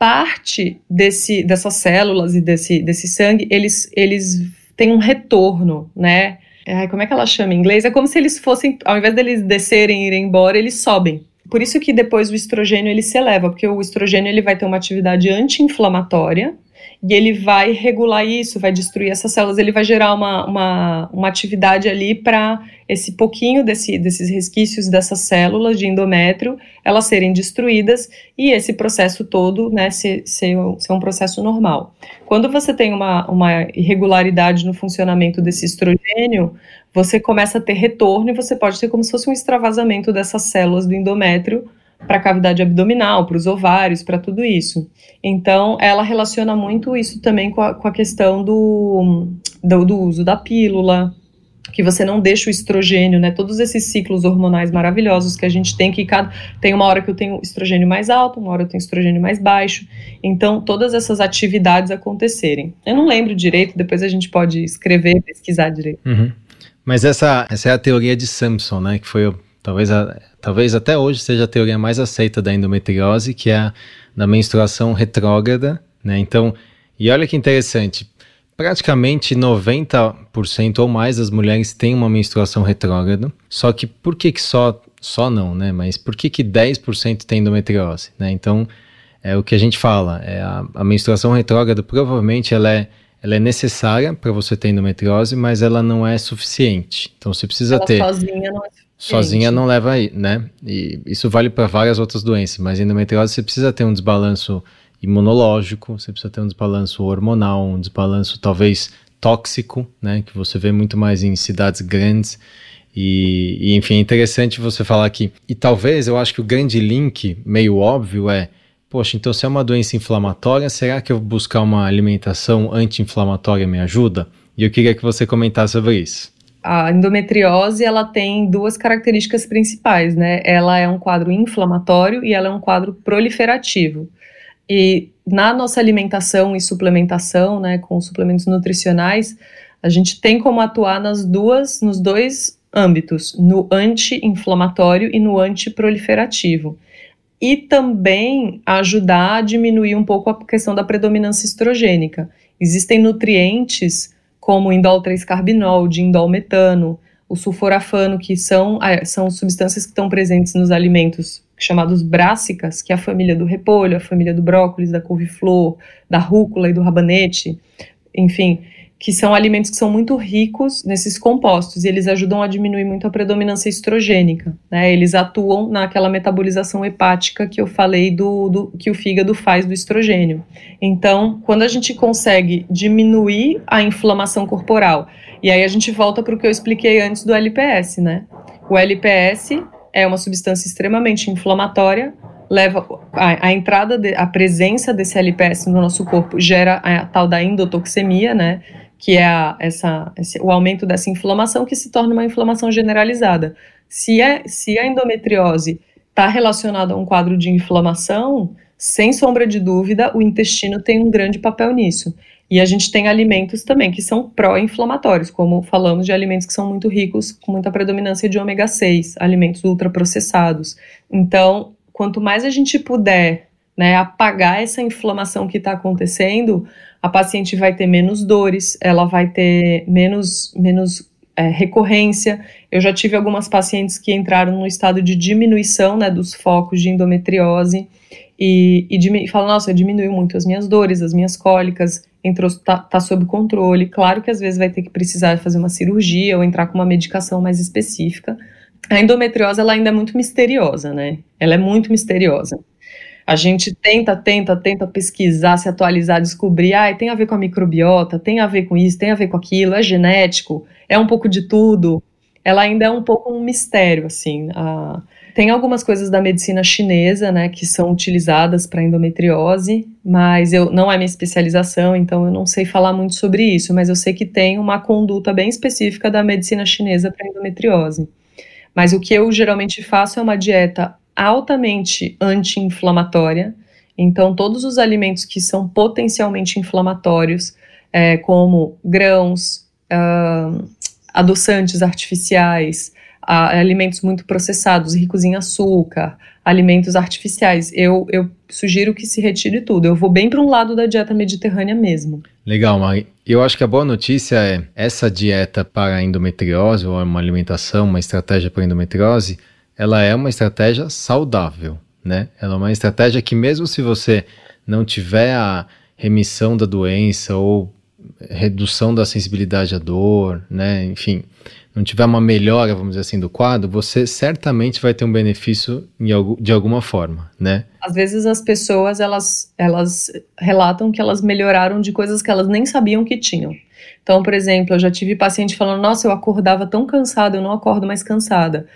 parte desse, dessas células e desse, desse sangue, eles, eles têm um retorno, né? É, como é que ela chama em inglês? É como se eles fossem, ao invés deles descerem e irem embora, eles sobem. Por isso que depois o estrogênio ele se eleva, porque o estrogênio ele vai ter uma atividade anti-inflamatória e ele vai regular isso, vai destruir essas células, ele vai gerar uma, uma, uma atividade ali para esse pouquinho desse, desses resquícios dessas células de endométrio, elas serem destruídas e esse processo todo né, ser, ser, ser um processo normal. Quando você tem uma, uma irregularidade no funcionamento desse estrogênio, você começa a ter retorno e você pode ter como se fosse um extravasamento dessas células do endométrio para a cavidade abdominal, para os ovários, para tudo isso. Então, ela relaciona muito isso também com a, com a questão do, do, do, uso da pílula, que você não deixa o estrogênio, né? Todos esses ciclos hormonais maravilhosos que a gente tem, que cada, tem uma hora que eu tenho estrogênio mais alto, uma hora eu tenho estrogênio mais baixo. Então, todas essas atividades acontecerem. Eu não lembro direito, depois a gente pode escrever, pesquisar direito. Uhum. Mas essa, essa é a teoria de Samson, né? Que foi talvez, a, talvez até hoje seja a teoria mais aceita da endometriose, que é a da menstruação retrógrada, né? Então, e olha que interessante, praticamente 90% ou mais das mulheres têm uma menstruação retrógrada. Só que por que, que só só não, né? Mas por que que 10% tem endometriose, né? Então, é o que a gente fala, é a, a menstruação retrógrada provavelmente ela é ela é necessária para você ter endometriose, mas ela não é suficiente. Então você precisa ela ter. Sozinha não é suficiente. Sozinha não leva aí, né? E isso vale para várias outras doenças, mas endometriose você precisa ter um desbalanço imunológico, você precisa ter um desbalanço hormonal, um desbalanço talvez tóxico, né? Que você vê muito mais em cidades grandes. E, e enfim, é interessante você falar aqui. E talvez eu acho que o grande link, meio óbvio, é Poxa, então se é uma doença inflamatória, será que eu buscar uma alimentação anti-inflamatória me ajuda? E eu queria que você comentasse sobre isso. A endometriose ela tem duas características principais, né? Ela é um quadro inflamatório e ela é um quadro proliferativo. E na nossa alimentação e suplementação, né, com suplementos nutricionais, a gente tem como atuar nas duas, nos dois âmbitos, no anti-inflamatório e no antiproliferativo e também ajudar a diminuir um pouco a questão da predominância estrogênica. Existem nutrientes como indol 3-carbinol, metano, o sulforafano, que são, ah, são substâncias que estão presentes nos alimentos chamados brássicas, que é a família do repolho, a família do brócolis, da couve-flor, da rúcula e do rabanete, enfim, que são alimentos que são muito ricos nesses compostos e eles ajudam a diminuir muito a predominância estrogênica. Né? Eles atuam naquela metabolização hepática que eu falei do, do, que o fígado faz do estrogênio. Então, quando a gente consegue diminuir a inflamação corporal, e aí a gente volta para o que eu expliquei antes do LPS, né? O LPS é uma substância extremamente inflamatória, leva a, a, entrada, de, a presença desse LPS no nosso corpo gera a tal da endotoxemia, né? Que é a, essa, esse, o aumento dessa inflamação que se torna uma inflamação generalizada. Se, é, se a endometriose está relacionada a um quadro de inflamação, sem sombra de dúvida, o intestino tem um grande papel nisso. E a gente tem alimentos também que são pró-inflamatórios, como falamos de alimentos que são muito ricos, com muita predominância de ômega 6, alimentos ultraprocessados. Então, quanto mais a gente puder né, apagar essa inflamação que está acontecendo, a paciente vai ter menos dores, ela vai ter menos, menos é, recorrência. Eu já tive algumas pacientes que entraram no estado de diminuição né, dos focos de endometriose e, e, e falam, nossa, diminuiu muito as minhas dores, as minhas cólicas, entrou, tá, tá sob controle. Claro que às vezes vai ter que precisar fazer uma cirurgia ou entrar com uma medicação mais específica. A endometriose ela ainda é muito misteriosa, né? Ela é muito misteriosa. A gente tenta, tenta, tenta pesquisar, se atualizar, descobrir, ah, tem a ver com a microbiota, tem a ver com isso, tem a ver com aquilo, é genético, é um pouco de tudo. Ela ainda é um pouco um mistério, assim. A... Tem algumas coisas da medicina chinesa, né, que são utilizadas para endometriose, mas eu não é minha especialização, então eu não sei falar muito sobre isso, mas eu sei que tem uma conduta bem específica da medicina chinesa para endometriose. Mas o que eu geralmente faço é uma dieta altamente anti-inflamatória. Então, todos os alimentos que são potencialmente inflamatórios, é, como grãos, uh, adoçantes artificiais, uh, alimentos muito processados, ricos em açúcar, alimentos artificiais, eu, eu sugiro que se retire tudo. Eu vou bem para um lado da dieta mediterrânea mesmo. Legal, Mari. Eu acho que a boa notícia é essa dieta para endometriose, ou uma alimentação, uma estratégia para endometriose, ela é uma estratégia saudável, né? Ela é uma estratégia que mesmo se você não tiver a remissão da doença ou redução da sensibilidade à dor, né? Enfim, não tiver uma melhora, vamos dizer assim, do quadro, você certamente vai ter um benefício de alguma forma, né? Às vezes as pessoas, elas, elas relatam que elas melhoraram de coisas que elas nem sabiam que tinham. Então, por exemplo, eu já tive paciente falando, nossa, eu acordava tão cansada, eu não acordo mais cansada.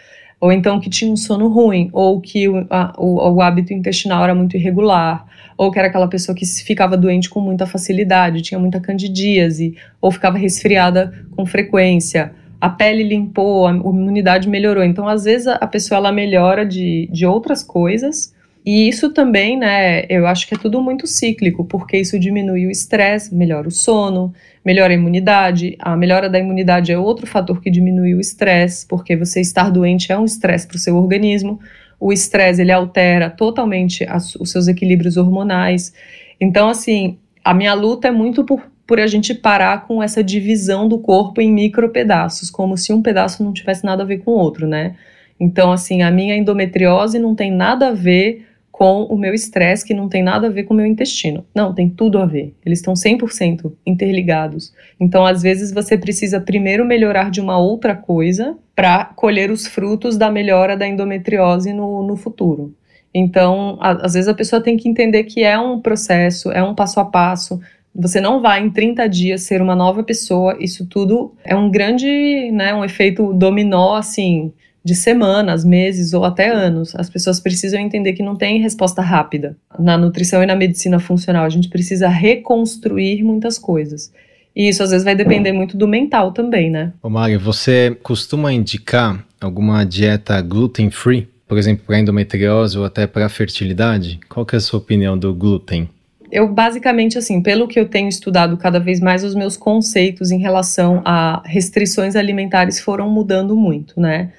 Ou então que tinha um sono ruim, ou que o, a, o, o hábito intestinal era muito irregular, ou que era aquela pessoa que ficava doente com muita facilidade, tinha muita candidíase, ou ficava resfriada com frequência a pele limpou, a imunidade melhorou. Então, às vezes, a pessoa ela melhora de, de outras coisas. E isso também, né, eu acho que é tudo muito cíclico, porque isso diminui o estresse, melhora o sono, melhora a imunidade. A melhora da imunidade é outro fator que diminui o estresse, porque você estar doente é um estresse para o seu organismo. O estresse, ele altera totalmente as, os seus equilíbrios hormonais. Então, assim, a minha luta é muito por por a gente parar com essa divisão do corpo em micro pedaços, como se um pedaço não tivesse nada a ver com o outro, né? Então, assim, a minha endometriose não tem nada a ver com o meu estresse, que não tem nada a ver com o meu intestino. Não, tem tudo a ver. Eles estão 100% interligados. Então, às vezes, você precisa primeiro melhorar de uma outra coisa para colher os frutos da melhora da endometriose no, no futuro. Então, a, às vezes a pessoa tem que entender que é um processo, é um passo a passo, você não vai em 30 dias ser uma nova pessoa. Isso tudo é um grande, né, um efeito dominó assim, de semanas, meses ou até anos. As pessoas precisam entender que não tem resposta rápida. Na nutrição e na medicina funcional, a gente precisa reconstruir muitas coisas. E isso às vezes vai depender muito do mental também, né? Ô Mari, você costuma indicar alguma dieta gluten free? Por exemplo, para endometriose ou até para fertilidade? Qual que é a sua opinião do glúten? eu basicamente, assim, pelo que eu tenho estudado cada vez mais, os meus conceitos em relação a restrições alimentares foram mudando muito, né?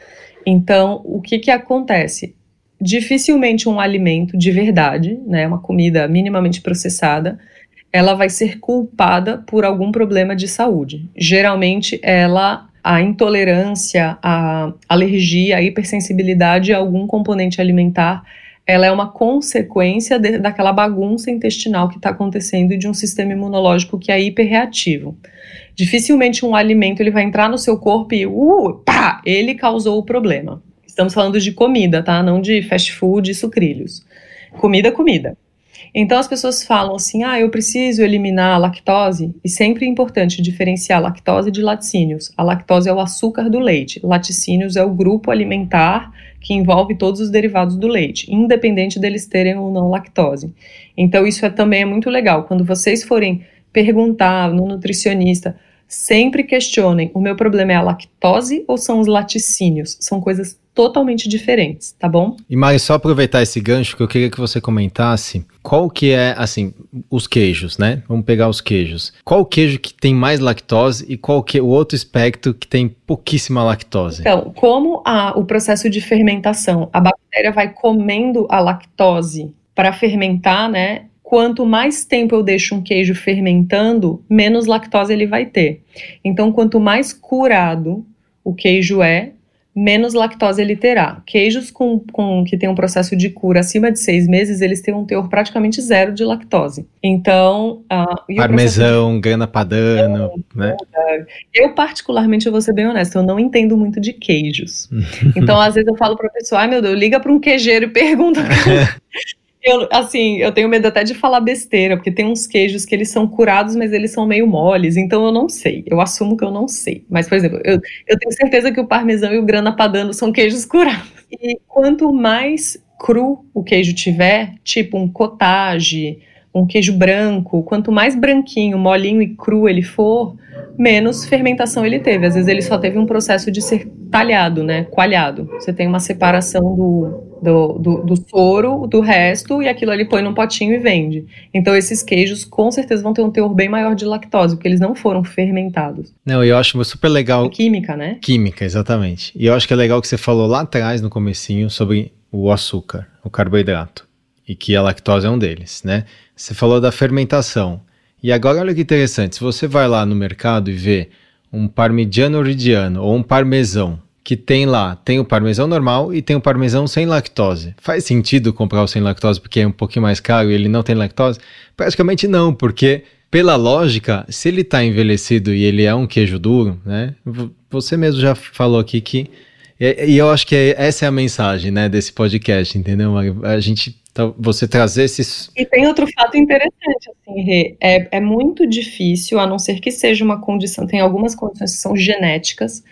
Então, o que que acontece? Dificilmente um alimento de verdade, né, uma comida minimamente processada, ela vai ser culpada por algum problema de saúde. Geralmente, ela a intolerância, a alergia, a hipersensibilidade a algum componente alimentar ela é uma consequência de, daquela bagunça intestinal que está acontecendo e de um sistema imunológico que é hiperreativo. Dificilmente um alimento ele vai entrar no seu corpo e uh, pá, ele causou o problema. Estamos falando de comida, tá? Não de fast food e sucrilhos. Comida, comida. Então as pessoas falam assim: ah, eu preciso eliminar a lactose, e sempre é importante diferenciar lactose de laticínios. A lactose é o açúcar do leite, laticínios é o grupo alimentar que envolve todos os derivados do leite, independente deles terem ou não lactose. Então isso é também é muito legal. Quando vocês forem perguntar no nutricionista, sempre questionem: o meu problema é a lactose ou são os laticínios? São coisas totalmente diferentes, tá bom? E Mari, só aproveitar esse gancho que eu queria que você comentasse qual que é, assim, os queijos, né? Vamos pegar os queijos. Qual o queijo que tem mais lactose e qual que é o outro espectro que tem pouquíssima lactose? Então, como a, o processo de fermentação, a bactéria vai comendo a lactose para fermentar, né? Quanto mais tempo eu deixo um queijo fermentando, menos lactose ele vai ter. Então, quanto mais curado o queijo é, menos lactose ele terá. Queijos com, com, que tem um processo de cura acima de seis meses, eles têm um teor praticamente zero de lactose. Então... Uh, Parmesão, de... grana padano, né? Eu, particularmente, eu vou ser bem honesta, eu não entendo muito de queijos. então, às vezes eu falo para pessoa, ai meu Deus, liga para um queijeiro e pergunta... Eu, assim, eu tenho medo até de falar besteira, porque tem uns queijos que eles são curados, mas eles são meio moles, então eu não sei. Eu assumo que eu não sei. Mas, por exemplo, eu, eu tenho certeza que o parmesão e o grana padano são queijos curados. E quanto mais cru o queijo tiver, tipo um cottage, um queijo branco, quanto mais branquinho, molinho e cru ele for, menos fermentação ele teve. Às vezes ele só teve um processo de ser talhado, né? Coalhado. Você tem uma separação do, do, do, do, soro, do resto, e aquilo ali põe num potinho e vende. Então esses queijos com certeza vão ter um teor bem maior de lactose, porque eles não foram fermentados. Não, eu acho super legal. É química, né? Química, exatamente. E eu acho que é legal que você falou lá atrás, no comecinho, sobre o açúcar, o carboidrato. E que a lactose é um deles, né? Você falou da fermentação. E agora olha que interessante, se você vai lá no mercado e vê um parmigiano reggiano ou um parmesão que tem lá, tem o parmesão normal e tem o parmesão sem lactose. Faz sentido comprar o sem lactose porque é um pouquinho mais caro e ele não tem lactose? Praticamente não, porque pela lógica, se ele está envelhecido e ele é um queijo duro, né? Você mesmo já falou aqui que e, eu acho que é, essa é a mensagem, né, desse podcast, entendeu? A gente então, você trazer esses. E tem outro fato interessante, assim, Rê. É, é muito difícil, a não ser que seja uma condição. Tem algumas condições que são genéticas,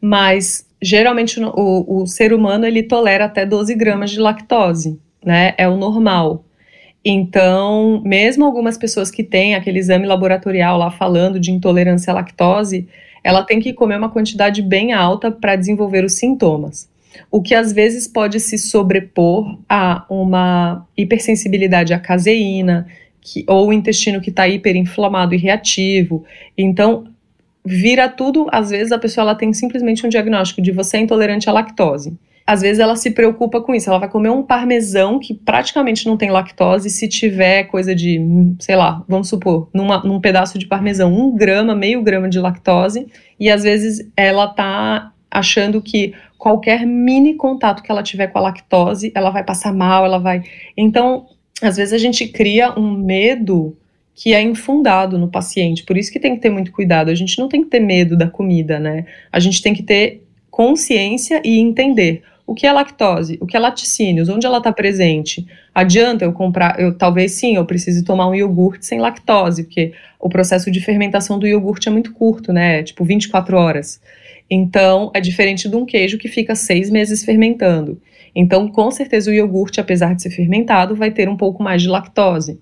mas geralmente o, o ser humano ele tolera até 12 gramas de lactose, né? É o normal. Então, mesmo algumas pessoas que têm aquele exame laboratorial lá falando de intolerância à lactose, ela tem que comer uma quantidade bem alta para desenvolver os sintomas o que às vezes pode se sobrepor a uma hipersensibilidade à caseína, que, ou o intestino que está hiperinflamado e reativo. Então, vira tudo, às vezes a pessoa ela tem simplesmente um diagnóstico de você é intolerante à lactose. Às vezes ela se preocupa com isso, ela vai comer um parmesão que praticamente não tem lactose, se tiver coisa de, sei lá, vamos supor, numa, num pedaço de parmesão, um grama, meio grama de lactose, e às vezes ela tá achando que qualquer mini contato que ela tiver com a lactose, ela vai passar mal, ela vai. Então, às vezes a gente cria um medo que é infundado no paciente. Por isso que tem que ter muito cuidado. A gente não tem que ter medo da comida, né? A gente tem que ter consciência e entender o que é lactose, o que é laticínios, onde ela está presente. Adianta eu comprar, eu talvez sim, eu precise tomar um iogurte sem lactose, porque o processo de fermentação do iogurte é muito curto, né? Tipo 24 horas. Então, é diferente de um queijo que fica seis meses fermentando. Então, com certeza, o iogurte, apesar de ser fermentado, vai ter um pouco mais de lactose.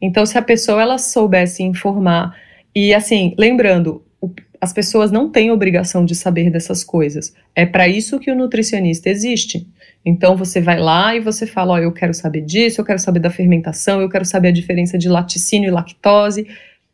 Então, se a pessoa ela soubesse informar, e assim, lembrando, as pessoas não têm obrigação de saber dessas coisas. É para isso que o nutricionista existe. Então você vai lá e você fala, ó, oh, eu quero saber disso, eu quero saber da fermentação, eu quero saber a diferença de laticínio e lactose,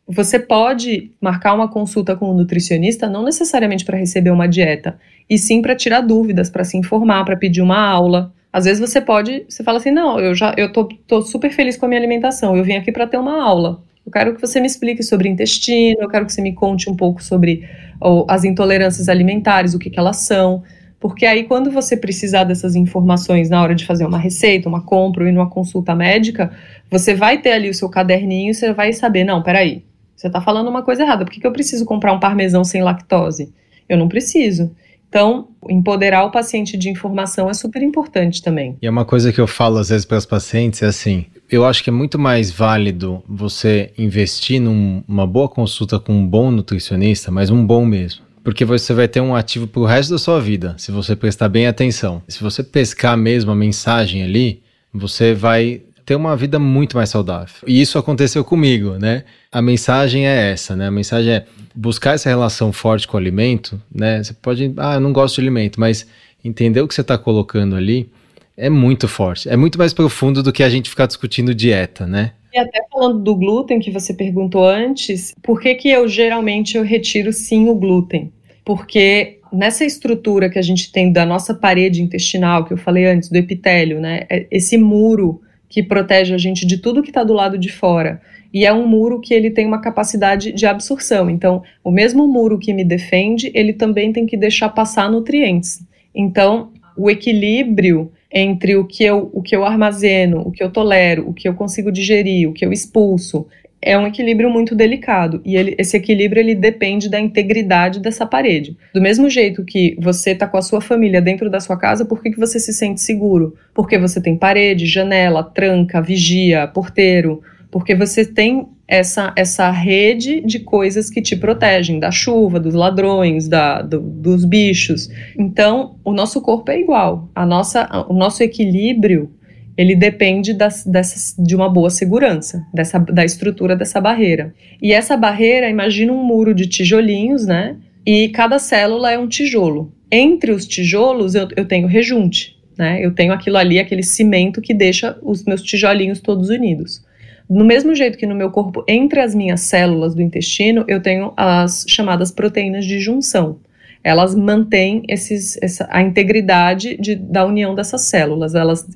você pode marcar uma consulta com o um nutricionista não necessariamente para receber uma dieta, e sim para tirar dúvidas, para se informar, para pedir uma aula. Às vezes você pode, você fala assim: "Não, eu já eu tô, tô super feliz com a minha alimentação. Eu vim aqui para ter uma aula. Eu quero que você me explique sobre intestino, eu quero que você me conte um pouco sobre ou, as intolerâncias alimentares, o que, que elas são. Porque aí, quando você precisar dessas informações na hora de fazer uma receita, uma compra ou ir numa consulta médica, você vai ter ali o seu caderninho e você vai saber: não, peraí, você está falando uma coisa errada. Por que, que eu preciso comprar um parmesão sem lactose? Eu não preciso. Então, empoderar o paciente de informação é super importante também. E é uma coisa que eu falo às vezes para os pacientes é assim: eu acho que é muito mais válido você investir numa num, boa consulta com um bom nutricionista, mas um bom mesmo. Porque você vai ter um ativo para o resto da sua vida, se você prestar bem atenção. Se você pescar mesmo a mensagem ali, você vai ter uma vida muito mais saudável. E isso aconteceu comigo, né? A mensagem é essa, né? A mensagem é buscar essa relação forte com o alimento, né? Você pode, ah, eu não gosto de alimento, mas entender o que você está colocando ali é muito forte. É muito mais profundo do que a gente ficar discutindo dieta, né? E até falando do glúten que você perguntou antes, por que que eu geralmente eu retiro sim o glúten? Porque nessa estrutura que a gente tem da nossa parede intestinal, que eu falei antes, do epitélio, né? É, esse muro que protege a gente de tudo que está do lado de fora. E é um muro que ele tem uma capacidade de absorção. Então, o mesmo muro que me defende, ele também tem que deixar passar nutrientes. Então, o equilíbrio entre o que eu, o que eu armazeno, o que eu tolero, o que eu consigo digerir, o que eu expulso, é um equilíbrio muito delicado e ele, esse equilíbrio ele depende da integridade dessa parede. Do mesmo jeito que você está com a sua família dentro da sua casa, por que, que você se sente seguro? Porque você tem parede, janela, tranca, vigia, porteiro, porque você tem essa, essa rede de coisas que te protegem da chuva, dos ladrões, da, do, dos bichos. Então, o nosso corpo é igual. A nossa, o nosso equilíbrio ele depende das, dessas, de uma boa segurança, dessa, da estrutura dessa barreira. E essa barreira, imagina um muro de tijolinhos, né? E cada célula é um tijolo. Entre os tijolos eu, eu tenho rejunte, né? Eu tenho aquilo ali, aquele cimento que deixa os meus tijolinhos todos unidos. No mesmo jeito que no meu corpo, entre as minhas células do intestino, eu tenho as chamadas proteínas de junção. Elas mantêm esses, essa, a integridade de, da união dessas células. Elas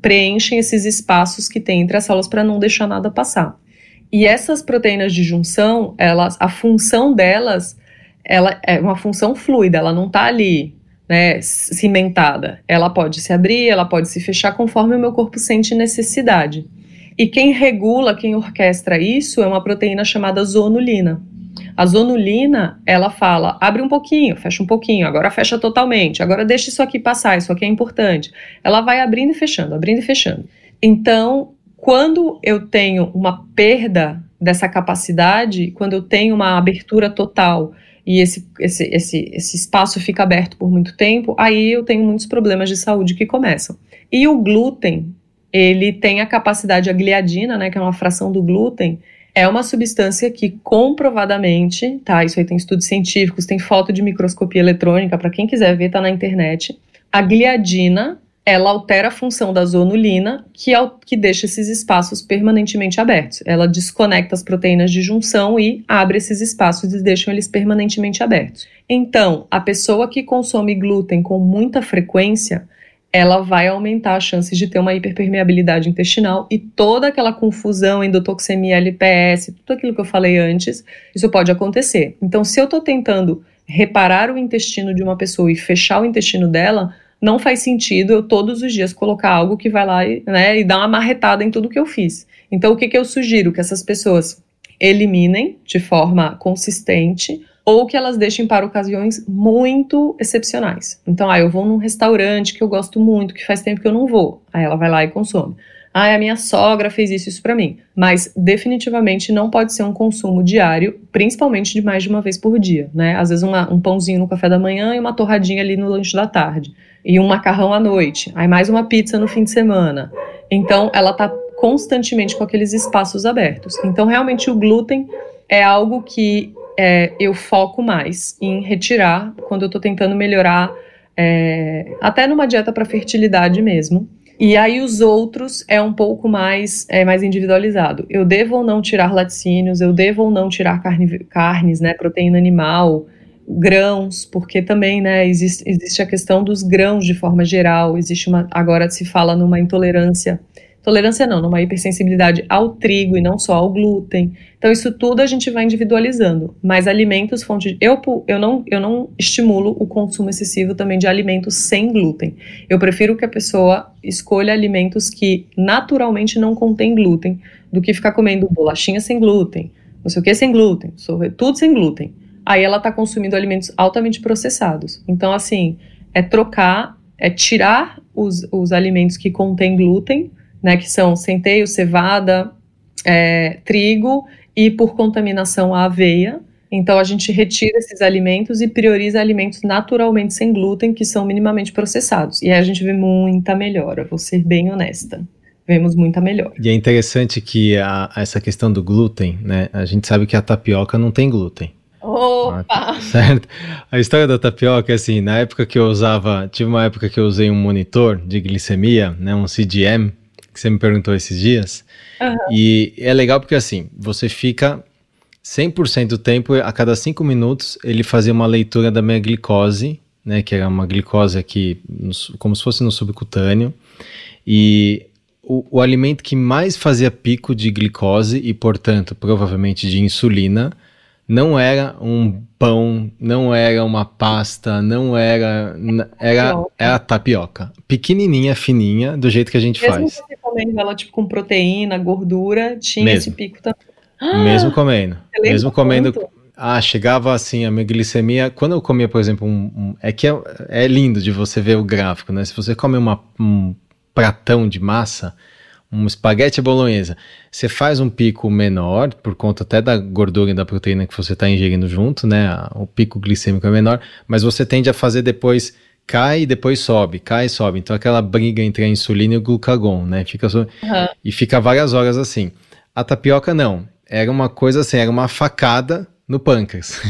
preenchem esses espaços que tem entre as células para não deixar nada passar. E essas proteínas de junção, elas, a função delas, ela é uma função fluida, ela não está ali né, cimentada. Ela pode se abrir, ela pode se fechar conforme o meu corpo sente necessidade. E quem regula, quem orquestra isso é uma proteína chamada zonulina. A zonulina, ela fala, abre um pouquinho, fecha um pouquinho, agora fecha totalmente, agora deixa isso aqui passar, isso aqui é importante. Ela vai abrindo e fechando, abrindo e fechando. Então, quando eu tenho uma perda dessa capacidade, quando eu tenho uma abertura total e esse, esse, esse, esse espaço fica aberto por muito tempo, aí eu tenho muitos problemas de saúde que começam. E o glúten, ele tem a capacidade, a gliadina, né, que é uma fração do glúten, é uma substância que comprovadamente, tá, isso aí tem estudos científicos, tem foto de microscopia eletrônica, para quem quiser ver, tá na internet. A gliadina ela altera a função da zonulina, que, que deixa esses espaços permanentemente abertos. Ela desconecta as proteínas de junção e abre esses espaços e deixa eles permanentemente abertos. Então, a pessoa que consome glúten com muita frequência, ela vai aumentar as chances de ter uma hiperpermeabilidade intestinal e toda aquela confusão, endotoxemia, LPS, tudo aquilo que eu falei antes, isso pode acontecer. Então, se eu estou tentando reparar o intestino de uma pessoa e fechar o intestino dela, não faz sentido eu todos os dias colocar algo que vai lá e, né, e dar uma marretada em tudo que eu fiz. Então, o que, que eu sugiro? Que essas pessoas eliminem de forma consistente ou que elas deixem para ocasiões muito excepcionais. Então, ah, eu vou num restaurante que eu gosto muito, que faz tempo que eu não vou. Aí ela vai lá e consome. Ah, a minha sogra fez isso, isso para mim. Mas definitivamente não pode ser um consumo diário, principalmente de mais de uma vez por dia, né? Às vezes uma, um pãozinho no café da manhã e uma torradinha ali no lanche da tarde e um macarrão à noite, aí mais uma pizza no fim de semana. Então, ela está constantemente com aqueles espaços abertos. Então, realmente, o glúten é algo que é, eu foco mais em retirar quando eu estou tentando melhorar, é, até numa dieta para fertilidade mesmo. E aí os outros é um pouco mais, é mais individualizado. Eu devo ou não tirar laticínios, eu devo ou não tirar carne, carnes, né, proteína animal, grãos, porque também, né, existe, existe a questão dos grãos de forma geral, existe uma, agora se fala numa intolerância, tolerância não, numa hipersensibilidade ao trigo e não só ao glúten. Então isso tudo a gente vai individualizando, mas alimentos fonte eu eu não eu não estimulo o consumo excessivo também de alimentos sem glúten. Eu prefiro que a pessoa escolha alimentos que naturalmente não contêm glúten do que ficar comendo bolachinha sem glúten, não sei o que sem glúten, tudo sem glúten aí ela está consumindo alimentos altamente processados. Então, assim, é trocar, é tirar os, os alimentos que contêm glúten, né, que são centeio, cevada, é, trigo e por contaminação a aveia. Então a gente retira esses alimentos e prioriza alimentos naturalmente sem glúten que são minimamente processados. E aí a gente vê muita melhora, vou ser bem honesta. Vemos muita melhora. E é interessante que a, essa questão do glúten, né? A gente sabe que a tapioca não tem glúten. Opa! Ah, certo? A história da tapioca é assim, na época que eu usava, tive uma época que eu usei um monitor de glicemia, né, um CGM, que você me perguntou esses dias, uhum. e é legal porque assim, você fica 100% do tempo, a cada 5 minutos, ele fazia uma leitura da minha glicose, né, que era uma glicose aqui, como se fosse no subcutâneo, e o, o alimento que mais fazia pico de glicose e, portanto, provavelmente de insulina, não era um pão, não era uma pasta, não era. Era, era a tapioca. Pequenininha, fininha, do jeito que a gente Mesmo faz. Comendo ela tipo com proteína, gordura, tinha Mesmo. esse pico também. Mesmo comendo. Mesmo comendo. Ah, chegava assim, a minha glicemia. Quando eu comia, por exemplo, um. um é que é, é, lindo de você ver o gráfico, né? Se você come uma, um pratão de massa, um espaguete bolonhesa, você faz um pico menor, por conta até da gordura e da proteína que você está ingerindo junto, né? O pico glicêmico é menor, mas você tende a fazer depois cai e depois sobe, cai e sobe. Então aquela briga entre a insulina e o glucagon, né? Fica so... uhum. E fica várias horas assim. A tapioca não. Era uma coisa assim, era uma facada no pâncreas.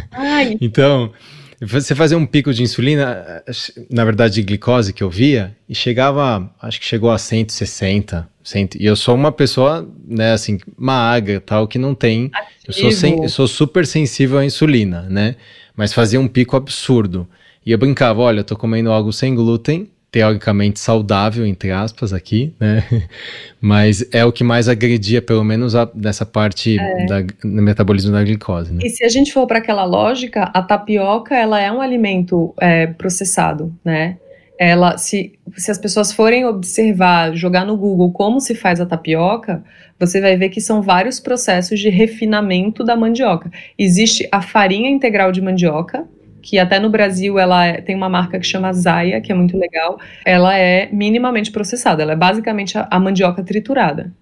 então, você fazia um pico de insulina, na verdade de glicose que eu via, e chegava, acho que chegou a 160, 100, e eu sou uma pessoa, né, assim, magra, tal, que não tem, eu sou, sen, eu sou super sensível à insulina, né, mas fazia um pico absurdo. E eu brincava, olha, eu tô comendo algo sem glúten, teoricamente saudável, entre aspas, aqui, né? Mas é o que mais agredia, pelo menos, a, nessa parte é. da, do metabolismo da glicose. Né? E se a gente for para aquela lógica, a tapioca ela é um alimento é, processado, né? Ela, se, se as pessoas forem observar, jogar no Google como se faz a tapioca, você vai ver que são vários processos de refinamento da mandioca. Existe a farinha integral de mandioca, que até no Brasil ela é, tem uma marca que chama Zaya, que é muito legal. Ela é minimamente processada, ela é basicamente a, a mandioca triturada.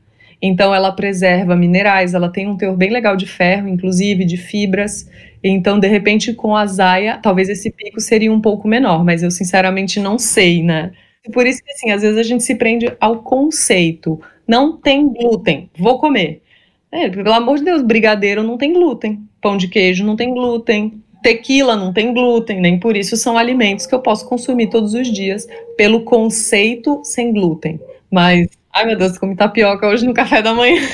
Então ela preserva minerais, ela tem um teor bem legal de ferro, inclusive de fibras. Então, de repente, com a Zaya, talvez esse pico seria um pouco menor, mas eu sinceramente não sei, né? Por isso que assim, às vezes a gente se prende ao conceito. Não tem glúten, vou comer. É, pelo amor de Deus, brigadeiro não tem glúten, pão de queijo não tem glúten, Tequila não tem glúten, nem por isso são alimentos que eu posso consumir todos os dias, pelo conceito sem glúten. Mas, ai meu Deus, comi tapioca hoje no café da manhã.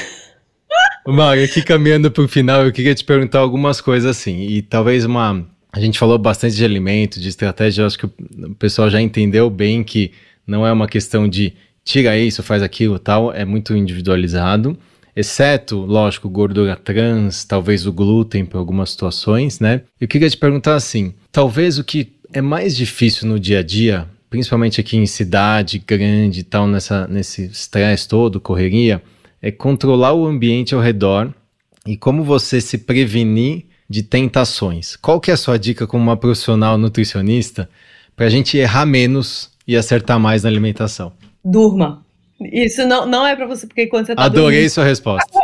Mário, aqui caminhando para o final, eu queria te perguntar algumas coisas assim, e talvez uma. A gente falou bastante de alimento, de estratégia, eu acho que o pessoal já entendeu bem que não é uma questão de tira isso, faz aquilo tal, é muito individualizado exceto, lógico, gordura trans, talvez o glúten para algumas situações, né? Eu queria te perguntar assim, talvez o que é mais difícil no dia a dia, principalmente aqui em cidade grande e tal, nessa, nesse estresse todo, correria, é controlar o ambiente ao redor e como você se prevenir de tentações. Qual que é a sua dica como uma profissional nutricionista para a gente errar menos e acertar mais na alimentação? Durma. Isso não, não é para você, porque quando você tá Adorei dormindo, sua resposta. Tá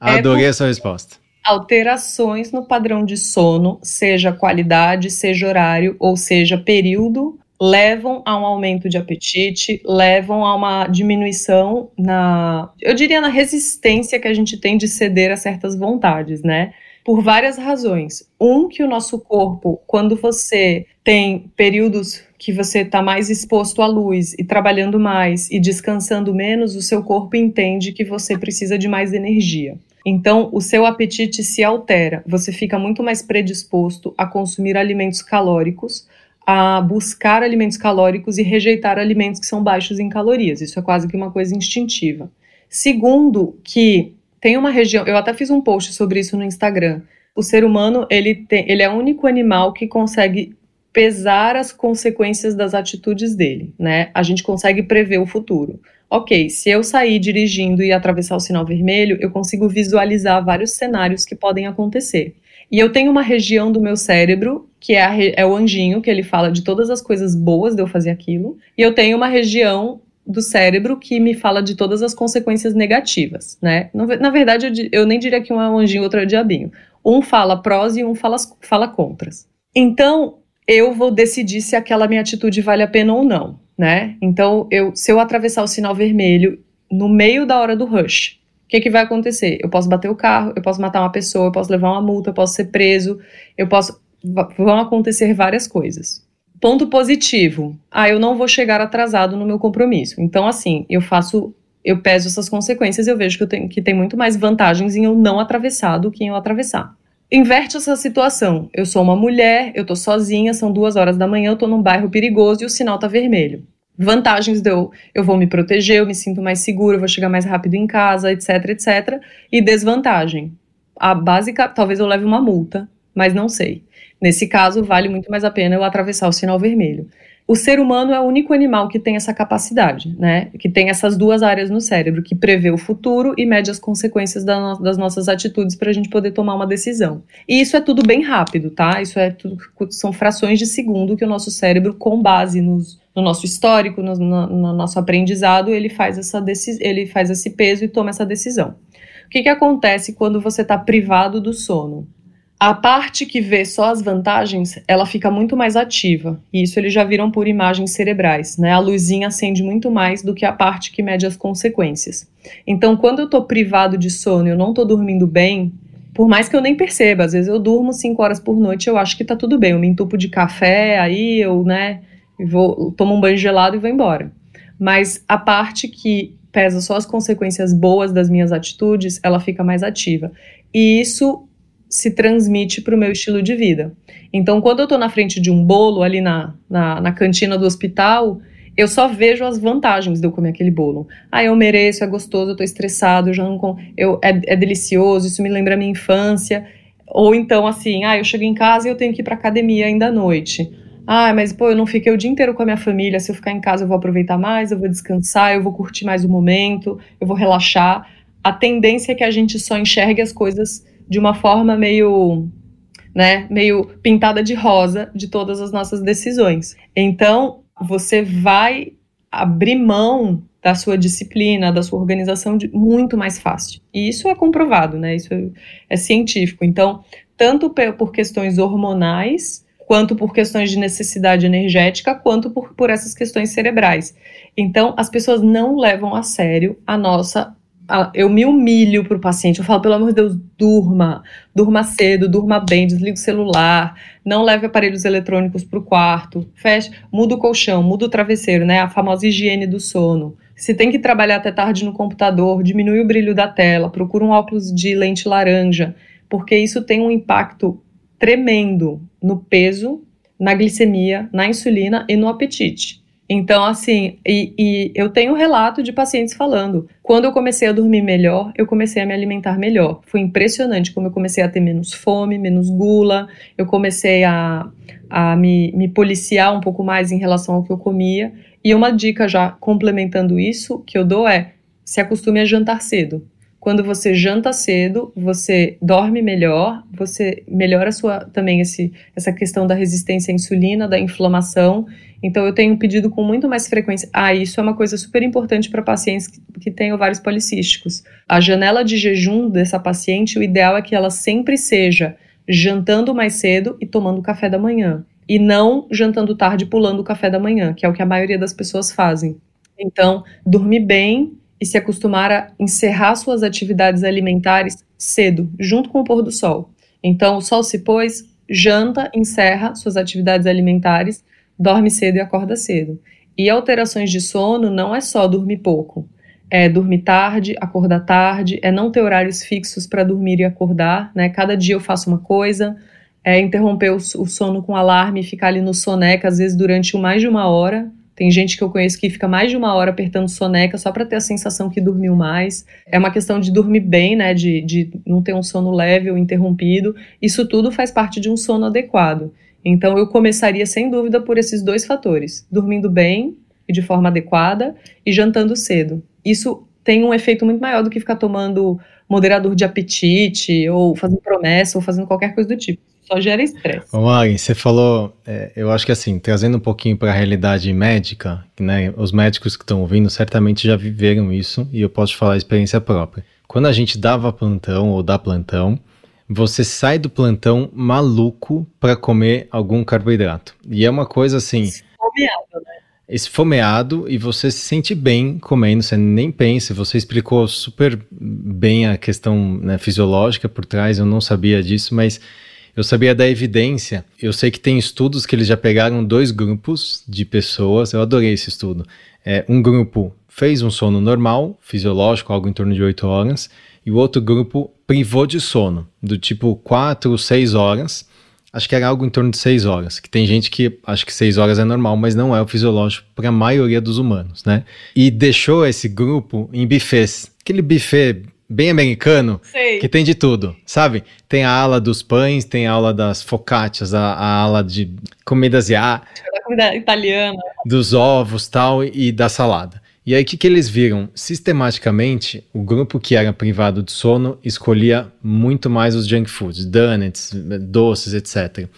Adorei é a sua resposta. Alterações no padrão de sono, seja qualidade, seja horário, ou seja período, levam a um aumento de apetite, levam a uma diminuição na, eu diria, na resistência que a gente tem de ceder a certas vontades, né? Por várias razões. Um, que o nosso corpo, quando você tem períodos que você está mais exposto à luz e trabalhando mais e descansando menos, o seu corpo entende que você precisa de mais energia. Então, o seu apetite se altera, você fica muito mais predisposto a consumir alimentos calóricos, a buscar alimentos calóricos e rejeitar alimentos que são baixos em calorias. Isso é quase que uma coisa instintiva. Segundo, que tem uma região, eu até fiz um post sobre isso no Instagram. O ser humano, ele, tem, ele é o único animal que consegue pesar as consequências das atitudes dele, né? A gente consegue prever o futuro. Ok, se eu sair dirigindo e atravessar o sinal vermelho, eu consigo visualizar vários cenários que podem acontecer. E eu tenho uma região do meu cérebro, que é, a, é o anjinho, que ele fala de todas as coisas boas de eu fazer aquilo, e eu tenho uma região do cérebro que me fala de todas as consequências negativas, né? Na verdade, eu, nem diria que um é um anjinho outro é um diabinho. Um fala prós e um fala, fala contras. Então, eu vou decidir se aquela minha atitude vale a pena ou não, né? Então, eu, se eu atravessar o sinal vermelho no meio da hora do rush, o que, que vai acontecer? Eu posso bater o carro, eu posso matar uma pessoa, eu posso levar uma multa, eu posso ser preso, eu posso. Vão acontecer várias coisas. Ponto positivo. Ah, eu não vou chegar atrasado no meu compromisso. Então, assim, eu faço. Eu peso essas consequências e eu vejo que, eu tenho, que tem muito mais vantagens em eu não atravessar do que em eu atravessar inverte essa situação. Eu sou uma mulher, eu tô sozinha, são duas horas da manhã, eu tô num bairro perigoso e o sinal tá vermelho. Vantagens de eu, eu vou me proteger, eu me sinto mais seguro, eu vou chegar mais rápido em casa, etc, etc. E desvantagem. A básica, talvez eu leve uma multa, mas não sei. Nesse caso, vale muito mais a pena eu atravessar o sinal vermelho o ser humano é o único animal que tem essa capacidade, né? Que tem essas duas áreas no cérebro, que prevê o futuro e mede as consequências da no das nossas atitudes para a gente poder tomar uma decisão. E isso é tudo bem rápido, tá? Isso é tudo, são frações de segundo que o nosso cérebro, com base nos, no nosso histórico, no, no, no nosso aprendizado, ele faz, essa ele faz esse peso e toma essa decisão. O que, que acontece quando você está privado do sono? A parte que vê só as vantagens, ela fica muito mais ativa. E isso eles já viram por imagens cerebrais, né? A luzinha acende muito mais do que a parte que mede as consequências. Então, quando eu tô privado de sono eu não tô dormindo bem, por mais que eu nem perceba, às vezes eu durmo 5 horas por noite, eu acho que tá tudo bem. Eu me entupo de café, aí eu, né, vou tomo um banho gelado e vou embora. Mas a parte que pesa só as consequências boas das minhas atitudes, ela fica mais ativa. E isso se transmite para o meu estilo de vida. Então, quando eu estou na frente de um bolo ali na, na, na cantina do hospital, eu só vejo as vantagens de eu comer aquele bolo. Ah, eu mereço, é gostoso, eu tô estressado, eu já não eu é, é delicioso, isso me lembra a minha infância. Ou então assim, ah, eu chego em casa e eu tenho que ir para academia ainda à noite. Ah, mas pô, eu não fiquei o dia inteiro com a minha família. Se eu ficar em casa, eu vou aproveitar mais, eu vou descansar, eu vou curtir mais o momento, eu vou relaxar. A tendência é que a gente só enxergue as coisas de uma forma meio, né, meio pintada de rosa de todas as nossas decisões. Então, você vai abrir mão da sua disciplina, da sua organização de, muito mais fácil. E isso é comprovado, né? Isso é, científico. Então, tanto por questões hormonais, quanto por questões de necessidade energética, quanto por, por essas questões cerebrais. Então, as pessoas não levam a sério a nossa eu me humilho para o paciente, eu falo, pelo amor de Deus, durma, durma cedo, durma bem, desliga o celular, não leve aparelhos eletrônicos para o quarto, feche, muda o colchão, muda o travesseiro, né? A famosa higiene do sono. Se tem que trabalhar até tarde no computador, diminui o brilho da tela, procura um óculos de lente laranja, porque isso tem um impacto tremendo no peso, na glicemia, na insulina e no apetite. Então, assim, e, e, eu tenho relato de pacientes falando: quando eu comecei a dormir melhor, eu comecei a me alimentar melhor. Foi impressionante como eu comecei a ter menos fome, menos gula, eu comecei a, a me, me policiar um pouco mais em relação ao que eu comia. E uma dica já complementando isso que eu dou é: se acostume a jantar cedo. Quando você janta cedo, você dorme melhor, você melhora sua, também esse, essa questão da resistência à insulina, da inflamação. Então, eu tenho pedido com muito mais frequência. Ah, isso é uma coisa super importante para pacientes que, que têm ovários policísticos. A janela de jejum dessa paciente, o ideal é que ela sempre seja jantando mais cedo e tomando café da manhã. E não jantando tarde pulando o café da manhã, que é o que a maioria das pessoas fazem. Então, dormir bem e se acostumar a encerrar suas atividades alimentares cedo, junto com o pôr do sol. Então, o sol se pôs, janta, encerra suas atividades alimentares, dorme cedo e acorda cedo. E alterações de sono não é só dormir pouco. É dormir tarde, acordar tarde, é não ter horários fixos para dormir e acordar, né? Cada dia eu faço uma coisa, é interromper o, sono com alarme e ficar ali no soneca, às vezes durante mais de uma hora, tem gente que eu conheço que fica mais de uma hora apertando soneca só para ter a sensação que dormiu mais. É uma questão de dormir bem, né? De, de não ter um sono leve ou interrompido. Isso tudo faz parte de um sono adequado. Então eu começaria sem dúvida por esses dois fatores: dormindo bem e de forma adequada e jantando cedo. Isso tem um efeito muito maior do que ficar tomando moderador de apetite ou fazendo promessa ou fazendo qualquer coisa do tipo só gera estresse. Ô Mari, você falou, é, eu acho que assim, trazendo um pouquinho para a realidade médica, né, os médicos que estão ouvindo certamente já viveram isso e eu posso falar a experiência própria. Quando a gente dava plantão ou dá plantão, você sai do plantão maluco para comer algum carboidrato. E é uma coisa assim. Esfomeado, né? Esfomeado e você se sente bem comendo, você nem pensa. Você explicou super bem a questão né, fisiológica por trás, eu não sabia disso, mas eu sabia da evidência. Eu sei que tem estudos que eles já pegaram dois grupos de pessoas. Eu adorei esse estudo. É, um grupo fez um sono normal, fisiológico, algo em torno de 8 horas, e o outro grupo privou de sono, do tipo 4, 6 horas. Acho que era algo em torno de 6 horas, que tem gente que acha que 6 horas é normal, mas não é o fisiológico para a maioria dos humanos, né? E deixou esse grupo em buffets. Aquele buffet bem americano, Sei. que tem de tudo, sabe? Tem a ala dos pães, tem a ala das focaccias, a, a ala de comida asiática, da comida italiana, dos ovos tal e da salada. E aí o que, que eles viram? Sistematicamente, o grupo que era privado de sono escolhia muito mais os junk foods, donuts, doces, etc.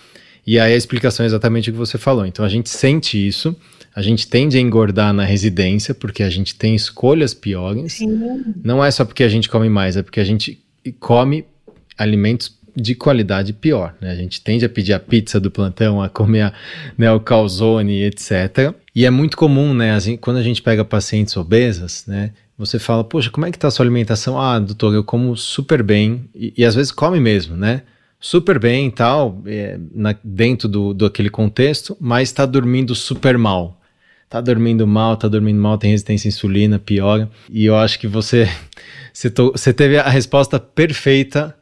E aí a explicação é exatamente o que você falou. Então a gente sente isso, a gente tende a engordar na residência porque a gente tem escolhas piores. Sim. Não é só porque a gente come mais, é porque a gente come alimentos de qualidade pior. Né? A gente tende a pedir a pizza do plantão, a comer a, né, o calzone, etc. E é muito comum, né, assim, quando a gente pega pacientes obesas, né, você fala, poxa, como é que tá a sua alimentação? Ah, doutor, eu como super bem. E, e às vezes come mesmo, né? Super bem e tal, é, na, dentro do, do aquele contexto, mas está dormindo super mal tá dormindo mal, tá dormindo mal, tem resistência à insulina, piora. E eu acho que você, você, to, você teve a resposta perfeita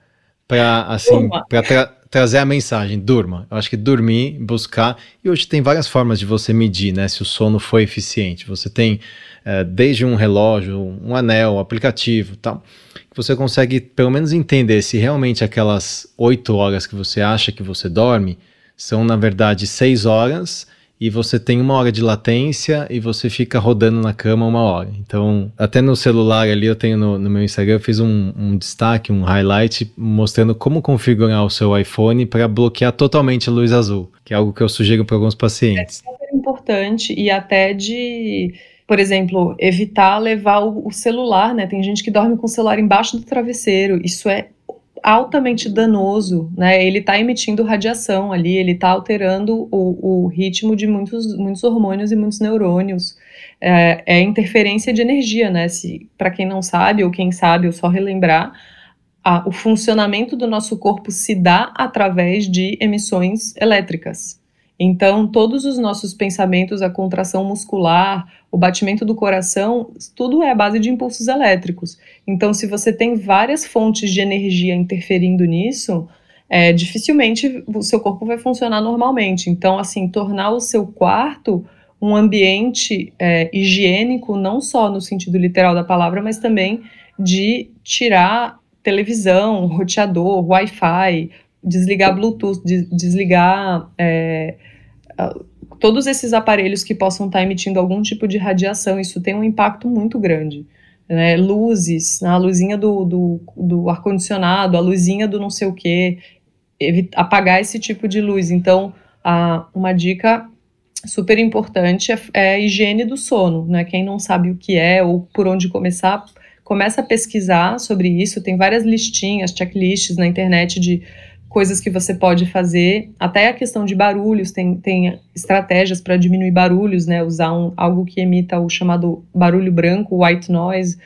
para assim, para tra trazer a mensagem, durma. Eu acho que dormir, buscar, e hoje tem várias formas de você medir, né, se o sono foi eficiente. Você tem é, desde um relógio, um anel, um aplicativo, tal, que você consegue pelo menos entender se realmente aquelas oito horas que você acha que você dorme são na verdade seis horas e você tem uma hora de latência e você fica rodando na cama uma hora. Então, até no celular ali, eu tenho no, no meu Instagram, eu fiz um, um, destaque, um highlight, mostrando como configurar o seu iPhone para bloquear totalmente a luz azul, que é algo que eu sugiro para alguns pacientes. É super importante e até de por exemplo, evitar levar o, celular, né? Tem gente que dorme com o celular embaixo do travesseiro. Isso é altamente danoso, né? Ele está emitindo radiação ali, ele está alterando o, o, ritmo de muitos, muitos hormônios e muitos neurônios. É, é interferência de energia, né? Para quem não sabe, ou quem sabe, eu só relembrar, a, o funcionamento do nosso corpo se dá através de emissões elétricas. Então, todos os nossos pensamentos, a contração muscular, o batimento do coração, tudo é a base de impulsos elétricos. Então, se você tem várias fontes de energia interferindo nisso, é, dificilmente o seu corpo vai funcionar normalmente. Então, assim, tornar o seu quarto um ambiente é, higiênico, não só no sentido literal da palavra, mas também de tirar televisão, roteador, Wi-Fi, desligar Bluetooth, desligar é, todos esses aparelhos que possam estar emitindo algum tipo de radiação, isso tem um impacto muito grande. Né? Luzes, a luzinha do, do, do ar-condicionado, a luzinha do não sei o que, apagar esse tipo de luz. Então, a, uma dica super importante é, é, a higiene do sono. Né? Quem não sabe o que é ou por onde começar, começa a pesquisar sobre isso. Tem várias listinhas, checklists na internet de coisas que você pode fazer, até a questão de barulhos, tem, tem estratégias para diminuir barulhos, né? Usar um, algo que emita o chamado barulho branco, white noise,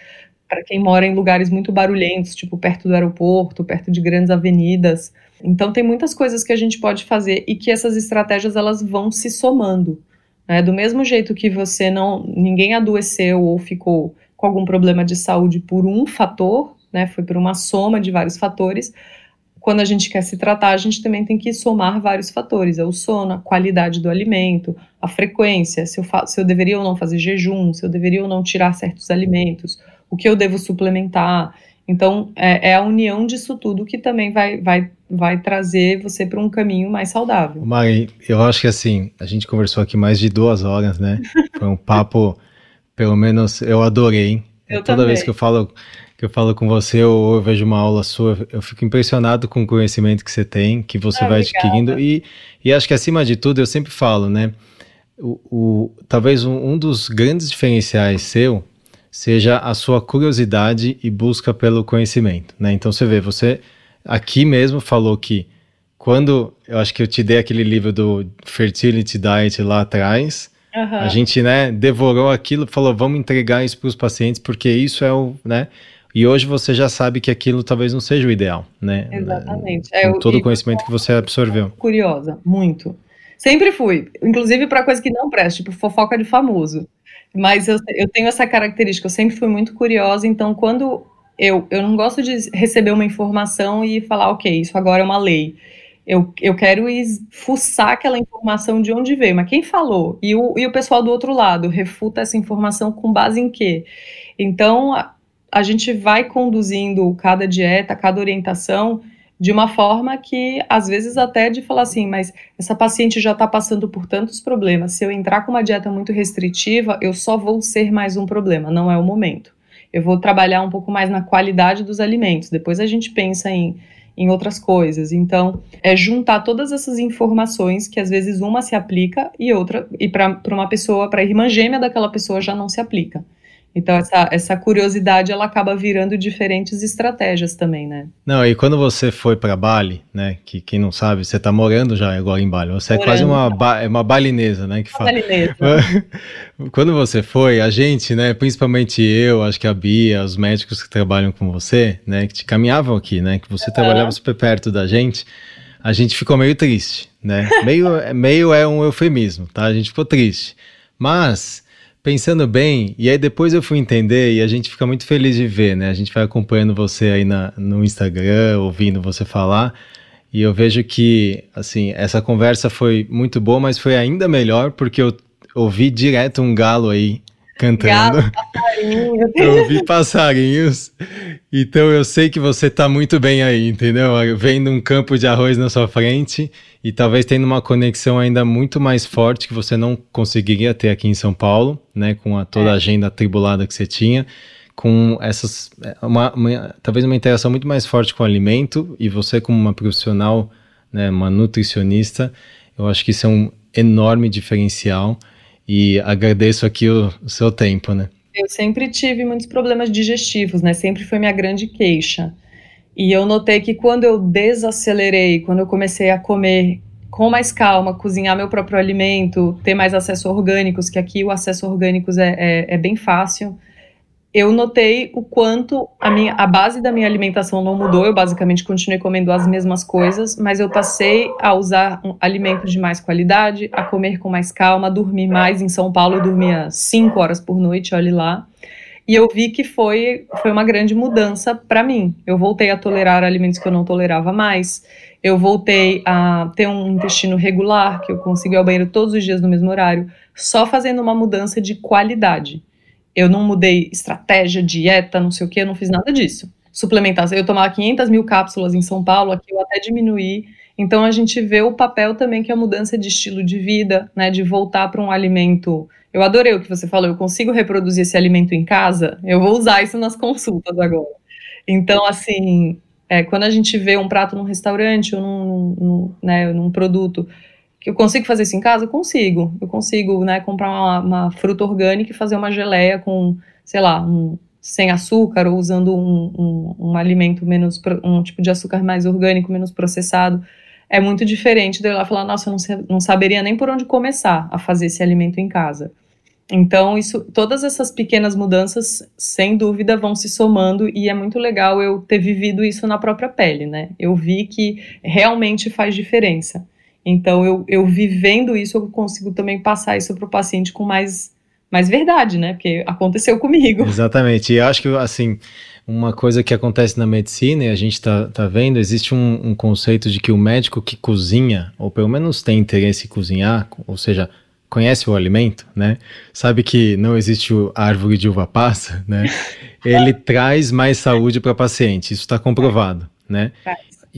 para quem mora em lugares muito barulhentos, tipo perto do aeroporto, perto de grandes avenidas. Então tem muitas coisas que a gente pode fazer e que essas estratégias elas vão se somando. Né? Do mesmo jeito que você não, ninguém adoeceu ou ficou com algum problema de saúde por um fator, né? Foi por uma soma de vários fatores quando a gente quer se tratar, a gente também tem que somar vários fatores: é o sono, a qualidade do alimento, a frequência, se eu, se eu deveria ou não fazer jejum, se eu deveria ou não tirar certos alimentos, o que eu devo suplementar. Então, é, é a união disso tudo que também vai, vai, vai trazer você para um caminho mais saudável. Mari, eu acho que assim, a gente conversou aqui mais de duas horas, né? Foi um papo, pelo menos eu adorei. Eu Toda também. vez que eu falo que eu falo com você ou eu vejo uma aula sua, eu fico impressionado com o conhecimento que você tem, que você ah, vai adquirindo. E, e acho que acima de tudo, eu sempre falo, né? O, o talvez um, um, dos grandes diferenciais seu seja a sua curiosidade e busca pelo conhecimento, né? Então você vê, você aqui mesmo falou que quando eu acho que eu te dei aquele livro do Fertility Diet lá atrás, uhum. a gente, né, devorou aquilo, falou, vamos entregar isso para os pacientes porque isso é o, né? E hoje você já sabe que aquilo talvez não seja o ideal, né? Exatamente. É, com todo o conhecimento que você absorveu. Curiosa, muito. Sempre fui, inclusive para coisa que não presta, tipo fofoca de famoso. Mas eu, eu tenho essa característica, eu sempre fui muito curiosa, então quando eu, eu não gosto de receber uma informação e falar, ok, isso agora é uma lei. Eu, eu quero fuçar aquela informação de onde veio, mas quem falou? E o, e o pessoal do outro lado refuta essa informação com base em quê? Então, a gente vai conduzindo cada dieta, cada orientação de uma forma que, às vezes, até de falar assim, mas essa paciente já está passando por tantos problemas, se eu entrar com uma dieta muito restritiva, eu só vou ser mais um problema, não é o momento. Eu vou trabalhar um pouco mais na qualidade dos alimentos, depois a gente pensa em, em outras coisas. Então, é juntar todas essas informações que, às vezes, uma se aplica e outra, e para uma pessoa, para a irmã gêmea daquela pessoa já não se aplica. Então essa, essa curiosidade ela acaba virando diferentes estratégias também, né? Não, e quando você foi para Bali, né? Que quem não sabe, você está morando já agora em Bali. Você morando, é quase uma, ba, é uma balinesa, né? Que fala. Balinesa. quando você foi, a gente, né? Principalmente eu, acho que a Bia, os médicos que trabalham com você, né? Que te caminhavam aqui, né? Que você trabalhava super perto da gente. A gente ficou meio triste, né? Meio, meio é um eufemismo, tá? A gente ficou triste. Mas pensando bem, e aí depois eu fui entender e a gente fica muito feliz de ver, né? A gente vai acompanhando você aí na, no Instagram, ouvindo você falar. E eu vejo que, assim, essa conversa foi muito boa, mas foi ainda melhor porque eu ouvi direto um galo aí cantando. Galo, passarinho. eu ouvi passarinhos. Então eu sei que você tá muito bem aí, entendeu? Vendo um campo de arroz na sua frente e talvez tendo uma conexão ainda muito mais forte que você não conseguiria ter aqui em São Paulo, né? Com a, toda a é. agenda atribulada que você tinha com essas uma, uma, talvez uma interação muito mais forte com o alimento e você como uma profissional, né, uma nutricionista, eu acho que isso é um enorme diferencial e agradeço aqui o, o seu tempo, né? Eu sempre tive muitos problemas digestivos, né? Sempre foi minha grande queixa. E eu notei que quando eu desacelerei, quando eu comecei a comer com mais calma, cozinhar meu próprio alimento, ter mais acesso a orgânicos, que aqui o acesso a orgânicos é, é, é bem fácil eu notei o quanto a, minha, a base da minha alimentação não mudou. Eu basicamente continuei comendo as mesmas coisas, mas eu passei a usar um, alimentos de mais qualidade, a comer com mais calma, a dormir mais. Em São Paulo eu dormia 5 horas por noite, olhe lá. E eu vi que foi, foi uma grande mudança para mim. Eu voltei a tolerar alimentos que eu não tolerava mais. Eu voltei a ter um intestino regular, que eu consigo ir ao banheiro todos os dias no mesmo horário, só fazendo uma mudança de qualidade. Eu não mudei estratégia, dieta, não sei o que, eu não fiz nada disso. Suplementação, eu tomava 500 mil cápsulas em São Paulo, aqui eu até diminuí. Então a gente vê o papel também que é a mudança de estilo de vida, né, de voltar para um alimento. Eu adorei o que você falou, eu consigo reproduzir esse alimento em casa, eu vou usar isso nas consultas agora. Então, assim, é, quando a gente vê um prato num restaurante ou num, num, né, num produto eu consigo fazer isso em casa? Consigo. Eu consigo, né, comprar uma, uma fruta orgânica e fazer uma geleia com, sei lá, um, sem açúcar ou usando um, um, um, alimento menos, um tipo de açúcar mais orgânico, menos processado. É muito diferente de eu lá falar, nossa, eu não, não saberia nem por onde começar a fazer esse alimento em casa. Então, isso, todas essas pequenas mudanças, sem dúvida, vão se somando e é muito legal eu ter vivido isso na própria pele, né? Eu vi que realmente faz diferença. Então, eu, eu vivendo isso, eu consigo também passar isso para o paciente com mais, mais verdade, né? Porque aconteceu comigo. Exatamente. E eu acho que, assim, uma coisa que acontece na medicina e a gente está tá vendo, existe um, um, conceito de que o médico que cozinha, ou pelo menos tem interesse em cozinhar, ou seja, conhece o alimento, né? Sabe que não existe a árvore de uva passa, né? Ele traz mais saúde para o paciente, isso está comprovado, né?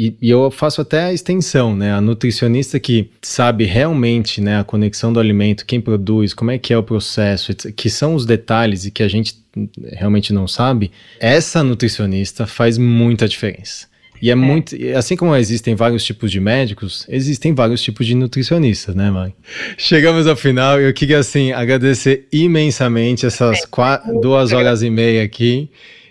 E, e, eu faço até a extensão, né? A nutricionista que sabe realmente né, a conexão do alimento, quem produz, como é que é o processo, que são os detalhes e que a gente realmente não sabe, essa nutricionista faz muita diferença. E é, é, muito. Assim como existem vários tipos de médicos, existem vários tipos de nutricionistas, né, mãe? Chegamos ao final e eu queria, assim, agradecer imensamente essas quatro, duas horas e meia aqui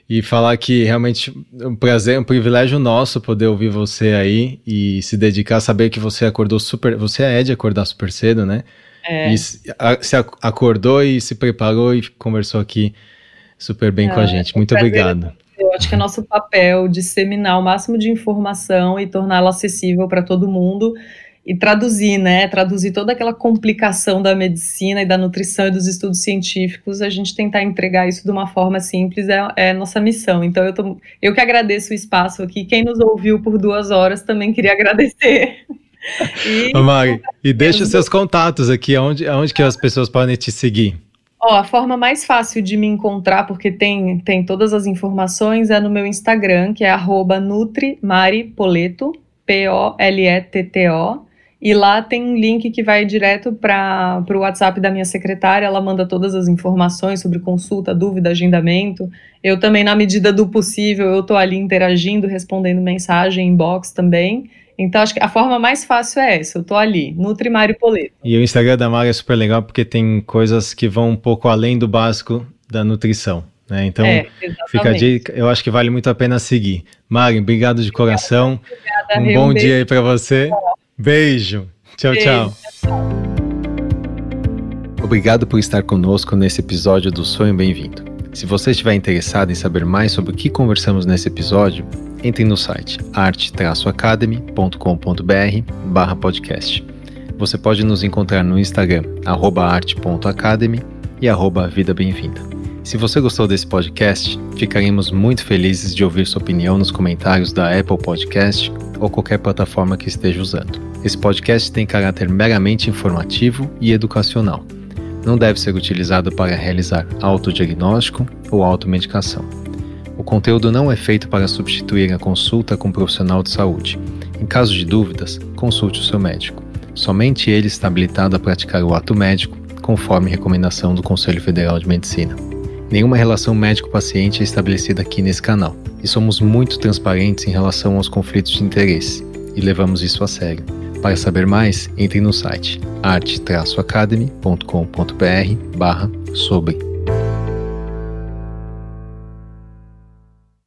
e falar que realmente é um prazer, um privilégio nosso poder ouvir você aí e se dedicar a saber que você acordou super. Você é de acordar super cedo, né? É. E se, acordou e se preparou e conversou aqui super bem é, com a é, gente. Muito obrigado. Eu acho que é nosso papel disseminar o máximo de informação e torná-la acessível para todo mundo e traduzir, né? Traduzir toda aquela complicação da medicina e da nutrição e dos estudos científicos, a gente tentar entregar isso de uma forma simples é, é nossa missão. Então eu, tô, eu que agradeço o espaço aqui. Quem nos ouviu por duas horas também queria agradecer. E, Mari, e deixa os seus contatos aqui, aonde, aonde que as pessoas podem te seguir? Ó, a forma mais fácil de me encontrar, porque tem, tem todas as informações, é no meu Instagram, que é nutrimaripoleto, P-O-L-E-T-T-O. E lá tem um link que vai direto para o WhatsApp da minha secretária. Ela manda todas as informações sobre consulta, dúvida, agendamento. Eu também, na medida do possível, eu estou ali interagindo, respondendo mensagem, inbox também. Então, acho que a forma mais fácil é essa. Eu estou ali, Nutri Mário Poleto. E o Instagram da Mari é super legal porque tem coisas que vão um pouco além do básico da nutrição. Né? Então, é, fica a dica, eu acho que vale muito a pena seguir. Mari, obrigado de coração. Obrigada, um bom dia aí para você. Beijo. Tchau, Beijo. tchau. Obrigado por estar conosco nesse episódio do Sonho Bem-vindo. Se você estiver interessado em saber mais sobre o que conversamos nesse episódio, entre no site arte-academy.com.br barra podcast. Você pode nos encontrar no Instagram, arte.academy e arroba Vida Bem-vinda. Se você gostou desse podcast, ficaremos muito felizes de ouvir sua opinião nos comentários da Apple Podcast ou qualquer plataforma que esteja usando. Esse podcast tem caráter meramente informativo e educacional. Não deve ser utilizado para realizar autodiagnóstico ou automedicação. O conteúdo não é feito para substituir a consulta com um profissional de saúde. Em caso de dúvidas, consulte o seu médico. Somente ele está habilitado a praticar o ato médico, conforme recomendação do Conselho Federal de Medicina. Nenhuma relação médico-paciente é estabelecida aqui nesse canal, e somos muito transparentes em relação aos conflitos de interesse, e levamos isso a sério. Para saber mais, entre no site arte-academy.com.br barra sobre